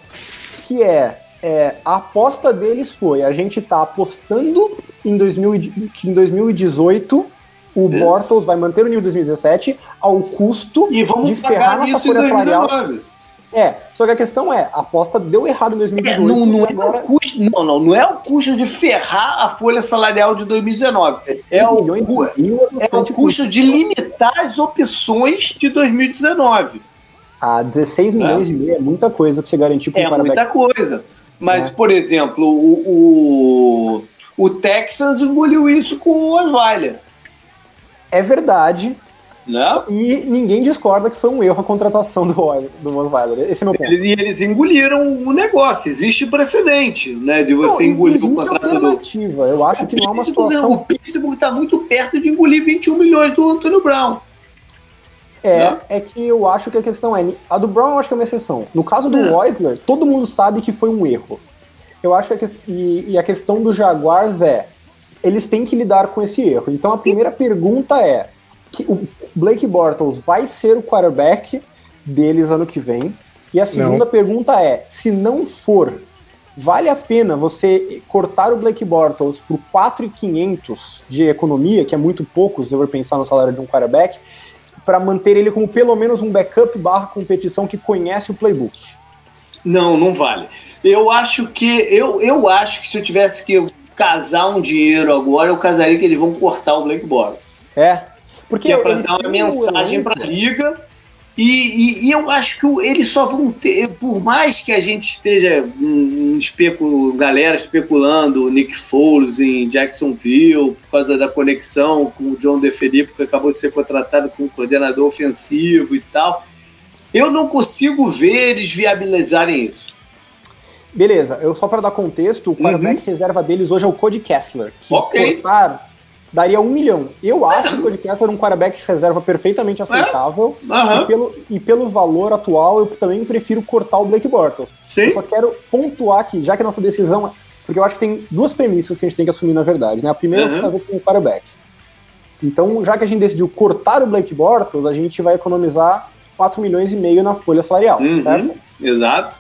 Speaker 2: que é é, a aposta deles foi: a gente tá apostando em 2000, que em 2018 o Isso. Bortles vai manter o nível 2017 ao custo de ferrar nossa folha salarial. É, só que a questão é, a aposta deu errado em 2018. É,
Speaker 1: não, não, é agora... o custo, não, não, não é o custo de ferrar a folha salarial de 2019. É o, é o custo de limitar as opções de 2019.
Speaker 2: Ah, 16 milhões é. e meio é muita coisa para você garantir
Speaker 1: para É muita coisa. Mas, é. por exemplo, o, o, o Texans engoliu isso com o Osweiler.
Speaker 2: É verdade. Não? E ninguém discorda que foi um erro a contratação do, do Osweiler. Esse é meu ponto.
Speaker 1: Eles, e eles engoliram o negócio. Existe precedente, né? De você não, engolir o contrato
Speaker 2: alternativa. Eu acho que não é uma situação...
Speaker 1: O Pittsburgh está muito perto de engolir 21 milhões do Antônio Brown.
Speaker 2: É, é que eu acho que a questão é. A do Brown eu acho que é uma exceção. No caso do é. Weisler, todo mundo sabe que foi um erro. Eu acho que a, e, e a questão do Jaguars é. Eles têm que lidar com esse erro. Então a primeira pergunta é: que o Blake Bortles vai ser o quarterback deles ano que vem? E a segunda não. pergunta é: se não for, vale a pena você cortar o Blake Bortles por 4,500 de economia, que é muito pouco se eu for pensar no salário de um quarterback, para manter ele como pelo menos um backup barra competição que conhece o playbook?
Speaker 1: Não, não vale. Eu acho que eu, eu acho que se eu tivesse que casar um dinheiro agora, eu casaria que eles vão cortar o Blake Bortles.
Speaker 2: É.
Speaker 1: Porque que é para dar uma mensagem para a liga e, e, e, eu acho que eles só vão ter, por mais que a gente esteja um, um especu, galera especulando Nick Foles em Jacksonville por causa da conexão com o John DeFelipe, que acabou de ser contratado como coordenador ofensivo e tal, eu não consigo ver eles viabilizarem isso.
Speaker 2: Beleza, eu só para dar contexto, o quarterback uhum. reserva deles hoje é o Cody Kessler,
Speaker 1: que okay.
Speaker 2: cortar daria um milhão. Eu acho que o Cody Kessler é um quarterback reserva perfeitamente aceitável.
Speaker 1: Uhum.
Speaker 2: E, pelo, e pelo valor atual, eu também prefiro cortar o Blake Bortles.
Speaker 1: Sim.
Speaker 2: Eu só quero pontuar aqui, já que a nossa decisão é. Porque eu acho que tem duas premissas que a gente tem que assumir na verdade. Né? A primeira uhum. é fazer com o quarterback. Então, já que a gente decidiu cortar o Blake Bortles, a gente vai economizar 4 milhões e meio na folha salarial,
Speaker 1: uhum.
Speaker 2: certo?
Speaker 1: Exato.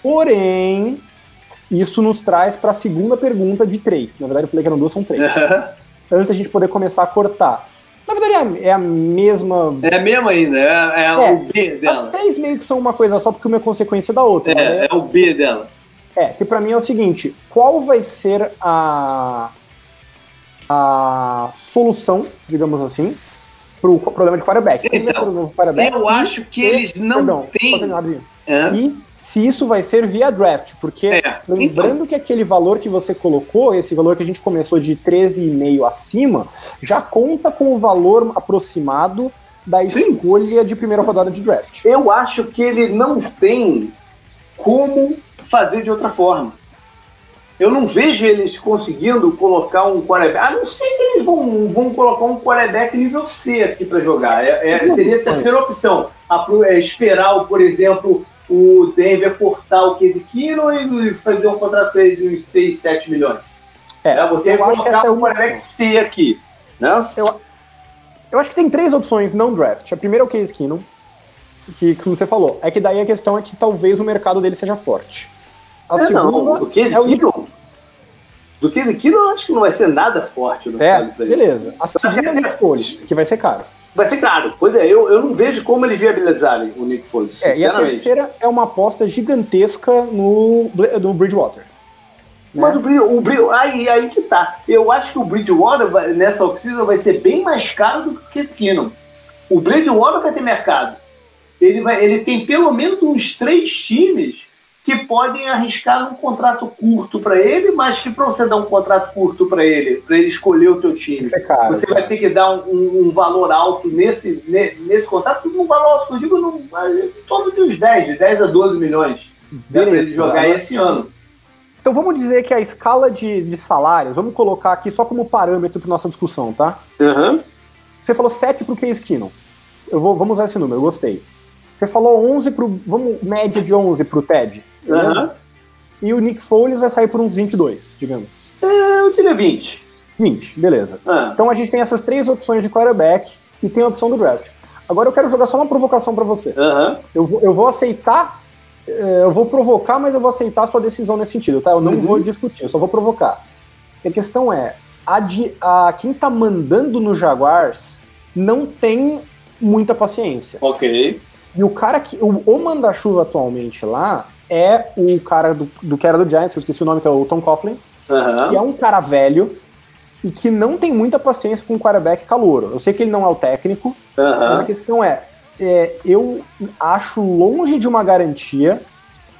Speaker 2: Porém, isso nos traz para a segunda pergunta de três. Na verdade, eu falei que eram duas, são três. Antes a gente poder começar a cortar. Na verdade, é a, é mesma.
Speaker 1: É a mesma ainda, é, é, é o B dela.
Speaker 2: As três meio que são uma coisa só, porque uma é consequência da outra.
Speaker 1: É, é, é o B dela.
Speaker 2: É, que para mim é o seguinte: qual vai ser a, a solução, digamos assim, pro problema de quarterback?
Speaker 1: Então, eu acho que eles não perdão, têm.
Speaker 2: E se isso vai ser via draft, porque é, lembrando então. que aquele valor que você colocou, esse valor que a gente começou de 13,5 acima, já conta com o valor aproximado da Sim. escolha de primeira rodada de draft.
Speaker 1: Eu acho que ele não tem como fazer de outra forma. Eu não vejo eles conseguindo colocar um quarterback. A não sei que eles vão, vão colocar um quarterback nível C aqui para jogar. É, é, seria a terceira opção. A, é, esperar, por exemplo, o Denver cortar o Case Keenum e fazer um contrato de uns 6, 7 milhões. É, é você vai colocar o quarterback C aqui. Né?
Speaker 2: Eu, eu acho que tem três opções não draft. A primeira é o Case Keenum, que, que você falou. É que daí a questão é que talvez o mercado dele seja forte.
Speaker 1: A é, não, do Case é o Keenum. Do Case Keenum eu acho que não vai ser nada forte. No
Speaker 2: é, beleza. A segunda é o Nick Foles, que vai ser caro.
Speaker 1: Vai ser caro. Pois é, eu, eu não vejo como eles viabilizarem o Nick Foles,
Speaker 2: é, E a terceira é uma aposta gigantesca no, no Bridgewater.
Speaker 1: Né? Mas o, o, aí, aí que tá. Eu acho que o Bridgewater vai, nessa oficina vai ser bem mais caro do que o Keenum. O Bridgewater vai ter mercado. Ele, vai, ele tem pelo menos uns três times que podem arriscar um contrato curto para ele, mas que para você dar um contrato curto para ele, para ele escolher o teu time,
Speaker 2: é caro,
Speaker 1: você vai ter que dar um, um, valor alto nesse, nesse contrato, um valor alto, eu digo, no, em torno de uns 10, de 10 a 12 milhões para ele jogar esse ano.
Speaker 2: Então vamos dizer que a escala de, de salários, vamos colocar aqui só como parâmetro para nossa discussão, tá?
Speaker 1: Uhum.
Speaker 2: Você falou 7 para o Case Keenum. Eu vou, vamos usar esse número, eu gostei. Você falou 11 para vamos média de 11 para o Ted.
Speaker 1: Uhum.
Speaker 2: E o Nick Foles vai sair por uns 22, digamos.
Speaker 1: É, eu diria 20.
Speaker 2: 20, beleza.
Speaker 1: Uhum.
Speaker 2: Então a gente tem essas três opções de quarterback e tem a opção do draft. Agora eu quero jogar só uma provocação para você.
Speaker 1: Uhum.
Speaker 2: Eu, eu vou aceitar, eh, eu vou provocar, mas eu vou aceitar a sua decisão nesse sentido, tá? Eu não uhum. vou discutir, eu só vou provocar. a questão é, a, de, a quem tá mandando no Jaguars não tem muita paciência.
Speaker 1: Ok.
Speaker 2: E o cara que. O, o manda-chuva atualmente lá é o cara do, do que era do Giants, eu esqueci o nome, que é o Tom Coughlin,
Speaker 1: uhum.
Speaker 2: que é um cara velho e que não tem muita paciência com o quarterback calouro. Eu sei que ele não é o técnico,
Speaker 1: uhum.
Speaker 2: mas a questão é, é, eu acho longe de uma garantia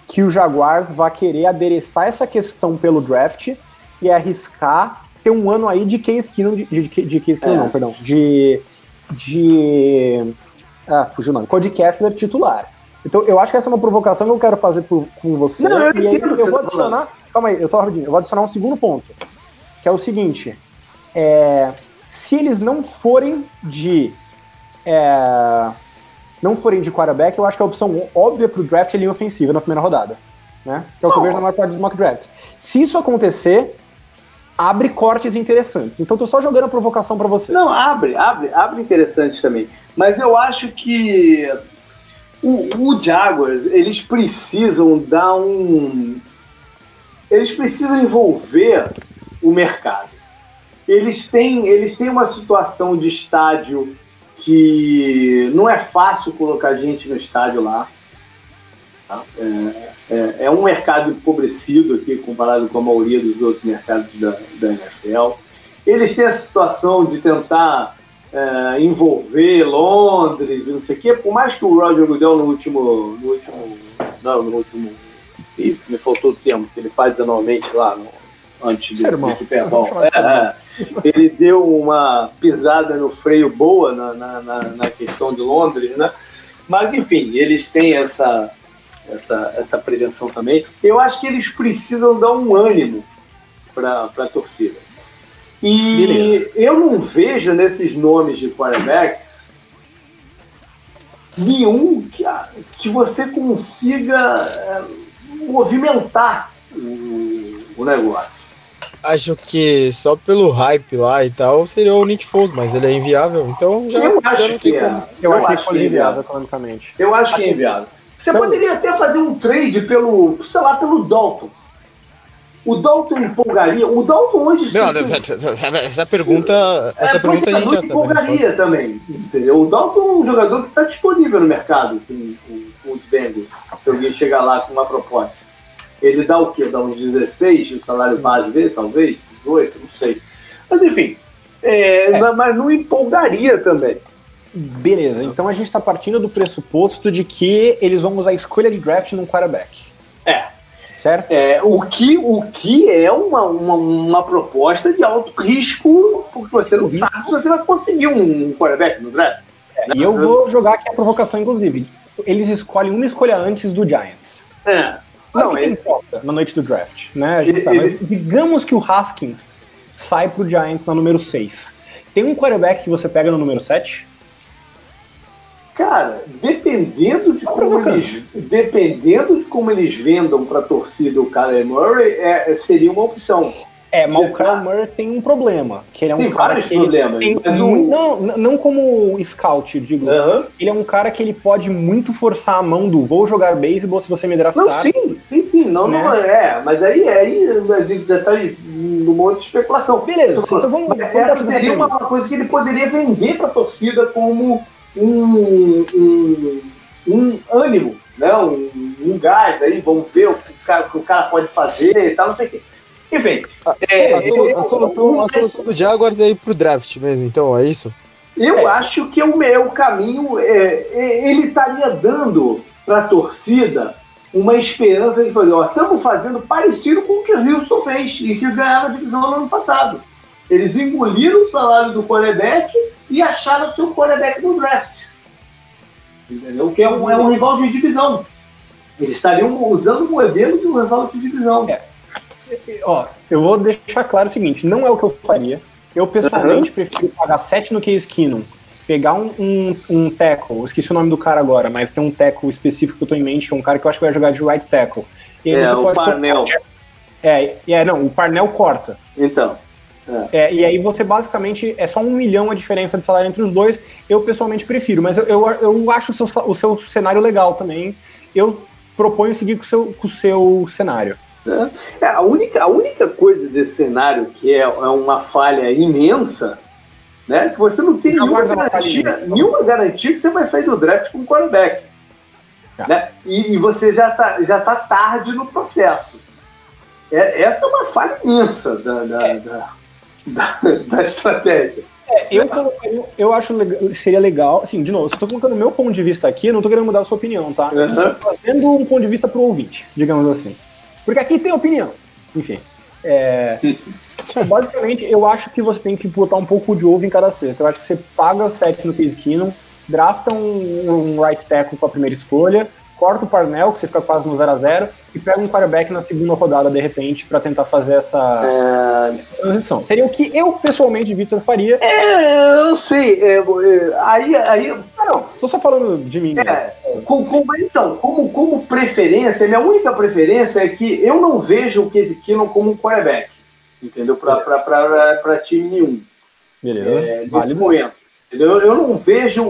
Speaker 2: que o Jaguars vá querer adereçar essa questão pelo draft e arriscar ter um ano aí de Case Keenum, de, de, de Case Keenum é. não, perdão, de, de ah, fugiu o nome, Cody Kessler titular. Então, eu acho que essa é uma provocação que eu quero fazer por, com você.
Speaker 1: Não, eu
Speaker 2: e aí
Speaker 1: eu
Speaker 2: vou tá adicionar. Calma aí, eu só rapidinho. Eu vou adicionar um segundo ponto. Que é o seguinte: é, se eles não forem de. É, não forem de quarterback, eu acho que a opção óbvia pro draft é linha ofensiva na primeira rodada. Né? Que é o que eu vejo na maior parte dos mock drafts. Se isso acontecer, abre cortes interessantes. Então tô só jogando a provocação para você.
Speaker 1: Não, abre, abre, abre interessantes também. Mas eu acho que o, o Jaguars, eles precisam dar um. Eles precisam envolver o mercado. Eles têm, eles têm uma situação de estádio que não é fácil colocar gente no estádio lá. Tá? É, é, é, um mercado empobrecido aqui comparado com a maioria dos outros mercados da, da NFL. Eles têm a situação de tentar é, envolver Londres e não sei o quê, por mais que o Roger Goodell no último. No último não, no último. me faltou o tempo que ele faz anualmente lá no, antes do, do Super Bowl. É, é, ele deu uma pisada no freio boa na, na, na, na questão de Londres, né? Mas enfim, eles têm essa, essa, essa prevenção também. Eu acho que eles precisam dar um ânimo para a torcida. E Beleza. eu não vejo nesses nomes de quarterbacks nenhum que, que você consiga é, movimentar o, o negócio
Speaker 3: acho que só pelo hype lá e tal seria o Nick Foles, mas ele é inviável, então já,
Speaker 1: eu acho já não
Speaker 2: tem
Speaker 1: é.
Speaker 2: como. Eu, eu acho, acho que é inviável economicamente.
Speaker 1: Eu acho que é inviável. Você então, poderia até fazer um trade pelo, sei lá, pelo Dalton. O Dalton empolgaria. O Dalton hoje.
Speaker 3: Não, essa, essa pergunta. Essa
Speaker 1: é,
Speaker 3: pergunta a gente já
Speaker 1: empolgaria também. Entendeu? O Dalton é um jogador que está disponível no mercado com, com, com os Bengals. Se alguém chegar lá com uma proposta. Ele dá o quê? Dá uns 16 o salário base dele, talvez? 18, não sei. Mas enfim. É, é. Mas não empolgaria também.
Speaker 2: Beleza, então a gente está partindo do pressuposto de que eles vão usar a escolha de draft num quarterback.
Speaker 1: É.
Speaker 2: Certo?
Speaker 1: É, o, que, o que é uma, uma, uma proposta de alto risco, porque você não sabe se você vai conseguir um quarterback no draft.
Speaker 2: É, e eu vou jogar aqui a provocação, inclusive. Eles escolhem uma escolha antes do Giants.
Speaker 1: É.
Speaker 2: Não, ele... importa na noite do draft, né? A gente ele, sabe. Ele... Digamos que o Haskins sai pro Giants na número 6. Tem um quarterback que você pega no número 7?
Speaker 1: Cara, dependendo de, tá como eles, dependendo de como eles vendam para a torcida o Kyler Murray, é, seria uma opção.
Speaker 2: É, mas o Kyler tá... Murray tem um problema. Que ele é um
Speaker 1: tem
Speaker 2: cara
Speaker 1: vários que problemas.
Speaker 2: Tem, não, não como scout, digo. Ele é um cara que ele pode muito forçar a mão do vou jogar beisebol se você me draftar.
Speaker 1: Não, sim, sim, sim. Não, né? não é. Mas aí, aí a gente já está num monte de especulação.
Speaker 2: Beleza, então vamos.
Speaker 1: Mas essa seria uma coisa que ele poderia vender para a torcida como um, um, um ânimo, né? Um, um, gás aí, vamos ver o que o, cara, o que o cara pode fazer e tal, não sei o quê. Enfim.
Speaker 3: A, é, a, solu, a solução, a solução do Jaguars é ir pro draft mesmo, então, é isso?
Speaker 1: Eu é. acho que o meu caminho, é, é ele estaria dando para a torcida uma esperança de fazer, ó, estamos fazendo parecido com o que o Houston fez e que ganhava a divisão no ano passado. Eles engoliram o salário do quarterback e acharam seu quarterback no draft. Entendeu? Que é um, é um rival de divisão. Eles estariam usando o modelo de um rival de divisão. É.
Speaker 2: Ó, eu vou deixar claro o seguinte: não é o que eu faria. Eu pessoalmente uhum. prefiro pagar 7 no Case Keenum, pegar um, um, um tackle, esqueci o nome do cara agora, mas tem um tackle específico que eu tô em mente, que é um cara que eu acho que vai jogar de right tackle.
Speaker 1: É, o Parnell.
Speaker 2: É, é, não, o Parnell corta.
Speaker 1: Então.
Speaker 2: É. É, e aí você basicamente é só um milhão a diferença de salário entre os dois. Eu pessoalmente prefiro, mas eu, eu, eu acho o seu, o seu cenário legal também. Eu proponho seguir com o seu, com o seu cenário.
Speaker 1: É, é, a, única, a única coisa desse cenário que é, é uma falha imensa, né? Que você não tem nenhuma garantia, nenhuma garantia que você vai sair do draft com quarterback. É. Né? E, e, você já está já tá tarde no processo. É, essa é uma falha imensa da, da, da da, da estratégia.
Speaker 2: É, eu, eu, eu acho legal, seria legal, assim, de novo, se eu tô colocando o meu ponto de vista aqui, eu não tô querendo mudar a sua opinião, tá? Uhum. Eu tô fazendo um ponto de vista pro ouvinte, digamos assim. Porque aqui tem opinião. Enfim. É, basicamente, eu acho que você tem que botar um pouco de ovo em cada cesta. Eu acho que você paga 7 no Case Keenum, drafta um, um right tackle com a primeira escolha, corta o Parnell, que você fica quase no 0 a 0 e pega um quarterback na segunda rodada, de repente, para tentar fazer essa é... transição. Seria o que eu, pessoalmente, Vitor, faria.
Speaker 1: É, eu não sei. É, é, aí. aí
Speaker 2: não, tô só falando de mim.
Speaker 1: É, com, com, então, como, como preferência, minha única preferência é que eu não vejo o Case Keenum como um quarterback. entendeu? Para time nenhum.
Speaker 2: Beleza.
Speaker 1: É, nesse vale momento. Eu, eu não vejo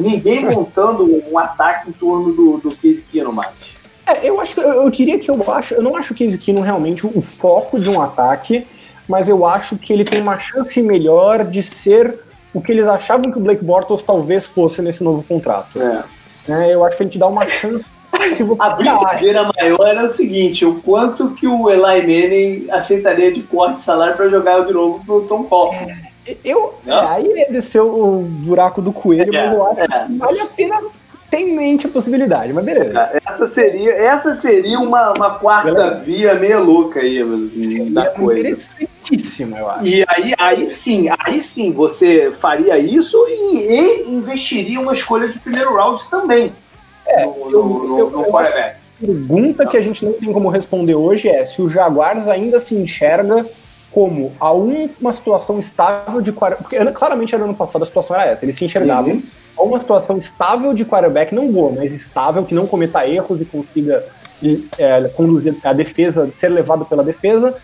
Speaker 1: ninguém montando um ataque em torno do, do Case Keenum mais.
Speaker 2: É, eu acho eu, eu diria que eu acho, eu não acho o Case Keenum realmente o foco de um ataque, mas eu acho que ele tem uma chance melhor de ser o que eles achavam que o Blake Bortles talvez fosse nesse novo contrato.
Speaker 1: É.
Speaker 2: É, eu acho que ele te dá uma chance.
Speaker 1: a brincadeira maior era o seguinte: o quanto que o Eli Manning aceitaria de corte de salário para jogar de novo pro Tom Coughlin.
Speaker 2: Eu, é, aí é descer o buraco do coelho, é, mas eu acho é. que vale a pena ter em mente a possibilidade, mas beleza.
Speaker 1: É, essa seria, essa seria uma, uma quarta beleza. via meio louca aí da coisa.
Speaker 2: Interessantíssima, eu acho.
Speaker 1: E aí, aí sim, aí sim você faria isso e, e investiria uma escolha de primeiro round também.
Speaker 2: É, no, no, no, eu, no A pergunta que a gente não tem como responder hoje é se o Jaguars ainda se enxerga como a uma situação estável de quarterback. Porque claramente no ano passado a situação era essa. Eles se enxergavam uhum. a uma situação estável de quarterback, não boa, mas estável, que não cometa erros e consiga é, conduzir a defesa, ser levado pela defesa,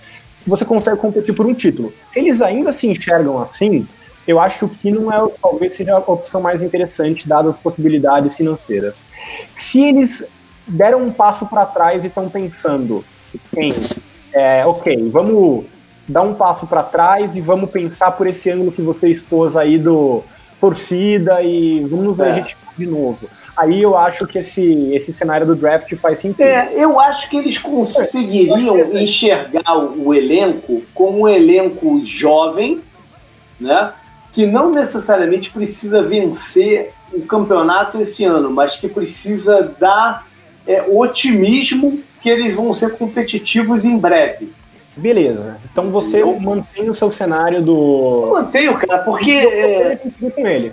Speaker 2: você consegue competir por um título. Se eles ainda se enxergam assim, eu acho que não é talvez seja a opção mais interessante, dadas as possibilidades financeiras. Se eles deram um passo para trás e estão pensando em, é, ok, vamos dar um passo para trás e vamos pensar por esse ângulo que você expôs aí do torcida e vamos ver é. a gente de novo. Aí eu acho que esse, esse cenário do draft faz sentido.
Speaker 1: É, eu acho que eles conseguiriam é. enxergar o elenco como um elenco jovem, né? Que não necessariamente precisa vencer o campeonato esse ano, mas que precisa dar é, otimismo que eles vão ser competitivos em breve.
Speaker 2: Beleza. Então você eu... mantém o seu cenário do.
Speaker 1: Eu mantenho, cara, porque. É... com ele.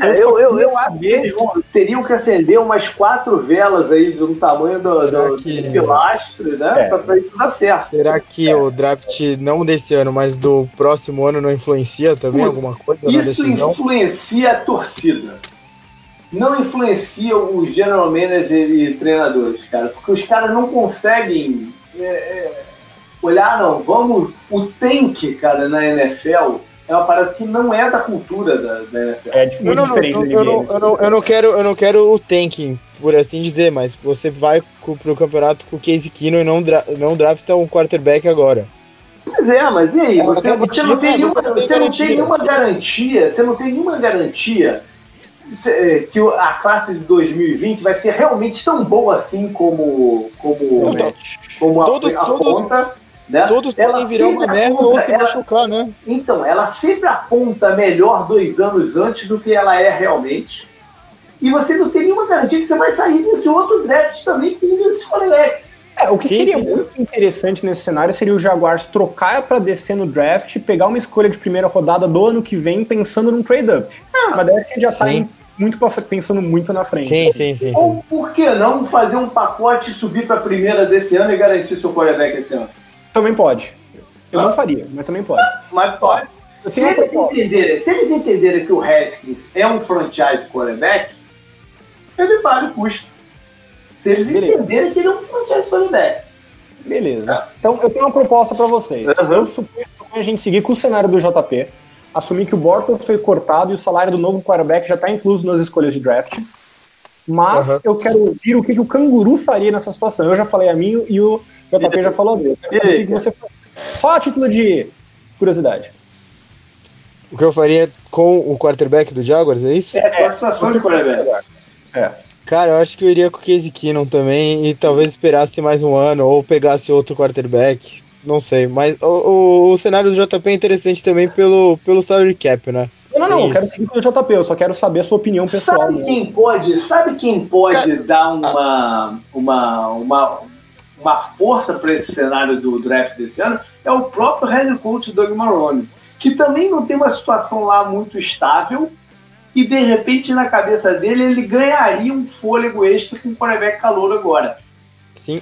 Speaker 1: É, eu, eu, eu acho que eles teriam que acender umas quatro velas aí do tamanho do, do, que... do pilastro, né? É. Pra, pra, isso dar certo.
Speaker 3: Será que é. o draft não desse ano, mas do próximo ano não influencia também Pô, alguma coisa
Speaker 1: isso na decisão? influencia a torcida. Não influencia os general managers e treinadores, cara. Porque os caras não conseguem. É, é olhar, não, vamos. O tank, cara, na NFL é uma parada que não é da cultura da, da NFL. É
Speaker 3: muito não, não, diferente não, eu, não, eu, não, eu, não quero, eu não quero o tanking, por assim dizer, mas você vai pro campeonato com o Case Keenum e não, dra não drafta um quarterback agora.
Speaker 1: Pois é, mas e aí? É você, você, não tem nenhuma, você não tem nenhuma garantia, você não tem nenhuma garantia é, que a classe de 2020 vai ser realmente tão boa assim como, como, como
Speaker 3: todos, a, a todos, ponta né? Todos ela podem virar uma merda ou se ela, machucar, né?
Speaker 1: Então, ela sempre aponta melhor dois anos antes do que ela é realmente. E você não tem nenhuma garantia que você vai sair desse outro draft também com esses quarterbacks.
Speaker 2: É, o que sim, seria sim. muito interessante nesse cenário seria o Jaguars trocar para descer no draft, pegar uma escolha de primeira rodada do ano que vem pensando num trade-up. Ah, Mas daí a gente já está muito pensando muito na frente.
Speaker 3: Sim, sim, sim.
Speaker 1: Ou sim. por que não fazer um pacote e subir para a primeira desse ano e garantir seu quarterback esse ano?
Speaker 2: Também pode. Eu ah. não faria, mas também pode.
Speaker 1: Mas pode. Se eles, entenderem, se eles entenderem que o Haskins é um franchise quarterback, ele vale o custo. Se eles Beleza. entenderem que ele é um franchise quarterback.
Speaker 2: Beleza. Ah. Então eu tenho uma proposta para vocês. Uhum. Eu suponho a gente seguir com o cenário do JP, assumir que o Bortles foi cortado e o salário do novo quarterback já está incluso nas escolhas de draft. Mas uhum. eu quero ouvir o que, que, o canguru faria nessa situação. Eu já falei a mim e o o JP já falou dele. O que você Qual a título de curiosidade?
Speaker 3: O que eu faria com o quarterback do Jaguars, é isso?
Speaker 1: É, com a situação de quarterback.
Speaker 3: É. Cara, eu acho que eu iria com o Casey Keenum também e talvez esperasse mais um ano ou pegasse outro quarterback. Não sei, mas o, o, o cenário do JP é interessante também pelo, pelo salary cap, né?
Speaker 2: Não, não, não, eu quero seguir com o JP, eu só quero saber a sua opinião pessoal.
Speaker 1: Sabe né? quem pode, sabe quem pode dar uma, uma, uma, uma força para esse cenário do draft desse ano é o próprio head coach Doug Marrone, que também não tem uma situação lá muito estável e de repente na cabeça dele ele ganharia um fôlego extra com o quarterback calor agora.
Speaker 3: Sim.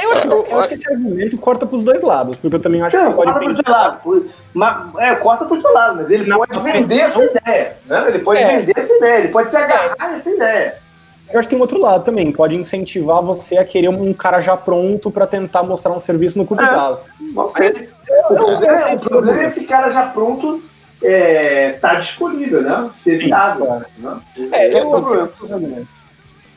Speaker 2: Eu acho, eu, eu acho que esse argumento corta para os dois lados, porque eu também acho
Speaker 1: não,
Speaker 2: que
Speaker 1: corta para os dois lados. Mas, é, corta para os dois lados, mas ele não, pode vender essa ideia. Né? Ele pode é. vender essa ideia, ele pode se agarrar nessa ideia.
Speaker 2: Eu acho que tem um outro lado também, pode incentivar você a querer um cara já pronto para tentar mostrar um serviço no curto é. prazo. Mas
Speaker 1: O problema, é, o problema é esse cara já pronto é, tá disponível, né? Ser viável. Né? É,
Speaker 3: é, é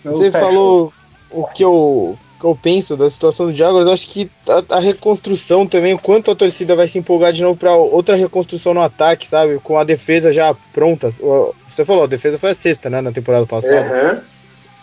Speaker 3: Você falou o que eu, que eu penso da situação do Jaguars, eu acho que a, a, reconstrução também, o quanto a torcida vai se empolgar de novo para outra reconstrução no ataque, sabe? Com a defesa já pronta. Você falou, a defesa foi a sexta, né, na temporada passada. Uhum.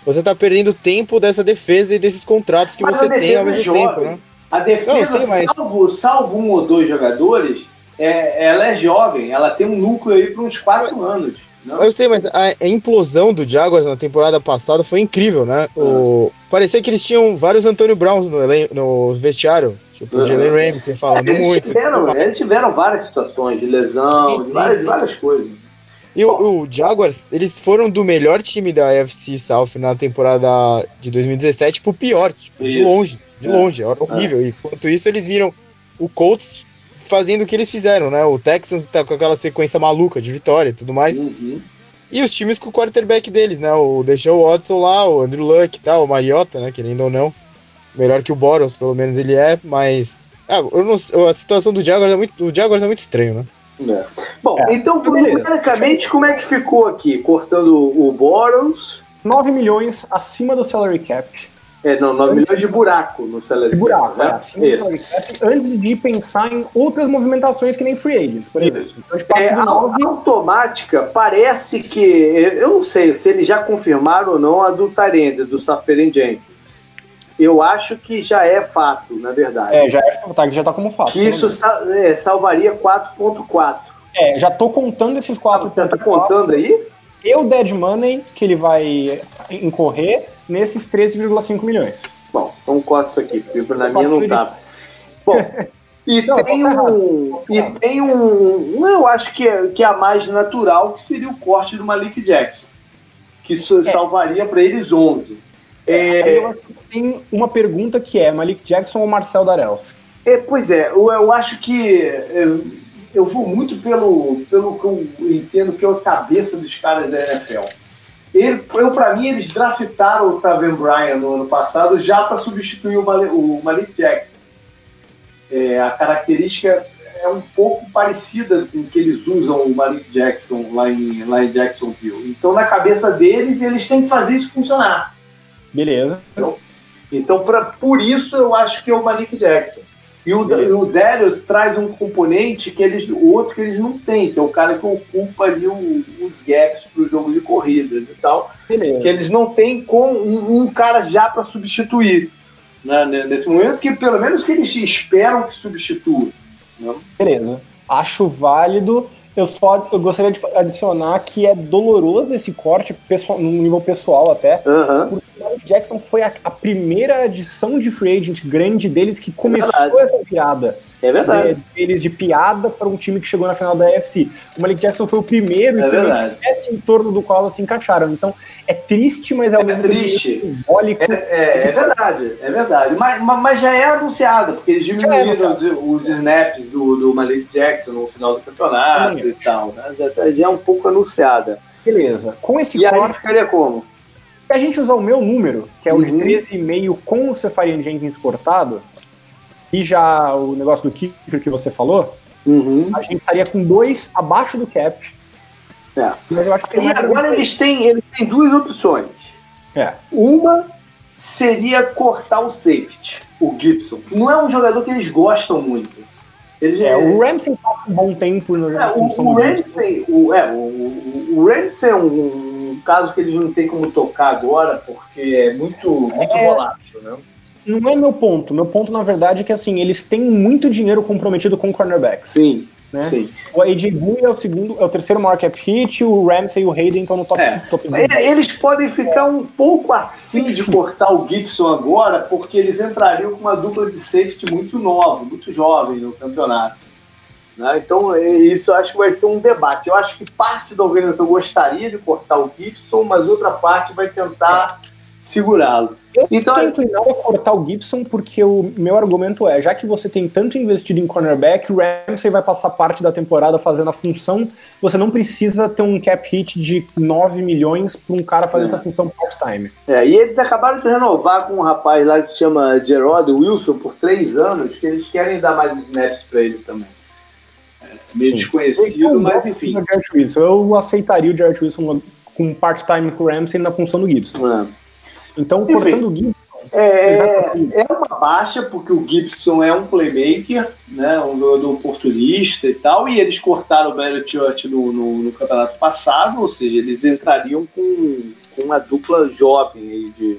Speaker 3: Você tá perdendo tempo dessa defesa e desses contratos que Mas você tem ao mesmo tempo, né?
Speaker 1: A defesa, Não, sei, mas... salvo, salvo um ou dois jogadores, é, ela é jovem, ela tem um núcleo aí para uns quatro mas, anos. Não?
Speaker 3: Eu sei, mas a, a, implosão do Jaguars na temporada passada foi incrível, né? O, parecia que eles tinham vários Antônio Browns no, no vestiário, tipo o Jalen Ramsey falando
Speaker 1: eles
Speaker 3: muito.
Speaker 1: Tiveram, eles tiveram várias situações de lesão, sim, sim, várias, sim. várias coisas.
Speaker 3: E o, o, Jaguars, eles foram do melhor time da AFC South na temporada de 2017 pro pior, tipo, de longe, de é. longe, era horrível. É. E enquanto isso, eles viram o Colts fazendo o que eles fizeram, né? O Texans tá com aquela sequência maluca de vitória e tudo mais. Uhum. E os times com o quarterback deles, né? O Deshaun Watson lá, o Andrew Luck e tal, o Mariota, né? Querendo ou não. Melhor que o Boros, pelo menos ele é, mas. Ah, eu não, a situação do Jaguars é muito, o Jaguars é muito estranho, né?
Speaker 1: É. Bom, é. então, numericamente, como é que ficou aqui? Cortando o Boros.
Speaker 2: 9 milhões acima do salary cap.
Speaker 1: É, não, 9 milhões de buraco no salary
Speaker 2: de buraco, cap. Né? É, cap, antes de pensar em outras movimentações que nem free agents, por exemplo. Então,
Speaker 1: é, 9... automática, parece que. Eu não sei se eles já confirmaram ou não a do Tarenda, do Saferen Jenkins. Eu acho que já é fato, na verdade.
Speaker 2: É, já é fato, já tá como fato.
Speaker 1: Que isso sal, é, salvaria 4.4.
Speaker 2: É, já tô contando esses 4. Ah,
Speaker 1: você tá contando aí?
Speaker 2: E o Dead Money, que ele vai incorrer, nesses 13,5 milhões.
Speaker 1: Bom, então corta isso aqui, porque na minha não tá. Bom, e não, tem um. E tem um. Eu acho que é, que é a mais natural, que seria o corte do Malik Jackson. Que é. salvaria para eles 11.
Speaker 2: É, eu acho que tem uma pergunta que é Malik Jackson ou Marcel Darels?
Speaker 1: É, pois é, eu, eu acho que eu, vou muito pelo, pelo que eu entendo que é a cabeça dos caras da NFL. Ele, eu, para mim, eles draftaram o Taven Bryan no ano passado já para substituir o, Malik, o Malik Jackson. É, a característica é um pouco parecida com que eles usam o Malik Jackson lá em, lá em Jacksonville. Então, na cabeça deles, eles têm que fazer isso funcionar.
Speaker 2: Beleza.
Speaker 1: Então, então pra, por isso eu acho que é o Malik Jackson. E o, e o Darius traz um componente que eles, o outro que eles não têm, que é o cara que ocupa ali o, os gaps para o jogo de corridas e tal. Beleza. Que eles não têm com um, um cara já para substituir né, nesse momento, que pelo menos que eles esperam que substitua. Né?
Speaker 2: Beleza. Acho válido. Eu só eu gostaria de adicionar que é doloroso esse corte, pessoal, no nível pessoal até, uhum. O Mike Jackson foi a, a, primeira edição de free agent grande deles que começou é essa virada.
Speaker 1: É verdade.
Speaker 2: Deles de piada para um time que chegou na final da AFC. O Malik Jackson foi o primeiro é e em torno do qual elas se encaixaram. Então é triste, mas é ao é
Speaker 1: triste. simbólico. É, é, é, verdade, é verdade. Mas, mas já é anunciado, porque eles diminuíram os, os, snaps do, do Malik Jackson no final do campeonato e tal. Né? Já, já, é um pouco anunciada.
Speaker 2: Beleza. Com esse
Speaker 1: e corte, aí ficaria como?
Speaker 2: Se a gente usar o meu número, que é o uhum. de 13,5 com o Cefarian Jenkins cortado, e já o negócio do kicker que você falou, uhum. a gente estaria com dois abaixo do cap.
Speaker 1: É. Mas eu acho que e agora eles têm, eles têm duas opções.
Speaker 2: É.
Speaker 1: Uma seria cortar o safety, o Gibson. Não é um jogador que eles gostam muito.
Speaker 2: Eles, é, é, o Ramsey tá um bom tempo no
Speaker 1: é, o, o Ramsey, o, é, o, o Ramsey é um, caso que eles não tem como tocar agora, porque é muito, muito é, volátil, né?
Speaker 2: Não é meu ponto. Meu ponto, na verdade, é que assim, eles têm muito dinheiro comprometido com cornerbacks.
Speaker 1: Sim.
Speaker 2: Né? Sim. O AJ Boone é o segundo, é o terceiro maior cap hit, o Ramsey e o Hayden estão no top, é. top
Speaker 1: Eles podem ficar um pouco assim de cortar o Gibson agora, porque eles entrariam com uma dupla de safety muito nova, muito jovem no campeonato. Né? Então, é, isso eu acho que vai ser um debate. Eu acho que parte da organização gostaria de cortar o Gibson, mas outra parte vai tentar segurá-lo.
Speaker 2: Eu então, tô inclinado a cortar o Gibson porque o meu argumento é, já que você tem tanto investido em cornerback, o Ramsey vai passar parte da temporada fazendo a função, você não precisa ter um cap hit de 9 milhões para um cara fazer é. essa função part-time.
Speaker 1: É, e eles acabaram de renovar com um rapaz lá que se chama Gerard Wilson por três anos, que eles querem dar mais snaps para ele também. Meio desconhecido, eu mas enfim.
Speaker 2: Eu aceitaria o Jared Wilson com part-time com o Ramsey na função do Gibson. É. Então, Enfim, cortando o Gibson.
Speaker 1: É, é uma baixa, porque o Gibson é um playmaker, né, um jogador oportunista e tal, e eles cortaram o Barry Church no, no, no, campeonato passado, ou seja, eles entrariam com, com uma dupla jovem aí de,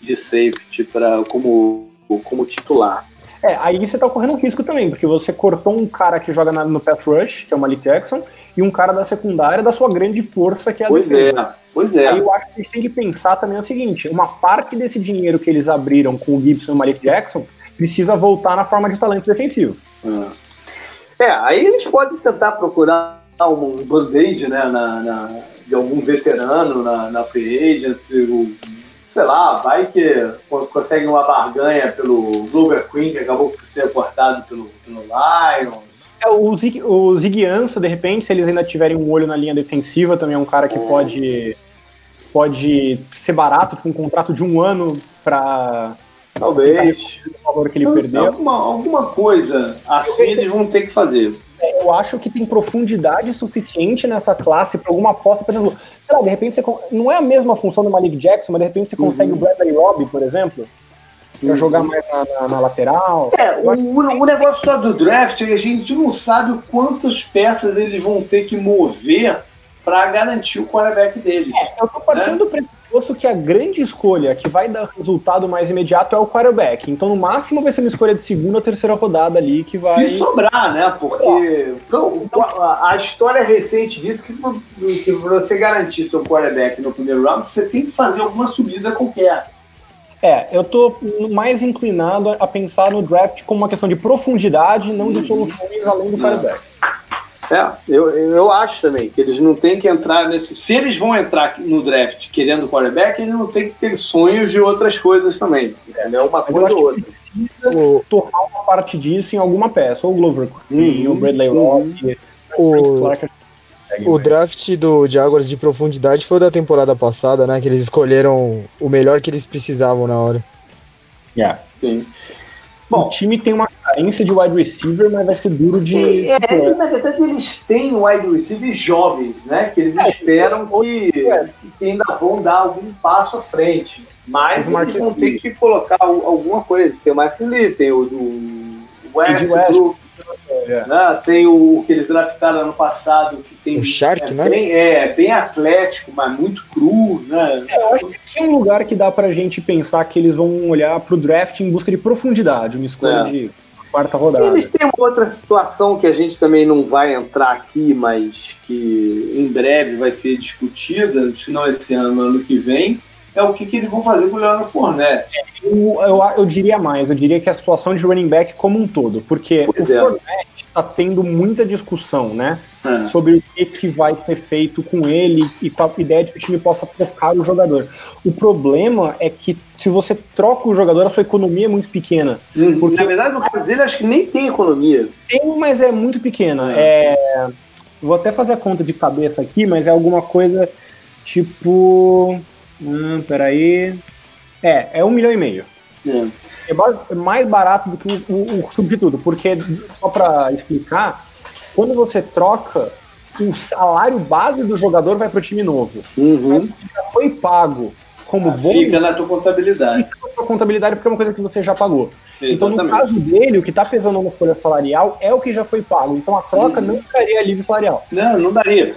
Speaker 1: de safety pra, como, como titular.
Speaker 2: É, aí você tá correndo um risco também, porque você cortou um cara que joga na, no pass rush, que é o Malik Jackson, e um cara da secundária da sua grande força, que é a
Speaker 1: pois defesa. É. Pois é.
Speaker 2: Aí eu acho que a gente tem que pensar também o seguinte: uma parte desse dinheiro que eles abriram com o Gibson e o Malik Jackson precisa voltar na forma de talento defensivo.
Speaker 1: É, é aí eles podem tentar procurar um band-aid né, na, na, de algum veterano na, na free agency, sei lá, vai que consegue uma barganha pelo Glover Queen, que acabou por ser cortado pelo, pelo Lions.
Speaker 2: É, o Zig, o Zig Ansa, de repente, se eles ainda tiverem um olho na linha defensiva, também é um cara que é. pode pode ser barato, tipo um contrato de um ano para
Speaker 1: talvez
Speaker 2: o valor que ele perdeu.
Speaker 1: Alguma, alguma coisa assim eles vão ter que fazer.
Speaker 2: É, eu acho que tem profundidade suficiente nessa classe para alguma aposta, por exemplo, sei lá, de repente você não é a mesma função do Malik Jackson, mas de repente você consegue uhum. o Bradley Robbie, por exemplo, para uhum. jogar mais na, na, na lateral.
Speaker 1: É, o, o, negócio só do draft, a gente não sabe quantas peças eles vão ter que mover para garantir o quarterback deles.
Speaker 2: É, eu tô partindo né? do pressuposto que a grande escolha que vai dar resultado mais imediato é o quarterback. Então, no máximo, vai ser uma escolha de segunda ou terceira rodada ali que vai.
Speaker 1: Se sobrar, né? Porque então, a história recente diz que, que você garantir seu quarterback no primeiro round, você tem que fazer alguma subida qualquer.
Speaker 2: É, eu tô mais inclinado a pensar no draft como uma questão de profundidade, não de soluções além do quarterback.
Speaker 1: É, eu, eu acho também que eles não têm que entrar nesse. Se eles vão entrar no draft querendo quarterback, eles não têm que ter sonhos de outras coisas também. É Uma coisa ou outra.
Speaker 2: Precisa tornar uma parte disso em alguma peça, ou o Glover Queen, uhum. o Bradley Rock,
Speaker 3: uhum. o... O draft do Jaguars de profundidade foi da temporada passada, né? Que eles escolheram o melhor que eles precisavam na hora.
Speaker 2: Yeah. Sim. Bom, o time tem uma carência de wide receiver, mas vai ser duro de.
Speaker 1: É, é, na verdade, eles têm wide receivers jovens, né? Que eles é, esperam que, que, ainda vão dar algum passo à frente. Mas eles vão ter que colocar alguma coisa. Tem o Mark Lee, tem o do Westbrook, é. Né? Tem o, que eles draftaram ano passado, que tem.
Speaker 3: O Shark,
Speaker 1: é,
Speaker 3: né?
Speaker 1: Bem, é, bem atlético, mas muito cru, né?
Speaker 2: É, eu acho que é um lugar que dá pra gente pensar que eles vão olhar pro draft em busca de profundidade, uma escolha é. de quarta rodada.
Speaker 1: Eles têm outra situação que a gente também não vai entrar aqui, mas que em breve vai ser discutida, se não esse ano, ano que vem, é o que, que eles vão fazer com o Leonardo Fournette.
Speaker 2: Eu, eu, eu, diria mais, eu diria que a situação de running back como um todo, porque pois o é. Fournette está tendo muita discussão, né? É. Sobre o que, que vai ser feito com ele e com a ideia de que o time possa trocar o jogador. O problema é que se você troca o jogador, a sua economia é muito pequena.
Speaker 1: Hum, porque... Na verdade, no caso dele, acho que nem tem economia.
Speaker 2: Tem, mas é muito pequena. É. É... Vou até fazer a conta de cabeça aqui, mas é alguma coisa tipo. Hum, peraí. É, é um milhão e meio. É. é mais barato do que o, o, o substituto, porque, só para explicar, quando você troca, o salário base do jogador vai para o time novo.
Speaker 1: Uhum.
Speaker 2: já foi pago como ah,
Speaker 1: bônus. Fica na tua contabilidade. Fica
Speaker 2: na tua contabilidade porque é uma coisa que você já pagou. Exatamente. Então, no caso dele, o que está pesando na folha salarial é o que já foi pago. Então, a troca uhum. não ficaria livre salarial.
Speaker 1: Não, não daria.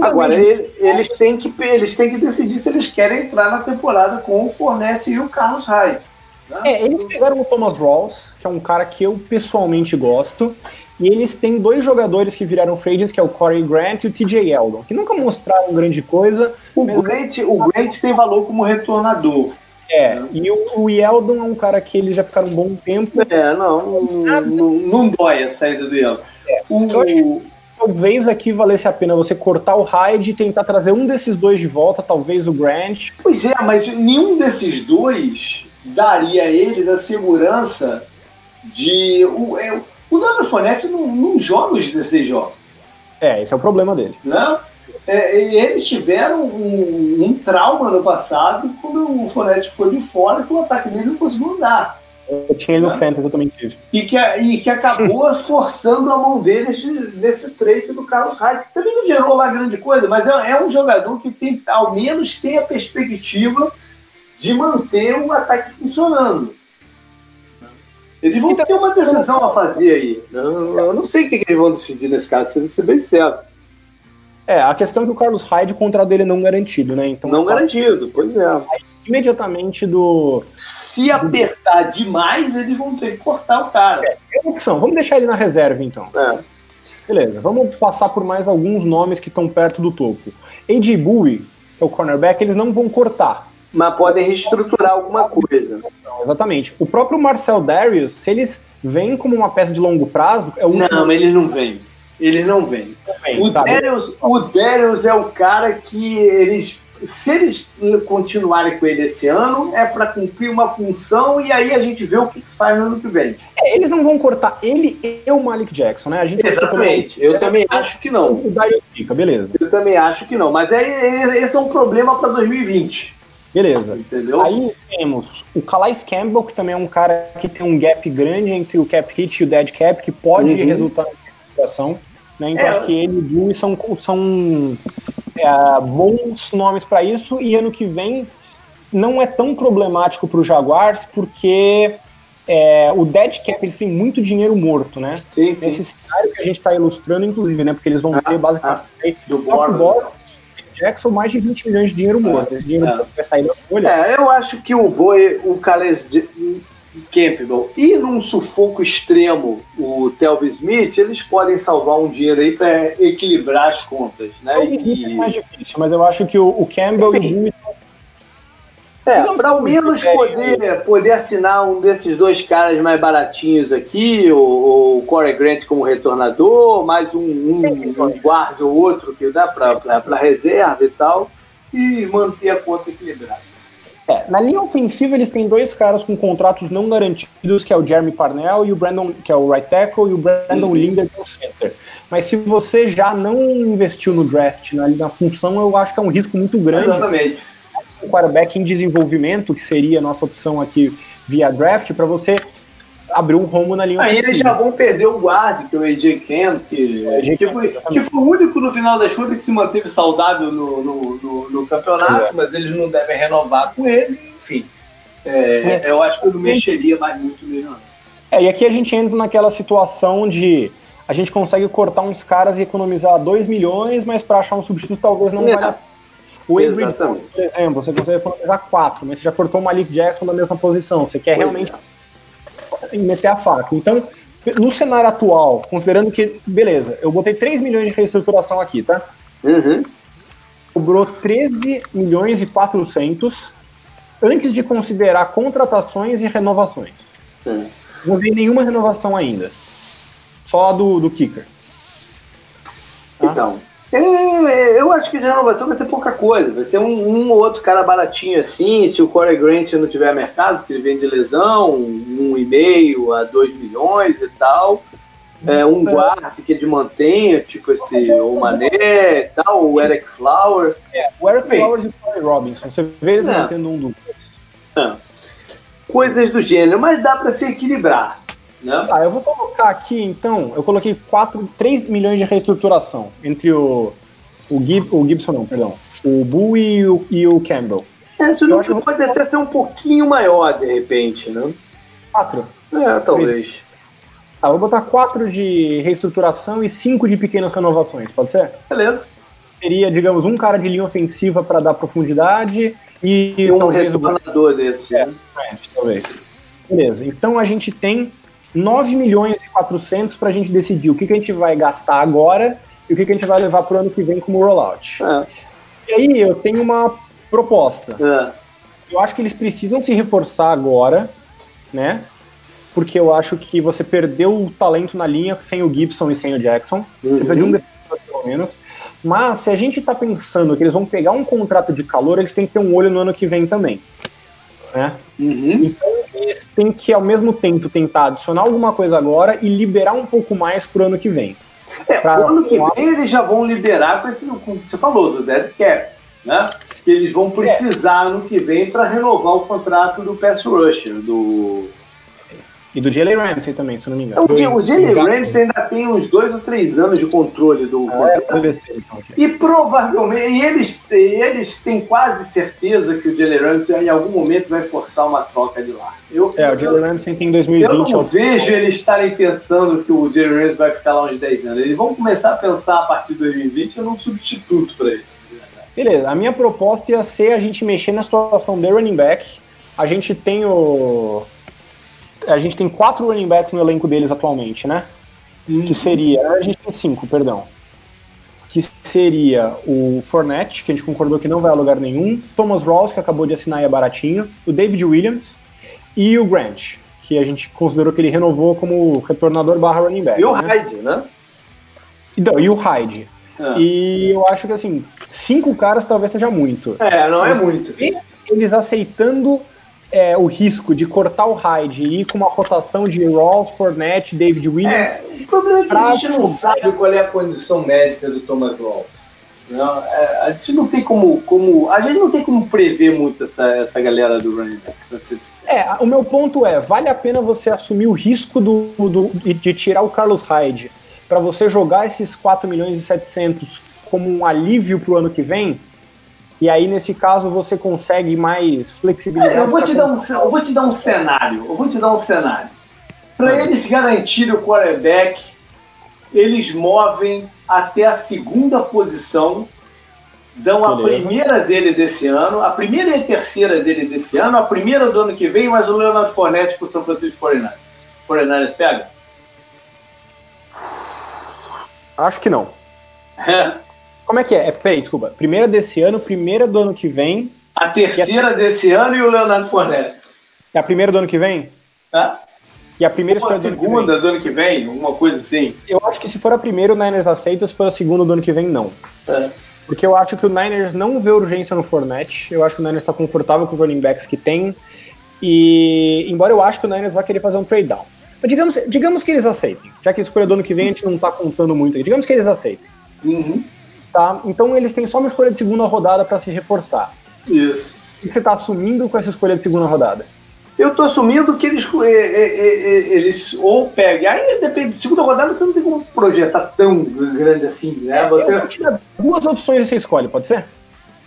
Speaker 1: Agora, ele, eles, têm que, eles têm que decidir se eles querem entrar na temporada com o Fornette e o Carlos Hyde.
Speaker 2: Né? É, eles pegaram o Thomas Rawls, que é um cara que eu pessoalmente gosto, e eles têm dois jogadores que viraram free que é o Corey Grant e o TJ Eldon, que nunca mostraram grande coisa.
Speaker 1: O Grant, o Grant tem valor como retornador.
Speaker 2: É, né? e o, o Yeldon é um cara que eles já ficaram um bom tempo.
Speaker 1: É, não, não, não, não dói a saída do Yeldon. É, o,
Speaker 2: talvez aqui valesse a pena você cortar o Hyde e tentar trazer um desses dois de volta, talvez o Grant.
Speaker 1: Pois é, mas nenhum desses dois daria a eles a segurança de. O, é, o Leandro Fonete não, não joga os 16 jogos.
Speaker 2: É, esse é o problema dele.
Speaker 1: Não? É, eles tiveram um, um, trauma no passado quando o Fonete ficou de fora e o ataque dele não conseguiu andar.
Speaker 2: Eu tinha ele no Fantasy, eu também tive.
Speaker 1: E que, e que acabou forçando a mão deles nesse trecho do Carlos Hyde, que também não gerou lá grande coisa, mas é, é, um jogador que tem, ao menos tem a perspectiva de manter o ataque funcionando. Eles vão então, ter uma decisão a fazer aí. Eu, eu não sei o que, que, eles vão decidir nesse caso, se ser bem certo.
Speaker 2: É, a questão é que o Carlos Hyde, o contrato dele é não garantido, né?
Speaker 1: Então, não garantido, pois é.
Speaker 2: Imediatamente do.
Speaker 1: Se apertar do... demais, eles vão ter que cortar o cara. É,
Speaker 2: é uma opção. Vamos deixar ele na reserva, então. É. Beleza, vamos passar por mais alguns nomes que estão perto do topo. AJ Bowie, que é o cornerback, eles não vão cortar.
Speaker 1: Mas podem reestruturar alguma coisa.
Speaker 2: Exatamente. O próprio Marcel Darius, se eles vêm como uma peça de longo prazo, é o
Speaker 1: Não, eles não vêm. Eles não vêm. O, Darius, o Darius é o cara que eles. Se eles continuarem com ele esse ano, é para cumprir uma função e aí a gente vê o que faz no ano que vem.
Speaker 2: É, eles não vão cortar ele e o Malik Jackson, né? A
Speaker 1: gente Exatamente. Eu também acho que não.
Speaker 2: O Darius fica, beleza.
Speaker 1: Eu também acho que não. Mas é, é esse é um problema para 2020.
Speaker 2: Beleza. Entendeu? Aí temos o Calais Campbell, que também é um cara que tem um gap grande entre o cap hit e o dead cap, que pode uhum. resultar na situação. Né? Então é. acho que ele e o são, são é, bons nomes para isso, e ano que vem não é tão problemático para os Jaguars, porque é, o dead cap eles têm muito dinheiro morto, né?
Speaker 1: Sim, sim.
Speaker 2: Nesse cenário que a gente está ilustrando, inclusive, né? Porque eles vão ah, ter basicamente ah,
Speaker 1: do Borland.
Speaker 2: Jackson mais de 20 milhões de dinheiro morto. Esse dinheiro
Speaker 1: é. vai sair da folha. É, eu acho que o Boi, o Calais Campbell e num sufoco extremo o Telvin Smith, eles podem salvar um dinheiro aí para equilibrar as contas, né? O
Speaker 2: e... é mais difícil, mas eu acho que o, o Campbell Enfim, e o Smith
Speaker 1: é, para ao menos poder, poder assinar um desses dois caras mais baratinhos aqui, o, o Corey Grant como retornador, mais um, um, um guarda ou outro que dá para reserva e tal, e manter a conta equilibrada.
Speaker 2: É, na linha ofensiva eles têm dois caras com contratos não garantidos, que é o Jeremy Parnell e o Brandon, que é o right tackle, e o Brandon uhum. Linder, que é o center. Mas se você já não investiu no draft, na, na função, eu acho que é um risco muito grande.
Speaker 1: Exatamente
Speaker 2: um quarterback em desenvolvimento, que seria a nossa opção aqui via draft, para você abrir um rumo na linha
Speaker 1: Aí eles já vão perder o guarda, que é o AJ Ken, que, AJ que, foi, que, foi, o único no final das contas que se manteve saudável no, no, no, no campeonato, é. mas eles não devem renovar com ele, enfim. É, é. Eu acho que eu não mexeria mais muito não.
Speaker 2: É, e aqui a gente entra naquela situação de a gente consegue cortar uns caras e economizar 2 milhões, mas para achar um substituto talvez não é. valha a o Avery, por exemplo, você consegue economizar quatro, mas você já cortou o Malik Jackson na mesma posição. Você quer pois realmente é. Meter a faca. Então, no cenário atual, considerando que, beleza, eu botei 3 milhões de reestruturação aqui, tá?
Speaker 1: Uhum.
Speaker 2: Cobrou 13 milhões e 400 antes de considerar contratações e renovações. Uhum. Não vi nenhuma renovação ainda. Só do, do Kicker.
Speaker 1: Tá? Então, é, eu acho que de renovação vai ser pouca coisa. Vai ser um, um ou outro cara baratinho assim. Se o Corey Grant não tiver mercado, porque ele vem de lesão, um e meio a dois milhões e tal. É, um é. guarda que ele mantenha, tipo esse o Mané e tal, o Eric Flowers.
Speaker 2: É, o Eric Bem, Flowers e o Corey Robinson. Você vê eles é. mantendo um dois.
Speaker 1: É. Coisas do gênero, mas dá para se equilibrar. Né?
Speaker 2: Ah, eu vou colocar aqui, então, eu coloquei 4, 3 milhões de reestruturação entre o, o, Gib, o Gibson, não, perdão, o Bull e o, e o Campbell.
Speaker 1: É, isso não pode até ser um pouquinho maior, de repente, né?
Speaker 2: 4?
Speaker 1: É, talvez.
Speaker 2: Ah, vou botar 4 de reestruturação e 5 de pequenas renovações, pode ser?
Speaker 1: Beleza.
Speaker 2: Seria, digamos, um cara de linha ofensiva para dar profundidade e,
Speaker 1: e um retornador desse. É,
Speaker 2: né? talvez. Beleza, então a gente tem 9 milhões e 400 para a gente decidir o que, que a gente vai gastar agora e o que, que a gente vai levar para o ano que vem como rollout. É. E aí eu tenho uma proposta.
Speaker 1: É.
Speaker 2: Eu acho que eles precisam se reforçar agora, né? porque eu acho que você perdeu o talento na linha sem o Gibson e sem o Jackson. Uhum. Você perdeu um defensor, pelo menos. Mas se a gente está pensando que eles vão pegar um contrato de calor, eles têm que ter um olho no ano que vem também. Né? Uhum. Então eles têm que, ao mesmo tempo, tentar adicionar alguma coisa agora e liberar um pouco mais para o ano que vem.
Speaker 1: É, pra... ano que vem eles já vão liberar com esse, como você falou, do dead cap, né? Que eles vão precisar é. ano que vem para renovar o contrato do pass rusher, do
Speaker 2: e do Jalen Ramsey também, se não me engano.
Speaker 1: O, o Jalen Ramsey ainda tem uns dois ou três anos de controle do ah, é, então, E provavelmente, e eles, eles têm quase certeza que o Jalen Ramsey em algum momento vai forçar uma troca de lá.
Speaker 2: Eu, é, o Jalen Ramsey tem 2020.
Speaker 1: Eu não vejo eles estarem pensando que o Jalen Ramsey vai ficar lá uns 10 anos. Eles vão começar a pensar a partir de 2020 num substituto para ele.
Speaker 2: Beleza, a minha proposta ia ser a gente mexer na situação de running back. A gente tem o a gente tem quatro running backs no elenco deles atualmente, né? Uhum. Que seria. A gente tem cinco, perdão. Que seria o Fournette, que a gente concordou que não vai a lugar nenhum, Thomas Rawls, que acabou de assinar e é baratinho, o David Williams e o Grant, que a gente considerou que ele renovou como retornador barra running back.
Speaker 1: E o né? Hyde, né?
Speaker 2: Então, e o Hyde. Ah. E eu acho que assim, cinco caras talvez seja muito.
Speaker 1: É, não é muito.
Speaker 2: Eles aceitando é, o risco de cortar o Hyde e ir com uma rotação de Rawls, Fournette, David Williams. É,
Speaker 1: o problema é que a gente não sabe qual é a condição médica do Thomas Rawls. Não, é, a gente não tem como, como. A gente não tem como prever muito essa, essa galera do running back.
Speaker 2: É, o meu ponto é, vale a pena você assumir o risco do, do de tirar o Carlos Hyde para você jogar esses 4 milhões e 700 como um alívio para o ano que vem? E aí, nesse caso, você consegue mais flexibilidade.
Speaker 1: É, eu, vou te dar um, eu vou te dar um cenário. Eu vou te dar um cenário. Para é. eles garantirem o quarterback, eles movem até a segunda posição, dão Beleza. a primeira dele desse ano, a primeira e a terceira dele desse ano, a primeira do ano que vem, mas o Leonardo Fournette para o São Francisco 49ers. 49ers pega?
Speaker 2: Acho que não. É. Como é que é? é? Peraí, desculpa. Primeira desse ano, primeira do ano que vem.
Speaker 1: A terceira é... desse ano e o Leonardo Fournette.
Speaker 2: É a primeira do ano que vem?
Speaker 1: Hã?
Speaker 2: E a primeira
Speaker 1: Ou a segunda do ano que vem, alguma coisa assim.
Speaker 2: Eu acho que se for a primeira, o Niners aceita, se for a segunda do ano que vem, não. É. Porque eu acho que o Niners não vê urgência no Fournette. Eu acho que o Niners está confortável com os running backs que tem. E embora eu acho que o Niners vai querer fazer um trade down. Mas digamos, digamos que eles aceitem. Já que a escolha do ano que vem a gente não está contando muito. Digamos que eles aceitem. Uhum. Tá? Então eles têm só uma escolha de segunda rodada para se reforçar.
Speaker 1: Isso.
Speaker 2: O que você está assumindo com essa escolha de segunda rodada?
Speaker 1: Eu estou assumindo que eles, eles ou peguem. Aí depende, de segunda rodada você não tem como projetar tão grande assim, né? Você...
Speaker 2: Eu vou te dar duas opções você escolhe, pode ser?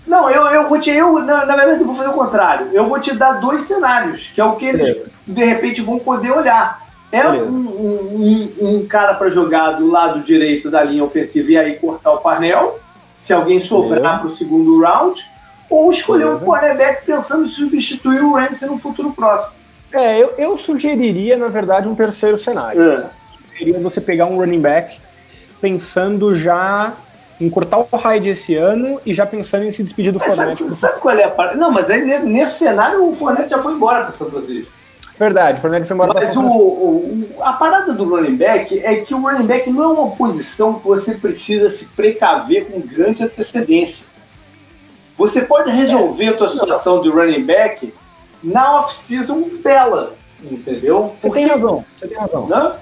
Speaker 1: Não, eu, eu vou te. Eu, na, na verdade, eu vou fazer o contrário. Eu vou te dar dois cenários, que é o que eles de repente vão poder olhar. É um, um, um, cara para jogar do lado direito da linha ofensiva e aí cortar o Parnell, se alguém sobrar para o segundo round, ou escolher um quarterback pensando em substituir o Ramsey no futuro próximo.
Speaker 2: É, eu, eu sugeriria, na verdade, um terceiro cenário. É. Seria você pegar um running back pensando já em cortar o Hyde esse ano e já pensando em se despedir do Fournette.
Speaker 1: Sabe, sabe qual é a parte? Não, mas aí nesse cenário o Fournette já foi embora para São Francisco.
Speaker 2: Verdade, o Fournette foi embora
Speaker 1: Mas o, o, a parada do running back é que o running back não é uma posição que você precisa se precaver com grande antecedência. Você pode resolver é, a tua situação de running back na off-season dela, entendeu?
Speaker 2: Você Porque, tem razão, você tem razão. Né?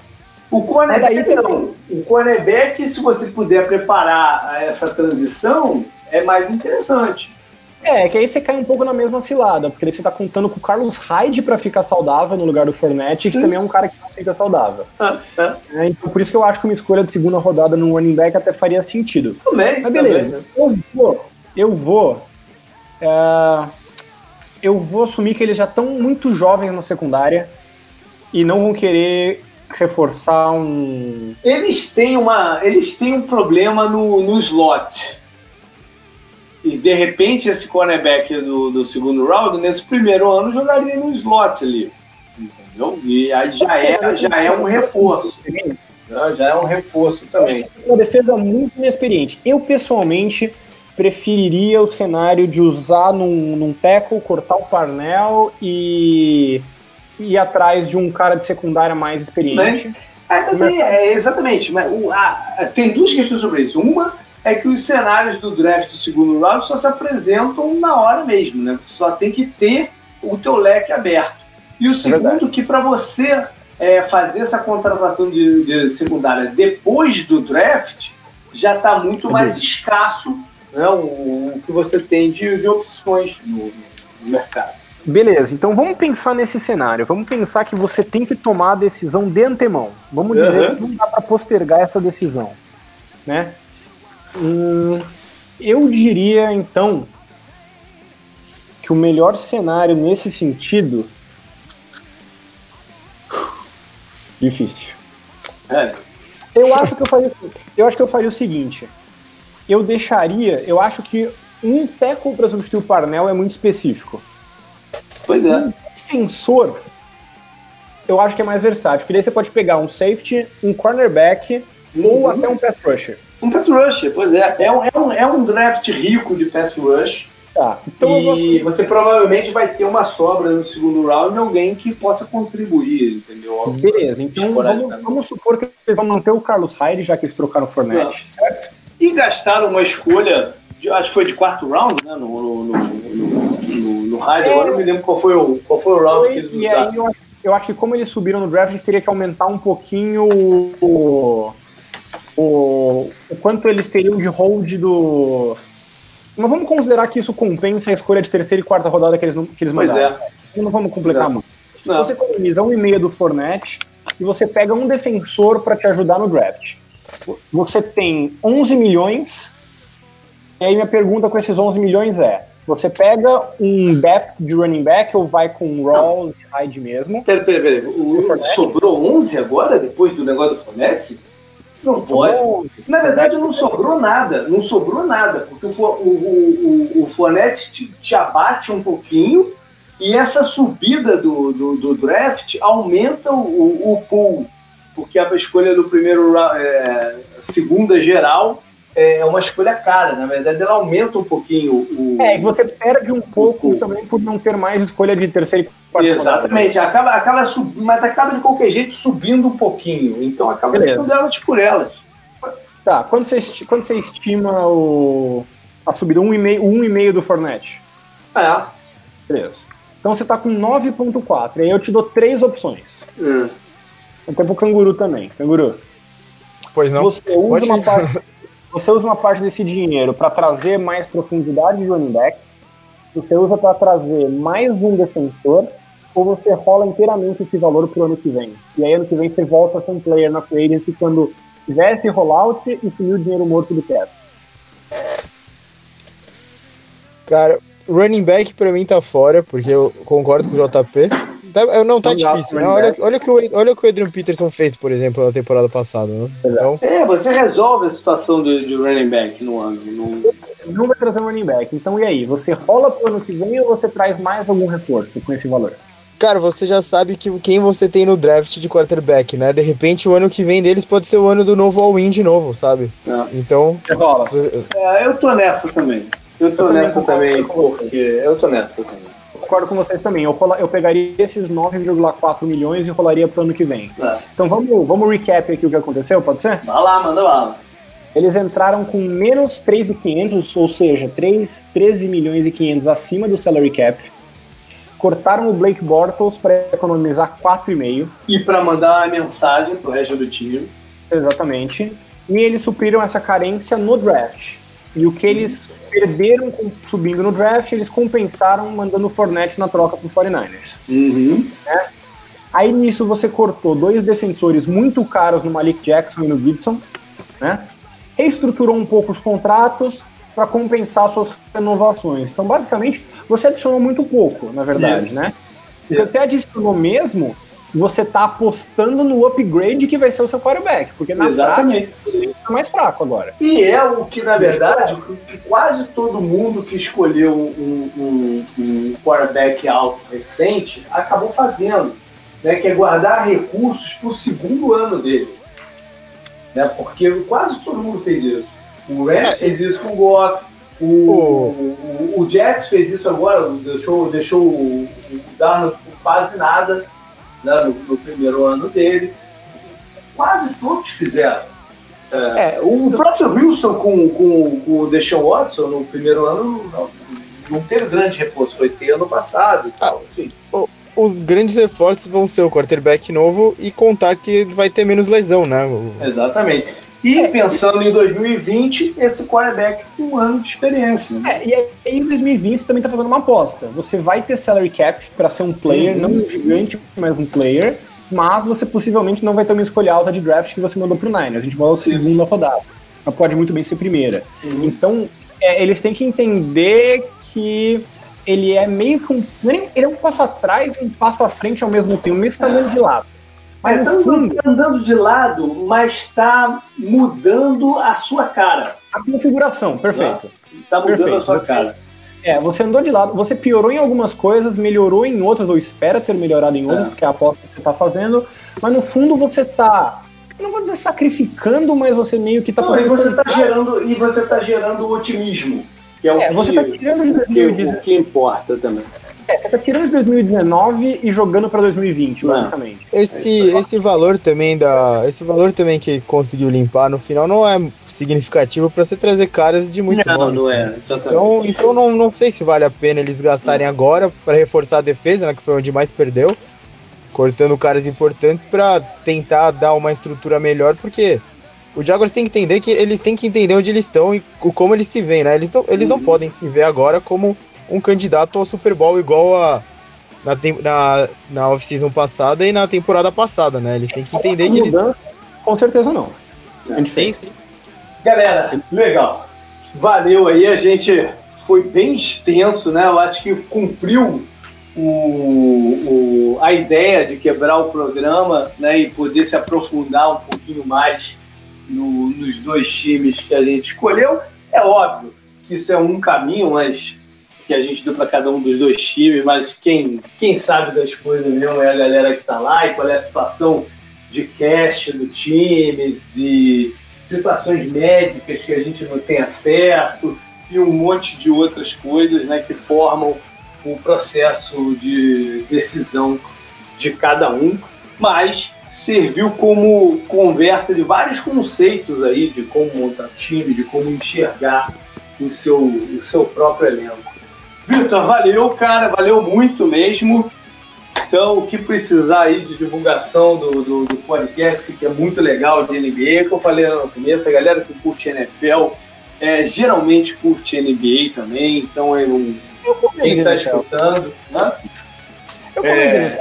Speaker 1: O cornerback não. O cornerback, se você puder preparar essa transição, é mais interessante.
Speaker 2: É, que aí você cai um pouco na mesma cilada, porque você tá contando com o Carlos Hyde para ficar saudável no lugar do Fournette, que também é um cara que não fica saudável. Ah, é. É, então por isso que eu acho que uma escolha de segunda rodada no running back até faria sentido.
Speaker 1: Também.
Speaker 2: Mas beleza,
Speaker 1: também, né?
Speaker 2: eu vou. Eu vou. É, eu vou assumir que eles já estão muito jovens na secundária e não vão querer reforçar um.
Speaker 1: Eles têm uma. Eles têm um problema no, no slot e de repente esse cornerback do, do segundo round, nesse primeiro ano, jogaria no slot ali. Entendeu? E aí já é, já é um reforço. Já é um reforço também.
Speaker 2: Uma defesa muito inexperiente. Eu, pessoalmente, preferiria o cenário de usar num, num tackle, cortar o Parnell e, ir atrás de um cara de secundária mais experiente.
Speaker 1: Mas, é, exatamente. Mas, o, a, tem duas questões sobre isso. Uma é que os cenários do draft do segundo round só se apresentam na hora mesmo, né? Você só tem que ter o teu leque aberto. E o é segundo, é que para você é, fazer essa contratação de, de, secundária depois do draft, já está muito mais escasso né, o, o, que você tem de, de opções no, no mercado.
Speaker 2: Beleza, então vamos pensar nesse cenário. Vamos pensar que você tem que tomar a decisão de antemão. Vamos dizer uhum. que não dá para postergar essa decisão, né? Hum, eu diria então que o melhor cenário nesse sentido difícil. É. Eu acho que eu faria, eu acho que eu faria o seguinte. Eu deixaria, eu acho que um tackle para substituir o Parnell é muito específico.
Speaker 1: Pois é.
Speaker 2: Um defensor, eu acho que é mais versátil. Porque daí você pode pegar um safety, um cornerback uhum. ou até um pass rusher.
Speaker 1: Um pass rusher, pois é. É um, é um, é um draft rico de pass rush. Tá. Então e vou... você provavelmente vai ter uma sobra no segundo round de alguém que possa contribuir, entendeu?
Speaker 2: Beleza, então vamos, vamos, supor que eles vão manter o Carlos Hyde, já que eles trocaram o Fournette, certo?
Speaker 1: E gastaram uma escolha, acho que foi de quarto round, né? No, no, no, no, no Hyde, é... agora não me lembro qual foi o, qual foi o round foi, que eles usaram. Aí
Speaker 2: eu, acho, eu acho que como eles subiram no draft, a gente teria que aumentar um pouquinho o, o, o quanto eles teriam de hold do. Mas vamos considerar que isso compensa a escolha de terceira e quarta rodada que eles, que eles mandaram. É. Não vamos complicar muito. Você economiza um e meio do Fornet e você pega um defensor para te ajudar no draft. Você tem 11 milhões. E aí minha pergunta com esses 11 milhões é: você pega um back de running back ou vai com Rawls e Hyde mesmo?
Speaker 1: Peraí, peraí, peraí. O, sobrou 11 agora, depois do negócio do Fornet? Não pode. Na verdade, não sobrou nada. Não sobrou nada. Porque o, o, o, o Fonete te, te, abate um pouquinho e essa subida do, do, do draft aumenta o, o, pool. Porque a escolha do primeiro é, segunda geral é uma escolha cara. Na verdade, ela aumenta um pouquinho o.
Speaker 2: É, e você perde um pouco também por não ter mais escolha de terceira e
Speaker 1: Exatamente, acaba, acaba sub, mas acaba de qualquer jeito subindo um pouquinho. Então acaba Beleza. ficando elas por elas.
Speaker 2: Tá, quando você, quando você estima o, a subida? 1,5 um um e meio do Fornet?
Speaker 1: É.
Speaker 2: Beleza. Então você tá com 9.4. Aí eu te dou três opções. Hum. Até pro canguru também. Canguru.
Speaker 3: Pois não.
Speaker 2: Você usa, uma parte, você usa uma parte desse dinheiro para trazer mais profundidade de running back. Você usa para trazer mais um defensor ou você rola inteiramente esse valor pro ano que vem. E aí ano que vem você volta a ser um player na free agency quando tivesse rollout e sumiu o dinheiro morto do cap.
Speaker 3: Cara, running back pra mim tá fora, porque eu concordo com o JP. Tá, não tá difícil, né? Olha, olha, que o, olha o que o Adrian Peterson fez, por exemplo, na temporada passada. Né?
Speaker 1: Então... É, você resolve a situação de, de running back no ano. No...
Speaker 2: Não vai trazer um running back. Então e aí? Você rola pro ano que vem ou você traz mais algum reforço com esse valor?
Speaker 3: cara, você já sabe que quem você tem no draft de quarterback, né? De repente o ano que vem deles pode ser o ano do novo all-in de novo, sabe? É. Então.
Speaker 1: Você... É, eu tô nessa também. Eu tô eu nessa também, porque eu tô nessa também.
Speaker 2: Concordo com vocês também. Eu, eu pegaria esses 9,4 milhões e rolaria pro ano que vem. É. Então vamos, vamos recap aqui o que aconteceu, pode ser?
Speaker 1: Vai lá, manda lá.
Speaker 2: Eles entraram com menos 3,500, ou seja, 3, 13 milhões e 500 acima do salary cap cortaram o Blake Bortles para economizar 4,5.
Speaker 1: E para mandar a mensagem pro resto do time.
Speaker 2: Exatamente. E eles supriram essa carência no draft. E o que eles perderam subindo no draft, eles compensaram mandando o Fournette na troca pro 49ers.
Speaker 1: Uhum.
Speaker 2: Né? Aí nisso você cortou dois defensores muito caros no Malik Jackson e no Gibson, né? Reestruturou um pouco os contratos para compensar suas renovações. Então, basicamente, você adicionou muito pouco, na verdade, Isso. né? Você adicionou mesmo, você tá apostando no upgrade que vai ser o seu quarterback, porque na Exatamente. prática ele tá mais fraco agora.
Speaker 1: E é o que, na verdade, que quase todo mundo que escolheu um, um, um quarterback alto recente acabou fazendo, né? Que é guardar recursos para o segundo ano dele. Né? Porque quase todo mundo fez isso. O Rams é, fez isso com o Goff, o, o, o, Jets fez isso agora, deixou, deixou o, o Darnold por quase nada né, no, no, primeiro ano dele. Quase todos fizeram. É, é, o próprio Wilson com, com, com o Deshaun Watson no primeiro ano não, não teve grande reforço, foi ter ano passado e tal. Enfim.
Speaker 3: Os grandes reforços vão ser o quarterback novo e contar que vai ter menos lesão, né?
Speaker 1: Exatamente. E pensando em 2020, esse quarterback com um ano de experiência.
Speaker 2: Né? É, e aí em 2020 você também está fazendo uma aposta. Você vai ter salary cap para ser um player, uhum. não um gigante, mas um player, mas você possivelmente não vai ter uma escolha alta de draft que você mandou pro Niners. A gente vai ao segundo rodada. Mas pode muito bem ser primeira. Uhum. Então, é, eles têm que entender que ele é meio que um. Ele é um passo atrás e um passo à frente ao mesmo tempo, meio que está andando de lado.
Speaker 1: Mas é, tá fundo, andando de lado, mas está mudando a sua cara.
Speaker 2: A configuração, perfeito.
Speaker 1: Está mudando perfeito. a sua cara.
Speaker 2: É, você andou de lado, você piorou em algumas coisas, melhorou em outras, ou espera ter melhorado em outras, é. porque é a aposta que você está fazendo, mas no fundo você está não vou dizer sacrificando, mas você meio que está
Speaker 1: fazendo. E você está gerando, e você tá gerando otimismo, que é o, é, que, você tá de 2019. o que importa também.
Speaker 2: É, tá tirando de 2019 e jogando para 2020, não. basicamente.
Speaker 3: Esse, é esse valor também da. Esse valor também que conseguiu limpar no final não é significativo para você trazer caras de muito
Speaker 1: Não, nome. não é.
Speaker 3: Exatamente. Então, então não, não sei se vale a pena eles gastarem agora para reforçar a defesa, né? Que foi onde mais perdeu. Cortando caras importantes para tentar dar uma estrutura melhor, porque o Jaguars tem que entender que eles têm que entender onde eles estão e como eles se veem, né? Eles, não, eles não uhum. podem se ver agora como um candidato ao Super Bowl igual a na, na, na off-season passada e na temporada passada, né? Eles têm que entender que eles...
Speaker 2: Com certeza não.
Speaker 3: Sim, sim.
Speaker 1: Galera, legal. Valeu aí, a gente foi bem extenso, né? Eu acho que cumpriu o, o, a ideia de quebrar o programa né, e poder se aprofundar um pouquinho mais no, nos dois times que a gente escolheu. É óbvio que isso é um caminho, mas que a gente deu para cada um dos dois times, mas quem, quem sabe das coisas mesmo é a galera que está lá e qual é a situação de cash do times e situações médicas que a gente não tem acesso e um monte de outras coisas né, que formam o processo de decisão de cada um, mas serviu como conversa de vários conceitos aí de como montar time, de como enxergar o seu, o seu próprio elenco. Vitor, valeu, cara, valeu muito mesmo. Então, o que precisar aí de divulgação do, do, do, podcast, que é muito legal de NBA, que eu falei no começo, a galera que curte NFL é, geralmente curte NBA também, então é um, quem está escutando. Né? Eu é,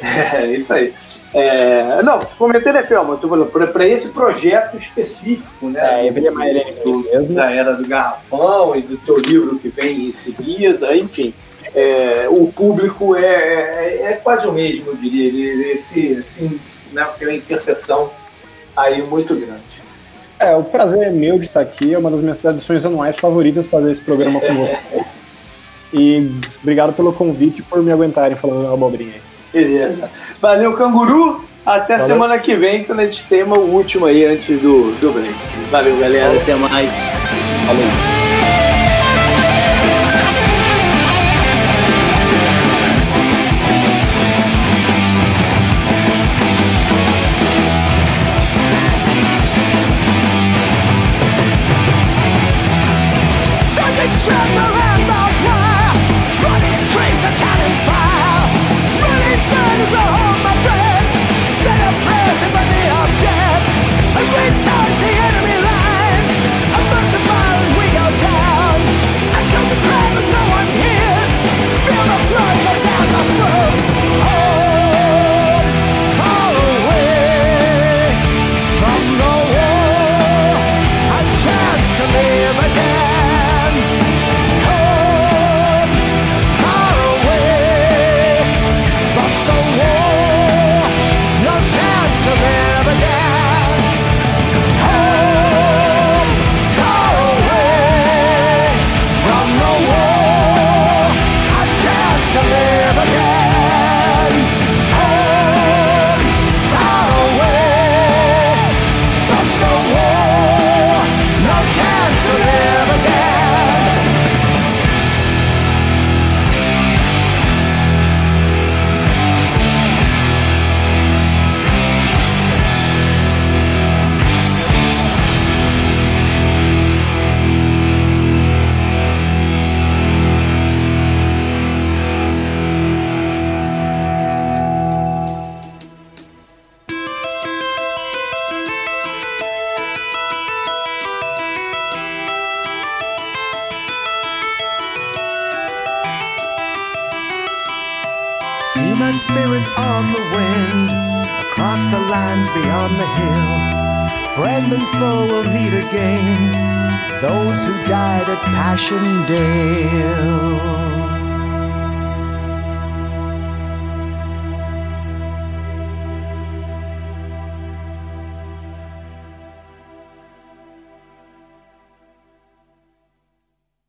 Speaker 1: é, isso aí. É, não, comentei estou falando para esse projeto específico, né? É,
Speaker 2: eu é mais
Speaker 1: do, mesmo. Da era do garrafão e do teu livro que vem em seguida, enfim. É, o público é, é, é, quase o mesmo, eu diria. Ele, esse, assim, né, aquela interseção aí muito grande.
Speaker 2: É, o prazer é meu de estar aqui, é uma das minhas tradições anuais favoritas fazer esse programa com você. e obrigado pelo convite e por me aguentarem falando abobrinha aí.
Speaker 1: Beleza. Valeu, canguru. Até Valeu. semana que vem, quando a gente tem o último aí antes do, do break. Valeu, galera. Até mais. Falou.